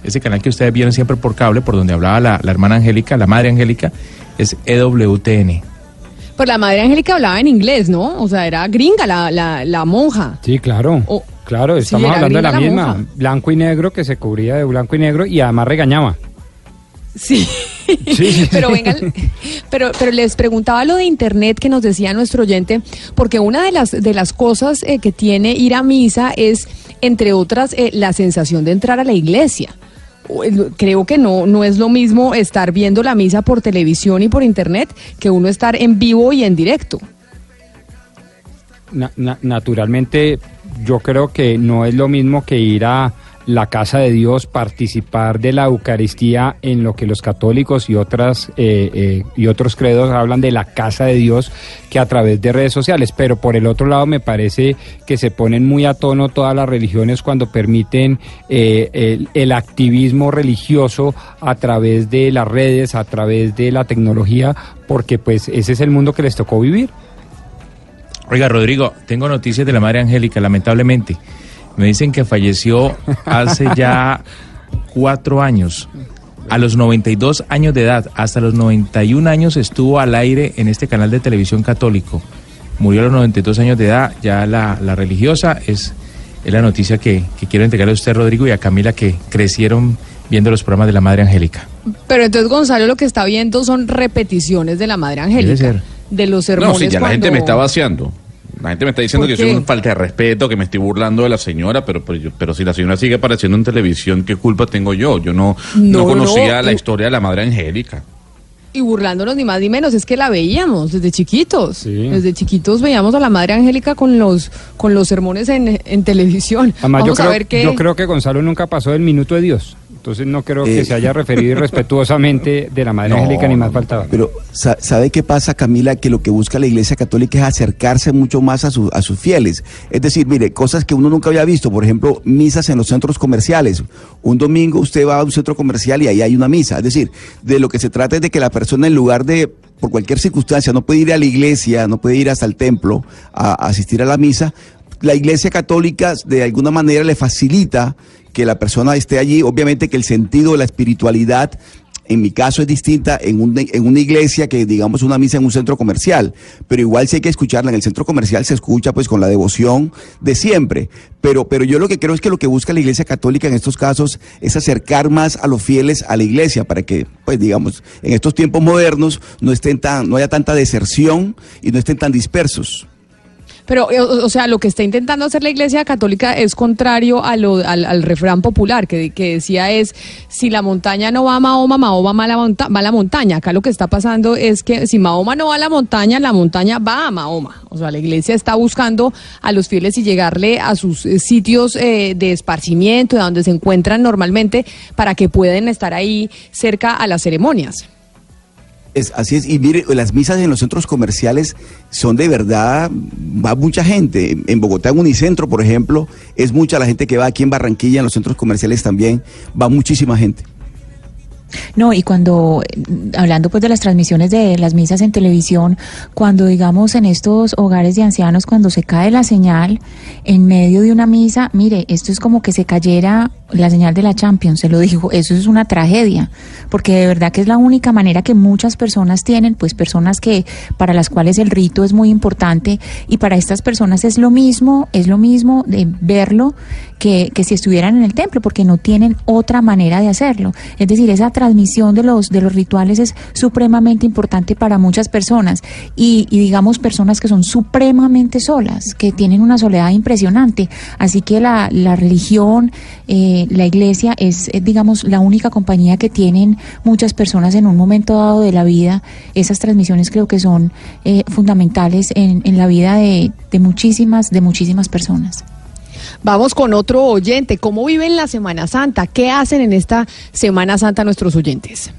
Ese canal que ustedes vieron siempre por cable, por donde hablaba la, la hermana Angélica, la Madre Angélica, es EWTN. Pues la madre Angélica hablaba en inglés, ¿no? O sea, era gringa la, la, la monja. Sí, claro. Claro, estamos hablando de la misma. monja. Blanco y negro que se cubría de blanco y negro y además regañaba. Sí. [LAUGHS] pero vengan, pero, pero les preguntaba lo de internet que nos decía nuestro oyente, porque una de las, de las cosas eh, que tiene ir a misa es, entre otras, eh, la sensación de entrar a la iglesia. Eh, Creo que no, no es lo mismo estar viendo la misa por televisión y por internet que uno estar en vivo y en directo. Na- na- naturalmente, yo creo que no es lo mismo que ir a la casa de Dios, participar de la Eucaristía en lo que los católicos y otras eh, eh, y otros credos hablan de la casa de Dios que a través de redes sociales. Pero por el otro lado, me parece que se ponen muy a tono todas las religiones cuando permiten eh, el, el activismo religioso a través de las redes, a través de la tecnología, porque pues ese es el mundo que les tocó vivir. Oiga, Rodrigo, tengo noticias de la madre Angélica, lamentablemente. Me dicen que falleció hace ya cuatro años. A los 92 años de edad, hasta los 91 años estuvo al aire en este canal de televisión católico. Murió a los 92 años de edad, ya la, la religiosa es, es la noticia que, que quiero entregarle a usted, Rodrigo, y a Camila, que crecieron viendo los programas de la Madre Angélica. Pero entonces Gonzalo lo que está viendo son repeticiones de la madre Angélica. ser. De los sermones. No, sí, ya la gente me está vaciando. La gente me está diciendo ¿Por que soy qué? un falta de respeto, que me estoy burlando de la señora, pero, pero, si la señora sigue apareciendo en televisión, ¿qué culpa tengo yo? Yo no, no, No, conocía no, la y- historia de la madre Angélica. Y burlándonos ni más ni menos, es que la veíamos desde chiquitos. Desde chiquitos veíamos a la Madre Angélica con los con los sermones en, en televisión. Además, yo creo, a ver qué. yo creo que Gonzalo nunca pasó del minuto de Dios. Entonces no creo que Eh. se haya referido irrespetuosamente de la Madre No, Angélica ni más faltaba. Pero sa- ¿sabe qué pasa, Camila? Que lo que busca la Iglesia Católica es acercarse mucho más a, su- a sus fieles. Es decir, mire, cosas que uno nunca había visto. Por ejemplo, misas en los centros comerciales. Un domingo usted va a un centro comercial y ahí hay una misa. Es decir, de lo que se trata es de que la persona en lugar de por cualquier circunstancia, no puede ir a la iglesia, no puede ir hasta el templo a, a asistir a la misa, la iglesia católica de alguna manera le facilita que la persona esté allí. Obviamente que el sentido de la espiritualidad en mi caso es distinta en, un- en una iglesia que digamos una misa en un centro comercial, pero igual si hay que escucharla en el centro comercial se escucha pues con la devoción de siempre. Pero, pero yo lo que creo es que lo que busca la iglesia católica en estos casos es acercar más a los fieles a la iglesia para que pues digamos en estos tiempos modernos no estén tan, no haya tanta deserción y no estén tan dispersos. Pero, eh, o, o sea, lo que está intentando hacer la Iglesia Católica es contrario a lo, al, al refrán popular que, que decía es, si la montaña no va a Mahoma, Mahoma va a, la monta- va a la montaña. Acá lo que está pasando es que si Mahoma no va a la montaña, la montaña va a Mahoma. O sea, la Iglesia está buscando a los fieles y llegarle a sus eh, sitios eh, de esparcimiento, de donde se encuentran normalmente, para que puedan estar ahí cerca a las ceremonias. Así es, y mire, las misas en los centros comerciales son de verdad, va mucha gente. En Bogotá, en Unicentro, por ejemplo, es mucha la gente que va aquí en Barranquilla, en los centros comerciales también, va muchísima gente. No, y cuando, eh, hablando pues de las transmisiones de las misas en televisión, cuando digamos en estos hogares de ancianos, cuando se cae la señal en medio de una misa, mire, esto es como que se cayera la señal de la Champions, se lo dijo, eso es una tragedia, porque de verdad que es la única manera que muchas personas tienen, pues personas que para las cuales el rito es muy importante y para estas personas es lo mismo, es lo mismo de verlo que, que si estuvieran en el templo, porque no tienen otra manera de hacerlo. Es decir, esa transmisión de los, de los rituales es supremamente importante para muchas personas y, digamos personas que son supremamente solas, que tienen una soledad impresionante. Así que la, la religión, eh, la iglesia es, eh, digamos, la única compañía que tienen muchas personas en un momento dado de la vida. Esas transmisiones creo que son eh, fundamentales en, en la vida de, de muchísimas, de muchísimas personas. Vamos con otro oyente. ¿Cómo viven la Semana Santa? ¿Qué hacen en esta Semana Santa nuestros oyentes?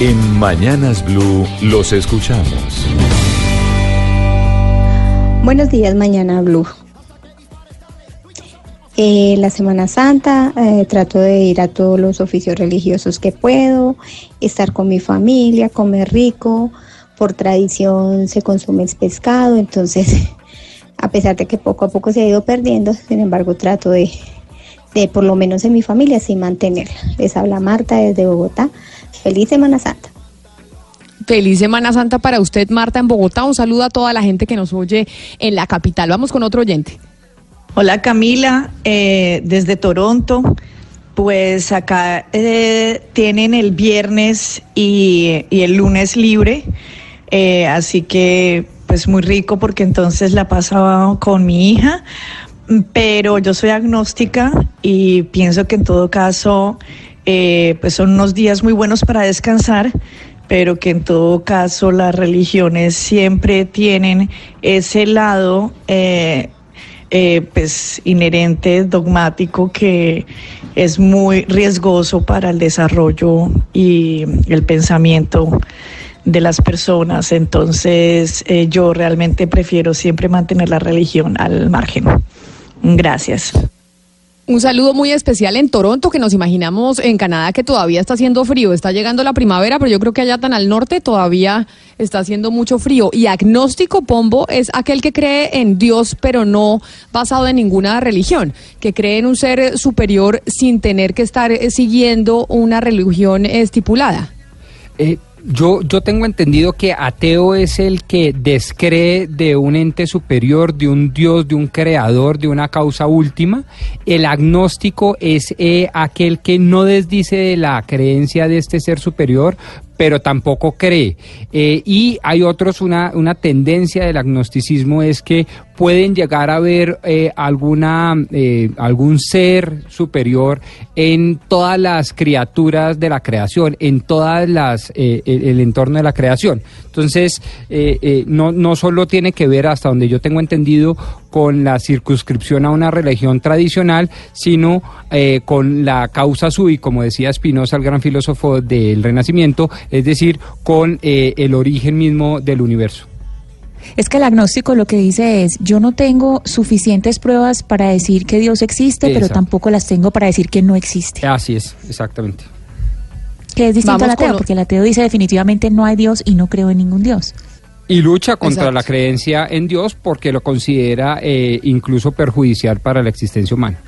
En Mañanas Blue los escuchamos. Buenos días, mañana Blue. Eh, la Semana Santa eh, trato de ir a todos los oficios religiosos que puedo, estar con mi familia, comer rico. Por tradición se consume el pescado, entonces [LAUGHS] a pesar de que poco a poco se ha ido perdiendo, sin embargo trato de, de por lo menos en mi familia sí mantenerla. Les habla Marta desde Bogotá. Feliz Semana Santa. Feliz Semana Santa para usted, Marta, en Bogotá. Un saludo a toda la gente que nos oye en la capital. Vamos con otro oyente. Hola Camila, eh, desde Toronto. Pues acá eh, tienen el viernes y, y el lunes libre, eh, así que pues muy rico porque entonces la pasaba con mi hija, pero yo soy agnóstica y pienso que en todo caso eh, pues son unos días muy buenos para descansar, pero que en todo caso las religiones siempre tienen ese lado eh, eh, pues inherente, dogmático, que es muy riesgoso para el desarrollo y el pensamiento de las personas. Entonces eh, yo realmente prefiero siempre mantener la religión al margen. Gracias. Un saludo muy especial en Toronto, que nos imaginamos en Canadá que todavía está haciendo frío. Está llegando la primavera, pero yo creo que allá tan al norte todavía está haciendo mucho frío. Y agnóstico pombo es aquel que cree en Dios, pero no basado en ninguna religión, que cree en un ser superior sin tener que estar eh, siguiendo una religión estipulada. Eh, yo, yo tengo entendido que ateo es el que descree de un ente superior, de un Dios, de un creador, de una causa última. El agnóstico es eh, aquel que no desdice de la creencia de este ser superior, pero tampoco cree. Eh, y hay otros, una, una tendencia del agnosticismo es que pueden llegar a ver eh, alguna, eh, algún ser superior en todas las criaturas de la creación, en todas las eh, el, entorno de la creación. Entonces, no, no solo tiene que ver, hasta donde yo tengo entendido, con la circunscripción a una religión tradicional, sino con la causa sui, como decía Spinoza, el gran filósofo del Renacimiento, es decir, con el origen mismo del universo. Es que el agnóstico lo que dice es, yo no tengo suficientes pruebas para decir que Dios existe, pero tampoco las tengo para decir que no existe. Así es, exactamente. Que es distinto Vamos al ateo, porque el ateo dice definitivamente no hay Dios y no creo en ningún Dios. Y lucha contra Exacto. la creencia en Dios porque lo considera eh, incluso perjudicial para la existencia humana.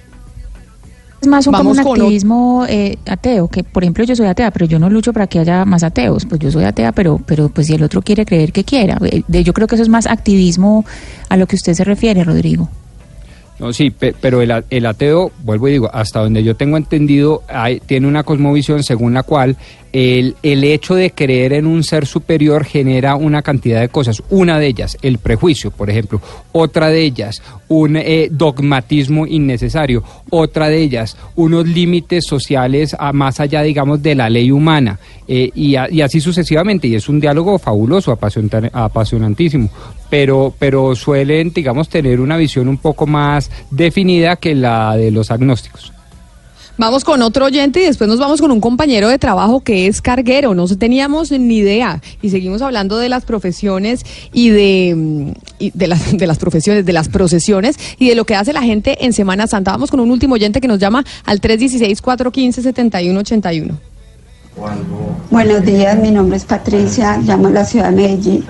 Es más un, como un con activismo eh, ateo, que por ejemplo yo soy atea, pero yo no lucho para que haya más ateos, pues yo soy atea, pero, pero pues si el otro quiere creer que quiera. Eh, de- Yo creo que eso es más activismo a lo que usted se refiere, Rodrigo. No, sí, pe- pero el, a- el ateo, vuelvo y digo, hasta donde yo tengo entendido, hay- tiene una cosmovisión según la cual el, el hecho de creer en un ser superior genera una cantidad de cosas. Una de ellas, el prejuicio, por ejemplo. Otra de ellas, un eh, dogmatismo innecesario. Otra de ellas, unos límites sociales a más allá, digamos, de la ley humana. Eh, y, así sucesivamente. Y es un diálogo fabuloso, apasionantísimo. Pero, pero suelen, digamos, tener una visión un poco más definida que la de los agnósticos. Vamos con otro oyente y después nos vamos con un compañero de trabajo que es carguero. No teníamos ni idea. Y seguimos hablando de las profesiones y de, mm, de, las, [LAUGHS] de las profesiones, de las procesiones y de lo que hace la gente en Semana Santa. Vamos con un último oyente que nos llama al 316-415-7181. Buenos días, mi nombre es Patricia, llamo a la ciudad de Medellín.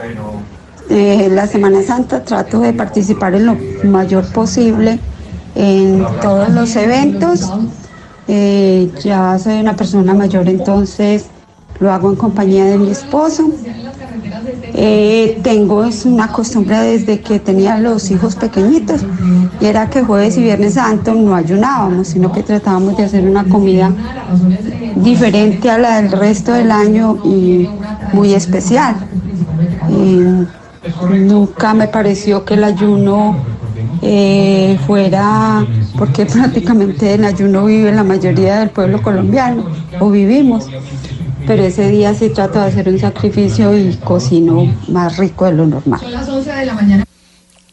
Eh, la Semana Santa trato de participar en lo mayor posible en todos los eventos. Eh, ya soy una persona mayor, entonces lo hago en compañía de mi esposo. Eh, tengo es una costumbre desde que tenía los hijos pequeñitos y era que jueves y viernes santo no ayunábamos, sino que tratábamos de hacer una comida diferente a la del resto del año y muy especial. Eh, nunca me pareció que el ayuno eh, fuera, porque prácticamente el ayuno vive la mayoría del pueblo colombiano, o vivimos. Pero ese día sí trato de hacer un sacrificio y cocino más rico de lo normal. las 11 de la mañana.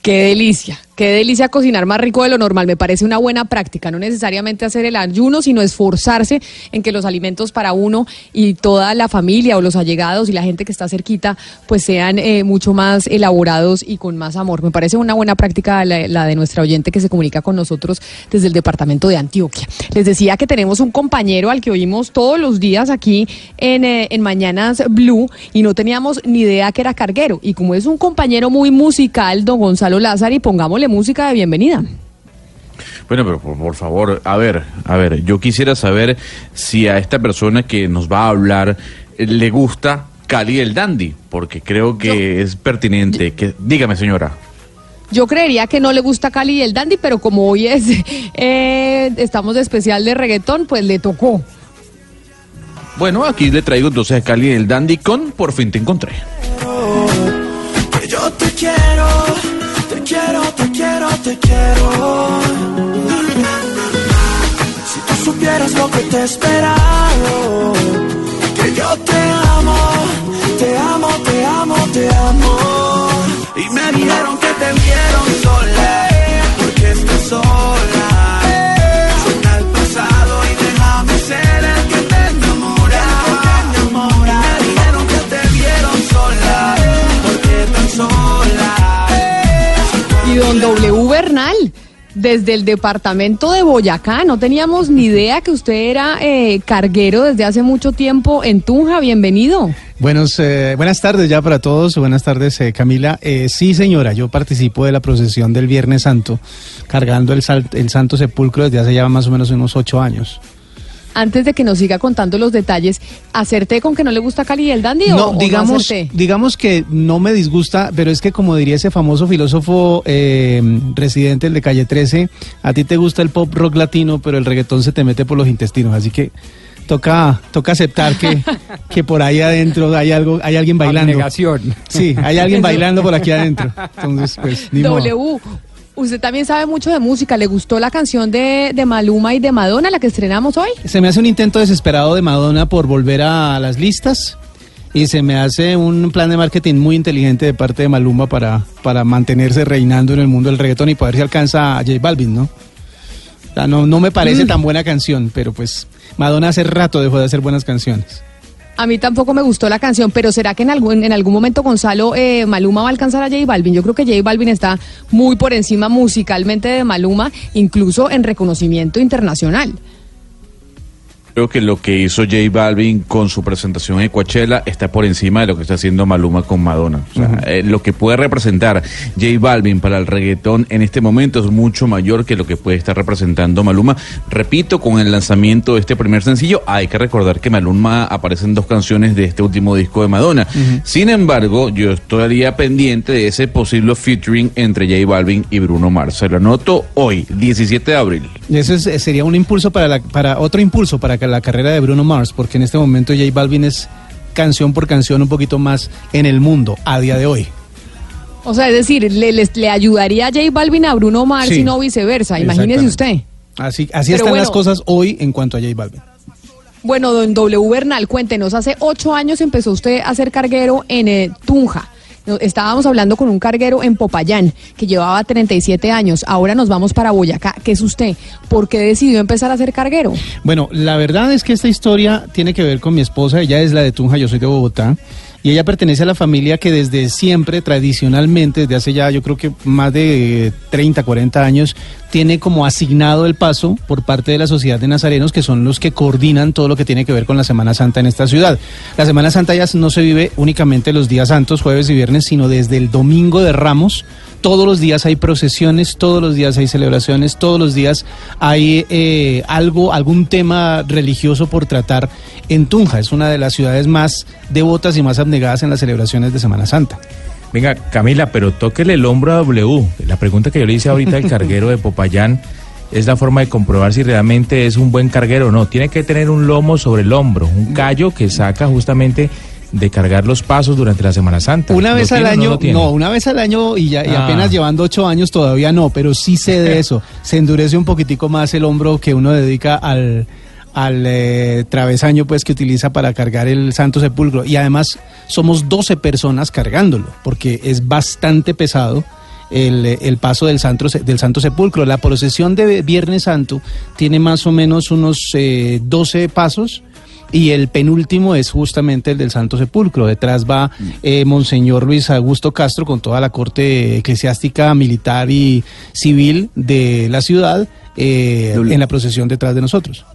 Qué delicia, qué delicia cocinar más rico de lo normal. Me parece una buena práctica, no necesariamente hacer el ayuno, sino esforzarse en que los alimentos para uno y toda la familia o los allegados y la gente que está cerquita, pues sean eh, mucho más elaborados y con más amor. Me parece una buena práctica la, de nuestra oyente que se comunica con nosotros desde el departamento de Antioquia. Les decía que tenemos un compañero al que oímos todos los días aquí en, eh, en Mañanas Blue y no teníamos ni idea que era carguero. Y como es un compañero muy musical, don Gonzalo Lázaro, y pongámosle música de bienvenida. Bueno, pero por, por favor, a ver, a ver, yo quisiera saber si a esta persona que nos va a hablar eh, le gusta Cali el Dandy, porque creo que es pertinente. que Dígame, señora. Yo creería que no le gusta Cali y el Dandy, pero como hoy es, [LAUGHS] eh, estamos de especial de reggaetón, pues le tocó. Bueno, aquí le traigo entonces a Cali el Dandy con Por fin te encontré. Que yo te quiero, quiero, te quiero, te quiero. Si tú supieras lo que te he esperado, que yo te amo, te amo, te amo, te amo. Y me dijeron que te vieron sola, porque estás sola. Desde el departamento de Boyacá, no teníamos ni idea que usted era eh, carguero desde hace mucho tiempo en Tunja. Bienvenido. Buenos, eh, buenas tardes ya para todos. Buenas tardes, eh, Camila. Eh, sí, señora, yo participo de la procesión del Viernes Santo, cargando el, sal- el Santo Sepulcro desde hace ya más o menos unos ocho años. Antes de que nos siga contando los detalles, ¿acerté con que no le gusta Cali y el Dandy o- No, o, digamos, digamos que no me disgusta, pero es que como diría ese famoso filósofo eh, residente, el de Calle 13, a ti te gusta el pop rock latino, pero el reggaetón se te mete por los intestinos, así que toca, toca aceptar que, [LAUGHS] que por ahí adentro hay algo, hay alguien bailando. Abnegación. Sí, hay alguien [LAUGHS] bailando por aquí adentro. Entonces, pues, ni modo. Usted también sabe mucho de música. ¿Le gustó la canción de, de Maluma y de Madonna, la que estrenamos hoy? Se me hace un intento desesperado de Madonna por volver a las listas y se me hace un plan de marketing muy inteligente de parte de Maluma para, para mantenerse reinando en el mundo del reggaetón y poder si alcanza a J Balvin, ¿no? O sea, no, no me parece Mm. tan buena canción, pero pues Madonna hace rato dejó de hacer buenas canciones. A mí tampoco me gustó la canción, pero ¿será que en algún, en algún momento Gonzalo eh, Maluma va a alcanzar a J Balvin? Yo creo que J Balvin está muy por encima musicalmente de Maluma, incluso en reconocimiento internacional. Creo que lo que hizo J Balvin con su presentación en Coachella está por encima de lo que está haciendo Maluma con Madonna. O sea, eh, lo que puede representar J Balvin para el reggaetón en este momento es mucho mayor que lo que puede estar representando Maluma. Repito, con el lanzamiento de este primer sencillo, hay que recordar que Maluma aparece en dos canciones de este último disco de Madonna. Sin embargo, yo estaría pendiente de ese posible featuring entre J Balvin y Bruno Mars. Se lo anoto hoy, 17 de abril. Y eso es- sería un impulso para, la, para otro impulso para la carrera de Bruno Mars, porque en este momento J Balvin es canción por canción un poquito más en el mundo a día de hoy. O sea, es decir, le, ayudaría a J Balvin a Bruno Mars Sí. y no viceversa. Imagínese usted. Así, así Pero están bueno. las cosas hoy en cuanto a J Balvin. Bueno, don W Bernal, cuéntenos, hace ocho años empezó usted a ser carguero en eh, Tunja. Estábamos hablando con un carguero en Popayán que llevaba 37 años. Ahora nos vamos para Boyacá. ¿Qué es usted? ¿Por qué decidió empezar a ser carguero? Bueno, la verdad es que esta historia tiene que ver con mi esposa. Ella es la de Tunja, yo soy de Bogotá. Y ella pertenece a la familia que desde siempre, tradicionalmente, desde hace ya yo creo que más de eh, 30, 40 años, tiene como asignado el paso por parte de la Sociedad de Nazarenos, que son los que coordinan todo lo que tiene que ver con la Semana Santa en esta ciudad. La Semana Santa ya no se vive únicamente los días santos, jueves y viernes, sino desde el domingo de Ramos. Todos los días hay procesiones, todos los días hay celebraciones, todos los días hay eh, algo, algún tema religioso por tratar en Tunja. Es una de las ciudades más devotas y más abnegadas en las celebraciones de Semana Santa. Venga, Camila, pero tóquele el hombro a W. La pregunta que yo le hice ahorita al [LAUGHS] carguero de Popayán es la forma de comprobar si realmente es un buen carguero o no. Tiene que tener un lomo sobre el hombro, un callo que saca justamente de cargar los pasos durante la Semana Santa. Una ¿Lo vez al no año, no, una vez al año y, ya, y Ah. apenas llevando ocho años todavía no, pero sí sé de eso. [LAUGHS] Se endurece un poquitico más el hombro que uno dedica al, al eh, travesaño pues que utiliza para cargar el Santo Sepulcro. Y además somos 12 personas cargándolo, porque es bastante pesado. El, el paso del Santo, del Santo Sepulcro. La procesión de Viernes Santo tiene más o menos unos eh, 12 pasos y el penúltimo es justamente el del Santo Sepulcro. Detrás va eh, Monseñor Luis Augusto Castro con toda la corte eclesiástica, militar y civil de la ciudad eh, en la procesión detrás de nosotros.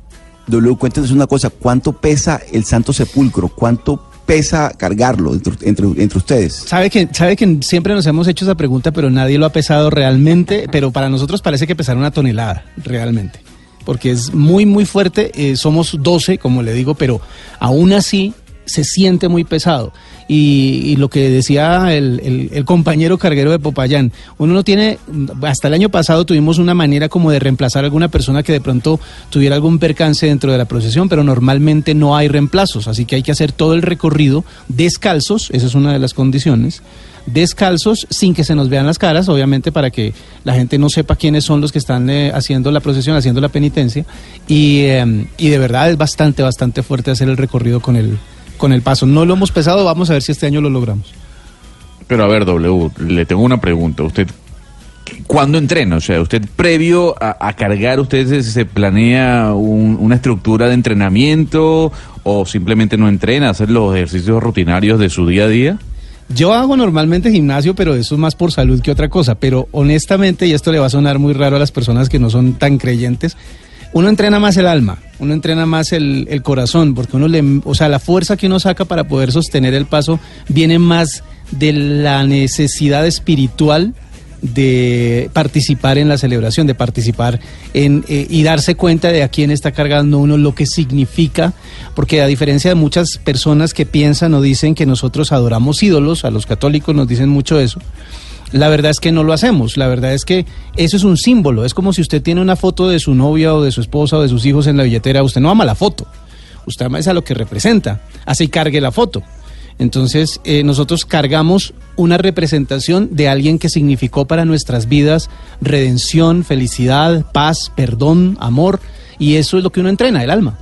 W, cuéntenos una cosa, ¿cuánto pesa el Santo Sepulcro? ¿Cuánto pesa cargarlo entre, entre, entre ustedes? Sabe que, sabe que siempre nos hemos hecho esa pregunta, pero nadie lo ha pesado realmente, pero para nosotros parece que pesar una tonelada, realmente. Porque es muy, muy fuerte, eh, somos 12, como le digo, pero aún así se siente muy pesado. Y, lo que decía el, el- el compañero carguero de Popayán, uno no tiene, hasta el año pasado tuvimos una manera como de reemplazar a alguna persona que de pronto tuviera algún percance dentro de la procesión, pero normalmente no hay reemplazos, así que hay que hacer todo el recorrido descalzos, esa es una de las condiciones, descalzos sin que se nos vean las caras, obviamente para que la gente no sepa quiénes son los que están eh, haciendo la procesión, haciendo la penitencia, y, eh, y de verdad es bastante, bastante fuerte hacer el recorrido con el, con el paso. No lo hemos pesado, vamos a ver si este año lo logramos. Pero a ver, W, le tengo una pregunta. ¿Usted cuándo entrena? O sea, ¿usted previo a, a cargar, usted se, se planea un- una estructura de entrenamiento o simplemente no entrena, hacer los ejercicios rutinarios de su día a día? Yo hago normalmente gimnasio, pero eso es más por salud que otra cosa. Pero honestamente, y esto le va a sonar muy raro a las personas que no son tan creyentes, uno entrena más el alma, uno entrena más el, corazón, porque uno le, o sea, la fuerza que uno saca para poder sostener el paso viene más de la necesidad espiritual de participar en la celebración, de participar en eh, y darse cuenta de a quién está cargando uno, lo que significa, porque a diferencia de muchas personas que piensan o dicen que nosotros adoramos ídolos, a los católicos nos dicen mucho eso, la verdad es que no lo hacemos, la verdad es que eso es un símbolo, es como si usted tiene una foto de su novia o de su esposa o de sus hijos en la billetera, usted no ama la foto, usted ama es a lo que representa, así cargue la foto. Entonces, eh, nosotros cargamos una representación de alguien que significó para nuestras vidas redención, felicidad, paz, perdón, amor, y eso es lo que uno entrena, el alma.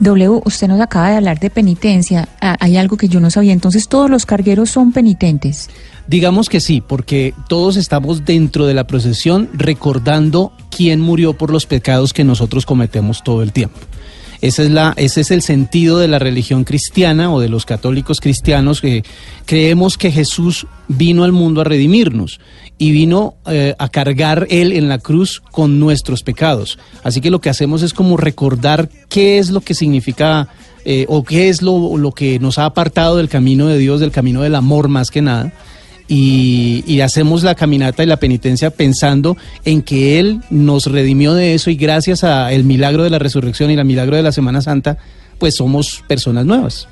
W, usted nos acaba de hablar de penitencia. Ah, hay algo que yo no sabía. Entonces, todos los cargueros son penitentes. Digamos que sí, porque todos estamos dentro de la procesión recordando quién murió por los pecados que nosotros cometemos todo el tiempo. Esa es la, ese es el sentido de la religión cristiana o de los católicos cristianos que creemos que Jesús vino al mundo a redimirnos y vino eh, a cargar Él en la cruz con nuestros pecados. Así que lo que hacemos es como recordar qué es lo que significa eh, o qué es lo, lo que nos ha apartado del camino de Dios, del camino del amor más que nada y, hacemos la caminata y la penitencia pensando en que Él nos redimió de eso y gracias al milagro de la resurrección y el milagro de la Semana Santa, pues somos personas nuevas.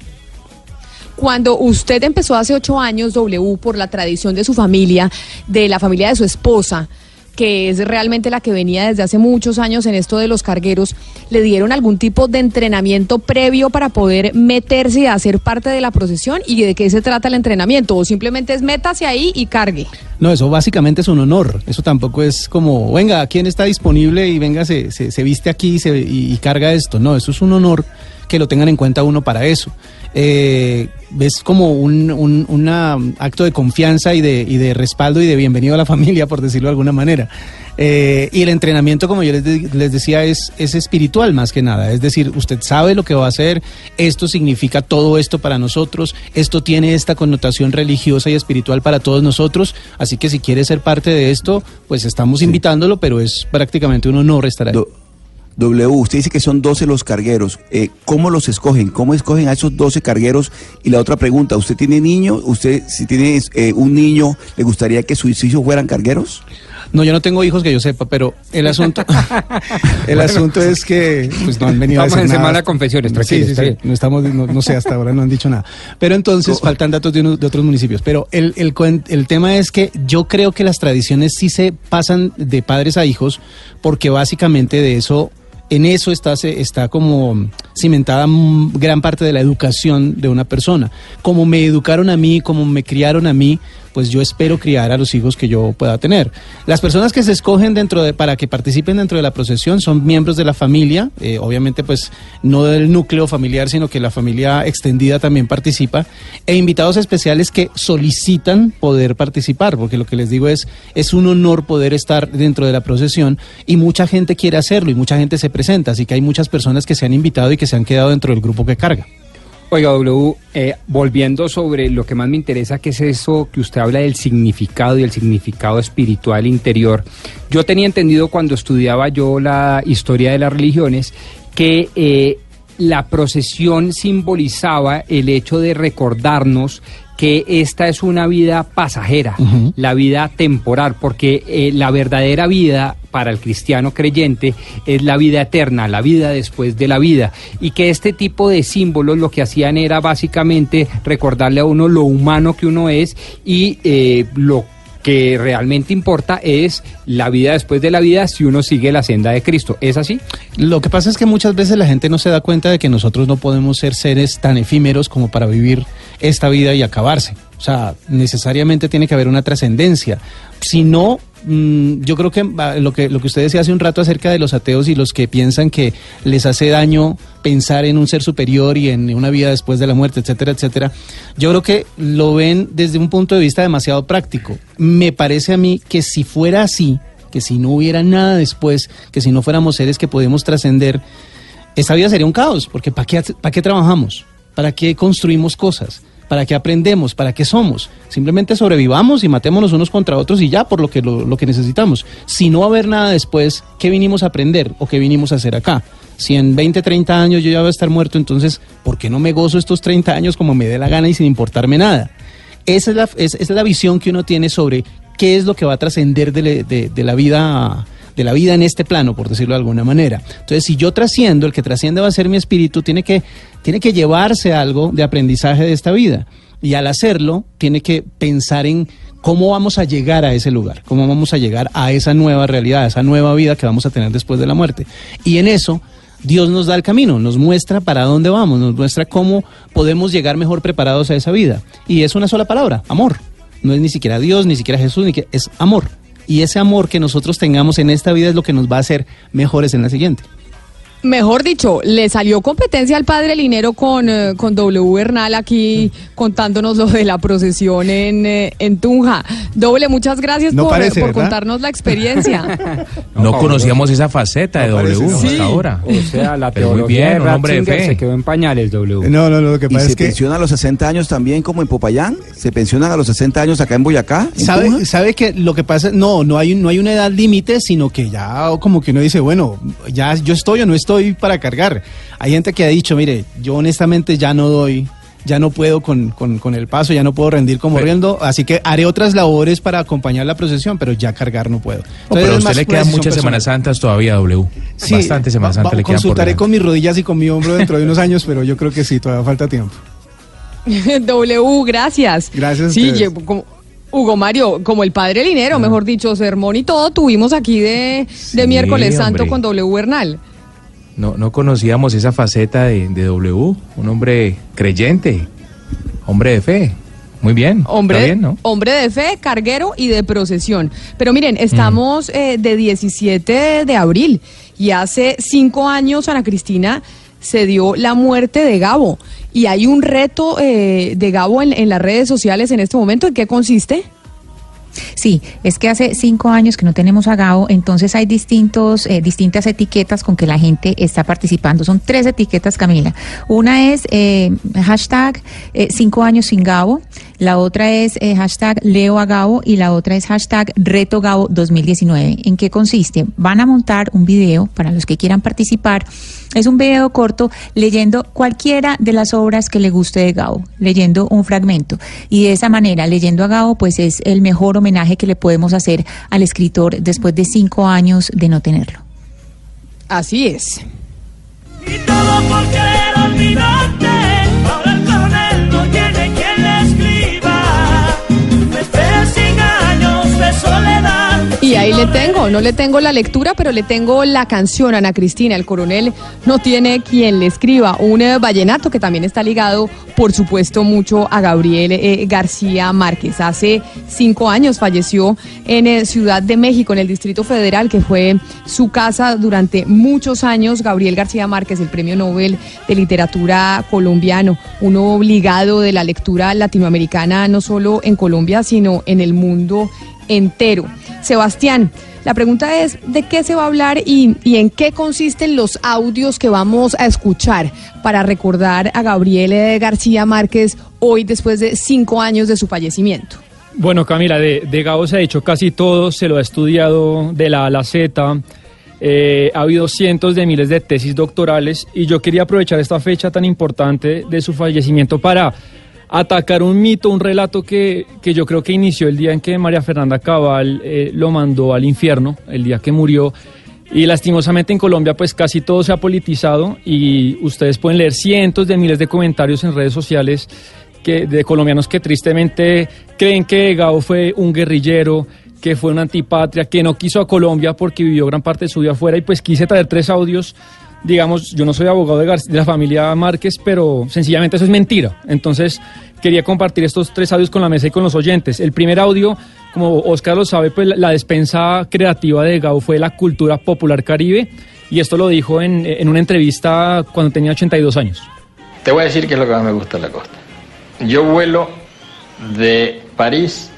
Cuando usted empezó hace ocho años, W, por la tradición de su familia, de la familia de su esposa, que es realmente la que venía desde hace muchos años en esto de los cargueros, ¿le dieron algún tipo de entrenamiento previo para poder meterse y hacer parte de la procesión? ¿Y de qué se trata el entrenamiento? ¿O simplemente es métase ahí y cargue? No, eso básicamente es un honor. Eso tampoco es como, venga, ¿quién está disponible? Y venga, se, se, se viste aquí y, se- y- y carga esto. No, eso es un honor que lo tengan en cuenta uno para eso. Eh, es como un, un una acto de confianza y de, y de respaldo y de bienvenido a la [LAUGHS] familia, por decirlo de alguna manera. Eh, y el entrenamiento, como yo les, de- les decía, es, es espiritual más que nada. Es decir, usted sabe lo que va a hacer, esto significa todo esto para nosotros, esto tiene esta connotación religiosa y espiritual para todos nosotros. Así que si quiere ser parte de esto, pues estamos invitándolo, pero es prácticamente un honor estar ahí. W, usted dice que son 12 los cargueros. Eh, ¿Cómo los escogen? ¿Cómo escogen a esos 12 cargueros? Y la otra pregunta, ¿usted tiene niño? ¿Usted, si tiene eh, un niño, le gustaría que sus hijos fueran cargueros? No, yo no tengo hijos que yo sepa, pero el [LAUGHS] asunto, [LAUGHS] el Bueno, asunto es que pues no han venido a decir en nada. semana confesiones, tranquilo, Sí, sí, sí. No estamos, no, no sé, hasta ahora no han dicho nada. Pero entonces faltan datos de, unos- de otros municipios. Pero el, el, cuen- el tema es que yo creo que las tradiciones sí se pasan de padres a hijos, porque básicamente de eso en eso está, está como cimentada gran parte de la educación de una persona. Como me educaron a mí, como me criaron a mí, pues yo espero criar a los hijos que yo pueda tener. Las personas que se escogen dentro de, para que participen dentro de la procesión son miembros de la familia, eh, obviamente pues no del núcleo familiar, sino que la familia extendida también participa, e invitados especiales que solicitan poder participar, porque lo que les digo es, es un honor poder estar dentro de la procesión y mucha gente quiere hacerlo y mucha gente se presenta, así que hay muchas personas que se han invitado y que se han quedado dentro del grupo que carga. Oiga, W, eh, volviendo sobre lo que más me interesa, que es eso que usted habla del significado y el significado espiritual interior. Yo tenía entendido cuando estudiaba yo la historia de las religiones que eh, la procesión simbolizaba el hecho de recordarnos que esta es una vida pasajera, la vida temporal, porque eh, la verdadera vida para el cristiano creyente es la vida eterna, la vida después de la vida, y que este tipo de símbolos lo que hacían era básicamente recordarle a uno lo humano que uno es y eh, lo que realmente importa es la vida después de la vida si uno sigue la senda de Cristo. ¿Es así? Lo que pasa es que muchas veces la gente no se da cuenta de que nosotros no podemos ser seres tan efímeros como para vivir esta vida y acabarse. O sea, necesariamente tiene que haber una trascendencia. Si no, mm, yo creo que ah, lo, que lo que usted decía hace un rato acerca de los ateos y los que piensan que les hace daño pensar en un ser superior y en una vida después de la muerte, etcétera, etcétera, yo creo que lo ven desde un punto de vista demasiado práctico. Me parece a mí que si fuera así, que si no hubiera nada después, que si no fuéramos seres que podemos trascender, esta vida sería un caos, porque ¿para qué, ¿para qué trabajamos? ¿Para qué construimos cosas? ¿Para qué aprendemos? ¿Para qué somos? Simplemente sobrevivamos y matémonos unos contra otros y ya por lo que, lo, que necesitamos. Si no va a haber nada después, ¿qué vinimos a aprender o qué vinimos a hacer acá? Si en 20, 30 años yo ya voy a estar muerto, entonces, ¿por qué no me gozo estos 30 años como me dé la gana y sin importarme nada? Esa es la, es, es la visión que uno tiene sobre qué es lo que va a trascender de, de- de la vida de la vida en este plano, por decirlo de alguna manera. Entonces, si yo trasciendo, el que trasciende va a ser mi espíritu, tiene que, tiene que llevarse algo de aprendizaje de esta vida. Y al hacerlo, tiene que pensar en cómo vamos a llegar a ese lugar, cómo vamos a llegar a esa nueva realidad, a esa nueva vida que vamos a tener después de la muerte. Y en eso, Dios nos da el camino, nos muestra para dónde vamos, nos muestra cómo podemos llegar mejor preparados a esa vida. Y es una sola palabra, amor. No es ni siquiera Dios, ni siquiera Jesús, ni que es amor. Y ese amor que nosotros tengamos en esta vida es lo que nos va a hacer mejores en la siguiente. Mejor dicho, le salió competencia al padre Linero con, eh, con W Bernal aquí contándonos lo de la procesión en, eh, en Tunja. Doble, muchas gracias No por, parece, por ¿verdad? contarnos la experiencia. [LAUGHS] No conocíamos esa faceta de W hasta ahora. O sea, la Pero muy teología bien, de un hombre de Ratzinger fe. se quedó en pañales, W. No, no, lo que ¿Y pasa se es que- pensiona a los 60 años también como en Popayán? ¿Se pensionan a los 60 años acá en Boyacá? en Tunja? ¿Sabe, sabe que lo que pasa, no, no hay, no hay una edad límite, sino que ya como que uno dice, bueno, ya yo estoy o no estoy para cargar. Hay gente que ha dicho, mire, yo honestamente ya no doy, ya no puedo con, con- con el paso, ya no puedo rendir como riendo, así que haré otras labores para acompañar la procesión, pero ya cargar no puedo. Entonces, pero a usted más le quedan decisión muchas. Semanas Santas todavía, W. Sí, Bastante Semana va- Santa va- le quedan Consultaré con mis rodillas y con mi hombro dentro de unos años, pero yo creo que sí, todavía falta tiempo. [LAUGHS] w, gracias. Gracias a Sí, como- Hugo Mario, como el padre Linero, mejor dicho, sermón y todo, tuvimos aquí de, de miércoles santo hombre. con W Bernal. No, no conocíamos esa faceta de, de W. Un hombre creyente, hombre de fe. Muy bien. Hombre, bien, ¿no? hombre de fe, carguero y de procesión. Pero miren, estamos eh, de 17 de abril y hace cinco años Ana Cristina se dio la muerte de Gabo. Y hay un reto eh, de Gabo en, en las redes sociales en este momento. ¿En qué consiste? Sí, es que hace cinco años que no tenemos a Gabo, entonces hay distintos, eh, distintas etiquetas con que la gente está participando. Son tres etiquetas, Camila. Una es eh, hashtag eh, cinco años sin Gabo, la otra es eh, hashtag Leo a Gabo y la otra es hashtag Reto Gabo 2019. ¿En qué consiste? Van a montar un video para los que quieran participar. Es un video corto leyendo cualquiera de las obras que le guste de Gabo, leyendo un fragmento. Y de esa manera, leyendo a Gabo, pues es el mejor homenaje que le podemos hacer al escritor después de cinco años de no tenerlo. Así es. Todo por querer olvidarte. Y ahí le tengo, no le tengo la lectura, pero le tengo la canción, Ana Cristina. El coronel no tiene quien le escriba. Un eh, vallenato que también está ligado, por supuesto, mucho a Gabriel eh, García Márquez. Hace cinco años falleció en eh, Ciudad de México, en el Distrito Federal, que fue su casa durante muchos años. Gabriel García Márquez, el premio Nobel de Literatura colombiano, uno obligado de la lectura latinoamericana, no solo en Colombia, sino en el mundo entero. Sebastián, la pregunta es, ¿de qué se va a hablar y, y en qué consisten los audios que vamos a escuchar para recordar a Gabriel García Márquez hoy después de cinco años de su fallecimiento? Bueno, Camila, de, Gabo se ha dicho casi todo, se lo ha estudiado de la a la Z. eh, ha habido cientos de miles de tesis doctorales y yo quería aprovechar esta fecha tan importante de su fallecimiento para atacar un mito, un relato que, que yo creo que inició el día en que María Fernanda Cabal eh, lo mandó al infierno, el día que murió. Y lastimosamente en Colombia pues casi todo se ha politizado y ustedes pueden leer cientos de miles de comentarios en redes sociales que, de colombianos que tristemente creen que Gao fue un guerrillero, que fue una antipatria, que no quiso a Colombia porque vivió gran parte de su vida afuera y pues quise traer tres audios digamos, yo no soy abogado de, de la familia Márquez, pero sencillamente eso es mentira. Entonces, quería compartir estos tres audios con la mesa y con los oyentes. El primer audio, como Oscar lo sabe, pues la, despensa creativa de Gao fue la cultura popular caribe, y esto lo dijo en, en una entrevista cuando tenía 82 años. Te voy a decir qué es lo que más me gusta de la costa. Yo vuelo de París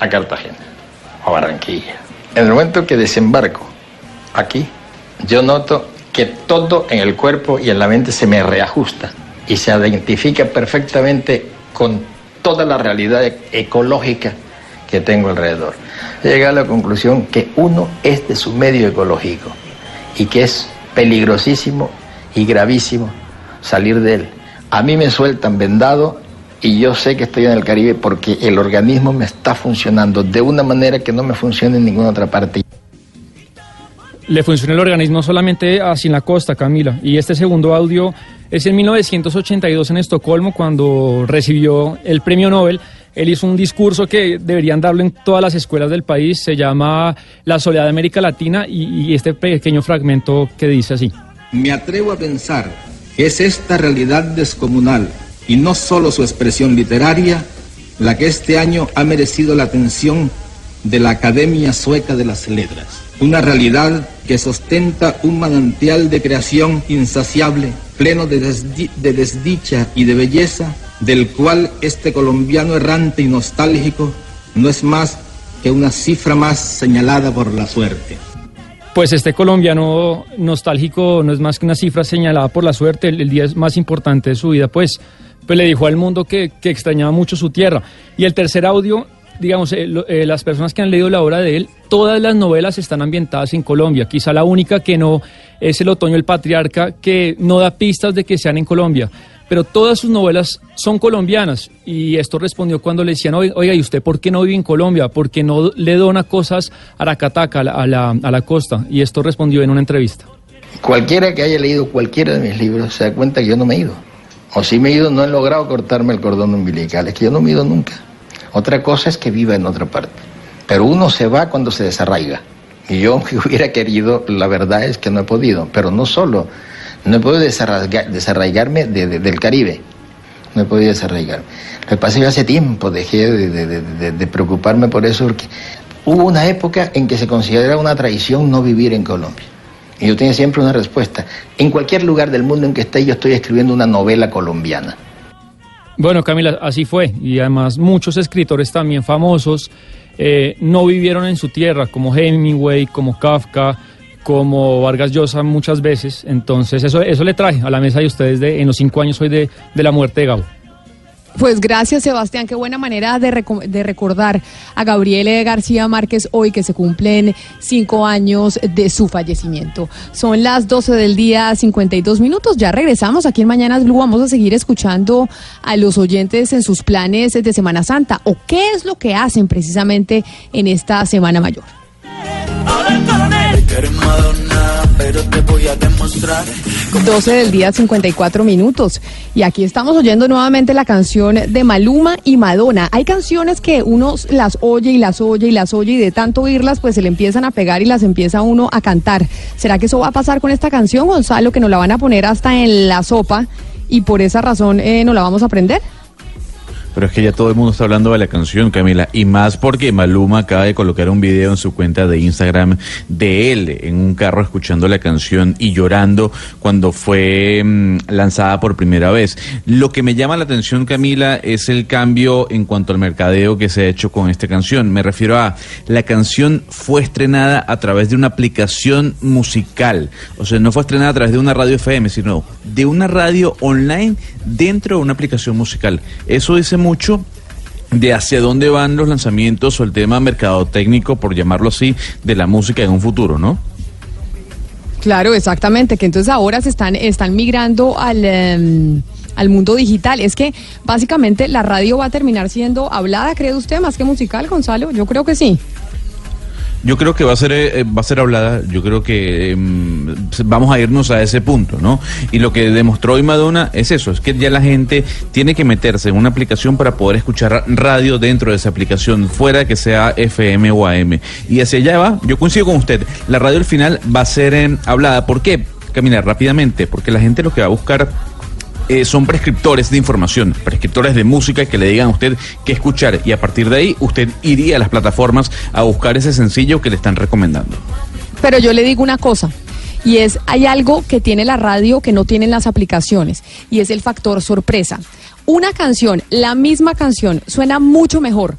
a Cartagena, a Barranquilla. En el momento que desembarco aquí, yo noto que todo en el cuerpo y en la mente se me reajusta y se identifica perfectamente con toda la realidad ecológica que tengo alrededor. He llegado a la conclusión que uno es de su medio ecológico y que es peligrosísimo y gravísimo salir de él. A mí me sueltan vendado y yo sé que estoy en el Caribe porque el organismo me está funcionando de una manera que no me funciona en ninguna otra parte. Le funciona el organismo solamente así en la costa, Camila. Y este segundo audio es en 1982 en Estocolmo, cuando recibió el premio Nobel. Él hizo un discurso que deberían darlo en todas las escuelas del país. Se llama La soledad de América Latina y, y este pequeño fragmento que dice así. Me atrevo a pensar que es esta realidad descomunal y no solo su expresión literaria la que este año ha merecido la atención de la Academia Sueca de las Letras. Una realidad que sostenta un manantial de creación insaciable, pleno de, de desdicha y de belleza, del cual este colombiano errante y nostálgico no es más que una cifra más señalada por la suerte. Pues este colombiano nostálgico no es más que una cifra señalada por la suerte, el, el día más importante de su vida, pues, pues le dijo al mundo que, que extrañaba mucho su tierra. Y el tercer audio, digamos, eh, eh, las personas que han leído la obra de él, todas las novelas están ambientadas en Colombia. Quizá la única que no es El Otoño el Patriarca, que no da pistas de que sean en Colombia. Pero todas sus novelas son colombianas. Y esto respondió cuando le decían, "Oiga, ¿y usted por qué no vive en Colombia? ¿Por qué no le dona cosas a a la, a la, a la costa? Y esto respondió en una entrevista. Cualquiera que haya leído cualquiera de mis libros se da cuenta que yo no me he ido. O si me he ido, no he logrado cortarme el cordón umbilical. Es que yo no me he ido nunca. Otra cosa es que viva en otra parte. Pero uno se va cuando se desarraiga. Y yo [LAUGHS] que hubiera querido, la verdad es que no he podido. Pero no solo, no he podido desarraiga- desarraigarme de- de- del Caribe. No he podido desarraigarme. Lo que pasa es que hace tiempo dejé de, de- de- de- de preocuparme por eso porque hubo una época en que se consideraba una traición no vivir en Colombia. Y yo tenía siempre una respuesta. En cualquier lugar del mundo en que esté, yo estoy escribiendo una novela colombiana. Bueno, Camila, así fue. Y además muchos escritores también famosos eh, no vivieron en su tierra, como Hemingway, como Kafka, como Vargas Llosa muchas veces. Entonces eso, eso le trae a la mesa de ustedes de, en los cinco años hoy de, de la muerte de Gabo. Pues gracias, Sebastián. Qué buena manera de, de recordar a Gabriele García Márquez hoy que se cumplen cinco años de su fallecimiento. Son las 12 del día, 52 minutos. Ya regresamos aquí en Mañanas Blue. Vamos a seguir escuchando a los oyentes en sus planes de Semana Santa o qué es lo que hacen precisamente en esta Semana Mayor. Que eres Madonna, pero te voy a demostrar. 12 del día, 54 minutos. Y aquí estamos oyendo nuevamente la canción de Maluma y Madonna. Hay canciones que uno las oye y las oye y las oye y de tanto oírlas pues se le empiezan a pegar y las empieza uno a cantar. ¿Será que eso va a pasar con esta canción, Gonzalo, que nos la van a poner hasta en la sopa y por esa razón eh, nos la vamos a aprender? Pero es que ya todo el mundo está hablando de la canción, Camila, y más porque Maluma acaba de colocar un video en su cuenta de Instagram de él en un carro escuchando la canción y llorando cuando fue mm, lanzada por primera vez. Lo que me llama la atención, Camila, es el cambio en cuanto al mercadeo que se ha hecho con esta canción. Me refiero a la canción fue estrenada a través de una aplicación musical, o sea, no fue estrenada a través de una radio FM, sino de una radio online dentro de una aplicación musical. Eso dice mucho de hacia dónde van los lanzamientos o el tema mercadotécnico, por llamarlo así, de la música en un futuro, ¿no? Claro, exactamente, que entonces ahora se están, están migrando al, em, al mundo digital. Es que básicamente la radio va a terminar siendo hablada, ¿cree usted, más que musical, Gonzalo? Yo creo que sí. Yo creo que va a ser eh, va a ser hablada. Yo creo que em, vamos a irnos a ese punto, ¿no? Y lo que demostró hoy Madonna es eso, es que ya la gente tiene que meterse en una aplicación para poder escuchar radio dentro de esa aplicación, fuera que sea FM o AM. Y hacia allá va. Yo coincido con usted. La radio al final va a ser em, hablada. ¿Por qué? Caminar rápidamente, porque la gente lo que va a buscar eh, son prescriptores de información, prescriptores de música que le digan a usted qué escuchar y a partir de ahí usted iría a las plataformas a buscar ese sencillo que le están recomendando. Pero yo le digo una cosa. Y es, hay algo que tiene la radio que no tienen las aplicaciones, y es el factor sorpresa. Una canción, la misma canción, suena mucho mejor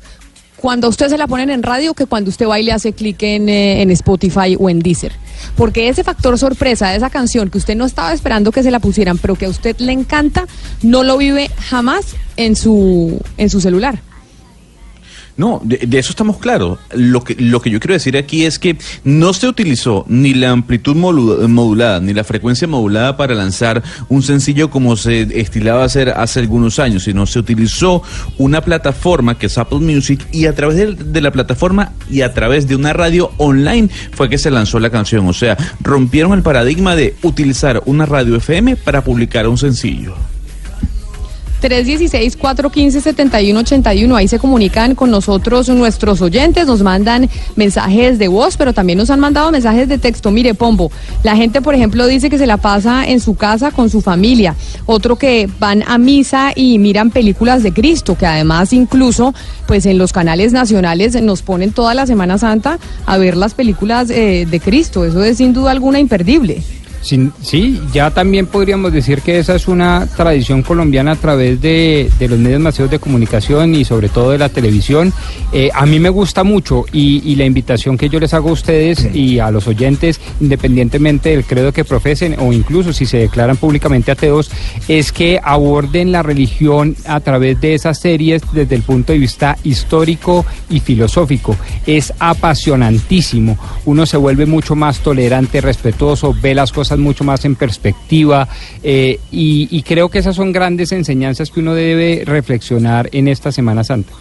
cuando usted se la ponen en radio que cuando usted va y le hace clic en, eh, en Spotify o en Deezer. Porque ese factor sorpresa de esa canción que usted no estaba esperando que se la pusieran, pero que a usted le encanta, no lo vive jamás en su, en su celular. No, de, eso estamos claros. Lo que, lo que yo quiero decir aquí es que no se utilizó ni la amplitud modulada ni la frecuencia modulada para lanzar un sencillo como se estilaba hacer hace algunos años, sino se utilizó una plataforma que es Apple Music y a través de, de la plataforma y a través de una radio online fue que se lanzó la canción. O sea, rompieron el paradigma de utilizar una radio FM para publicar un sencillo. 316-415-7181. Ahí se comunican con nosotros nuestros oyentes, nos mandan mensajes de voz, pero también nos han mandado mensajes de texto. Mire, Pombo, la gente, por ejemplo, dice que se la pasa en su casa con su familia. Otro que van a misa y miran películas de Cristo, que además incluso, pues en los canales nacionales nos ponen toda la Semana Santa a ver las películas eh, de Cristo. Eso es sin duda alguna imperdible. Sí, ya también podríamos decir que esa es una tradición colombiana a través de, los medios masivos de comunicación y sobre todo de la televisión. Eh, a mí me gusta mucho y, y, la invitación que yo les hago a ustedes y a los oyentes, independientemente del credo que profesen o incluso si se declaran públicamente ateos, es que aborden la religión a través de esas series desde el punto de vista histórico y filosófico. Es apasionantísimo. Uno se vuelve mucho más tolerante, respetuoso, ve las cosas mucho más en perspectiva eh, y, y creo que esas son grandes enseñanzas que uno debe reflexionar en esta Semana Santa.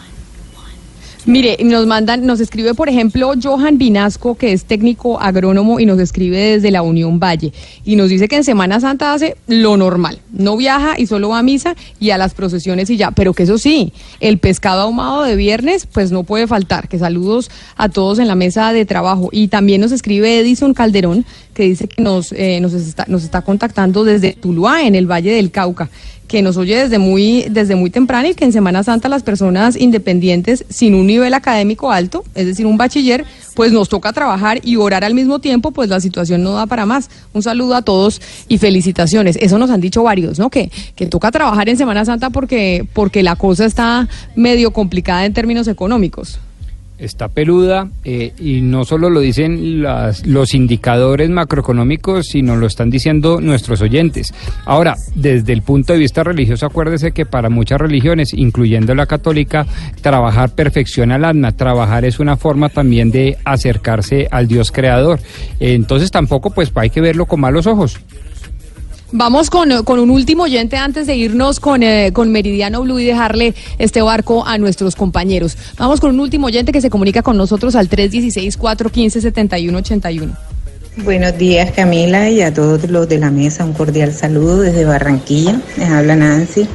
Mire, nos mandan, nos escribe, por ejemplo, Johan Vinasco, que es técnico agrónomo y nos escribe desde la Unión Valle. Y nos dice que en Semana Santa hace lo normal. No viaja y solo va a misa y a las procesiones y ya. Pero que eso sí, el pescado ahumado de viernes, pues no puede faltar. Que saludos a todos en la mesa de trabajo. Y también nos escribe Edison Calderón, que dice que nos, eh, nos, está, nos está contactando desde Tuluá, en el Valle del Cauca que nos oye desde muy, desde muy temprano y que en Semana Santa las personas independientes sin un nivel académico alto, es decir, un bachiller, pues nos toca trabajar y orar al mismo tiempo, pues la situación no da para más. Un saludo a todos y felicitaciones. Eso nos han dicho varios, ¿no? Que, que toca trabajar en Semana Santa porque, porque la cosa está medio complicada en términos económicos está peluda eh, y no solo lo dicen las, los indicadores macroeconómicos, sino lo están diciendo nuestros oyentes. Ahora, desde el punto de vista religioso, acuérdese que para muchas religiones, incluyendo la católica, trabajar perfecciona el alma, trabajar es una forma también de acercarse al Dios creador. Entonces tampoco pues hay que verlo con malos ojos. Vamos con, con, un último oyente antes de irnos con, eh, con Meridiano Blue y dejarle este barco a nuestros compañeros. Vamos con un último oyente que se comunica con nosotros al 316-415-7181. Buenos días Camila y a todos los de la mesa, un cordial saludo desde Barranquilla, les habla Nancy.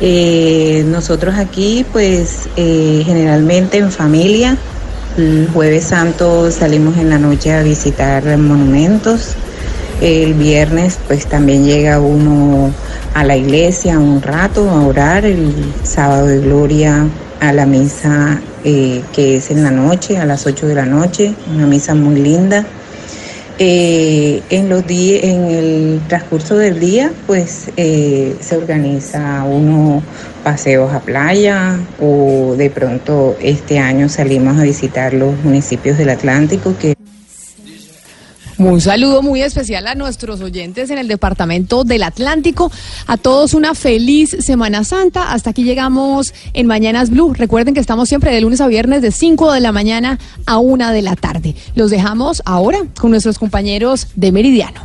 Eh, nosotros aquí pues eh, generalmente en familia, el jueves santo salimos en la noche a visitar monumentos, el viernes pues también llega uno a la iglesia un rato a orar, el sábado de gloria a la misa eh, que es en la noche, a las 8 de la noche, una misa muy linda. Eh, en los en el transcurso del día, pues eh, se organiza uno paseos a playa o de pronto este año salimos a visitar los municipios del Atlántico que un saludo muy especial a nuestros oyentes en el departamento del Atlántico. A todos una feliz Semana Santa. Hasta aquí llegamos en Mañanas Blue. Recuerden que estamos siempre de lunes a viernes de 5 de la mañana a 1 de la tarde. Los dejamos ahora con nuestros compañeros de Meridiano.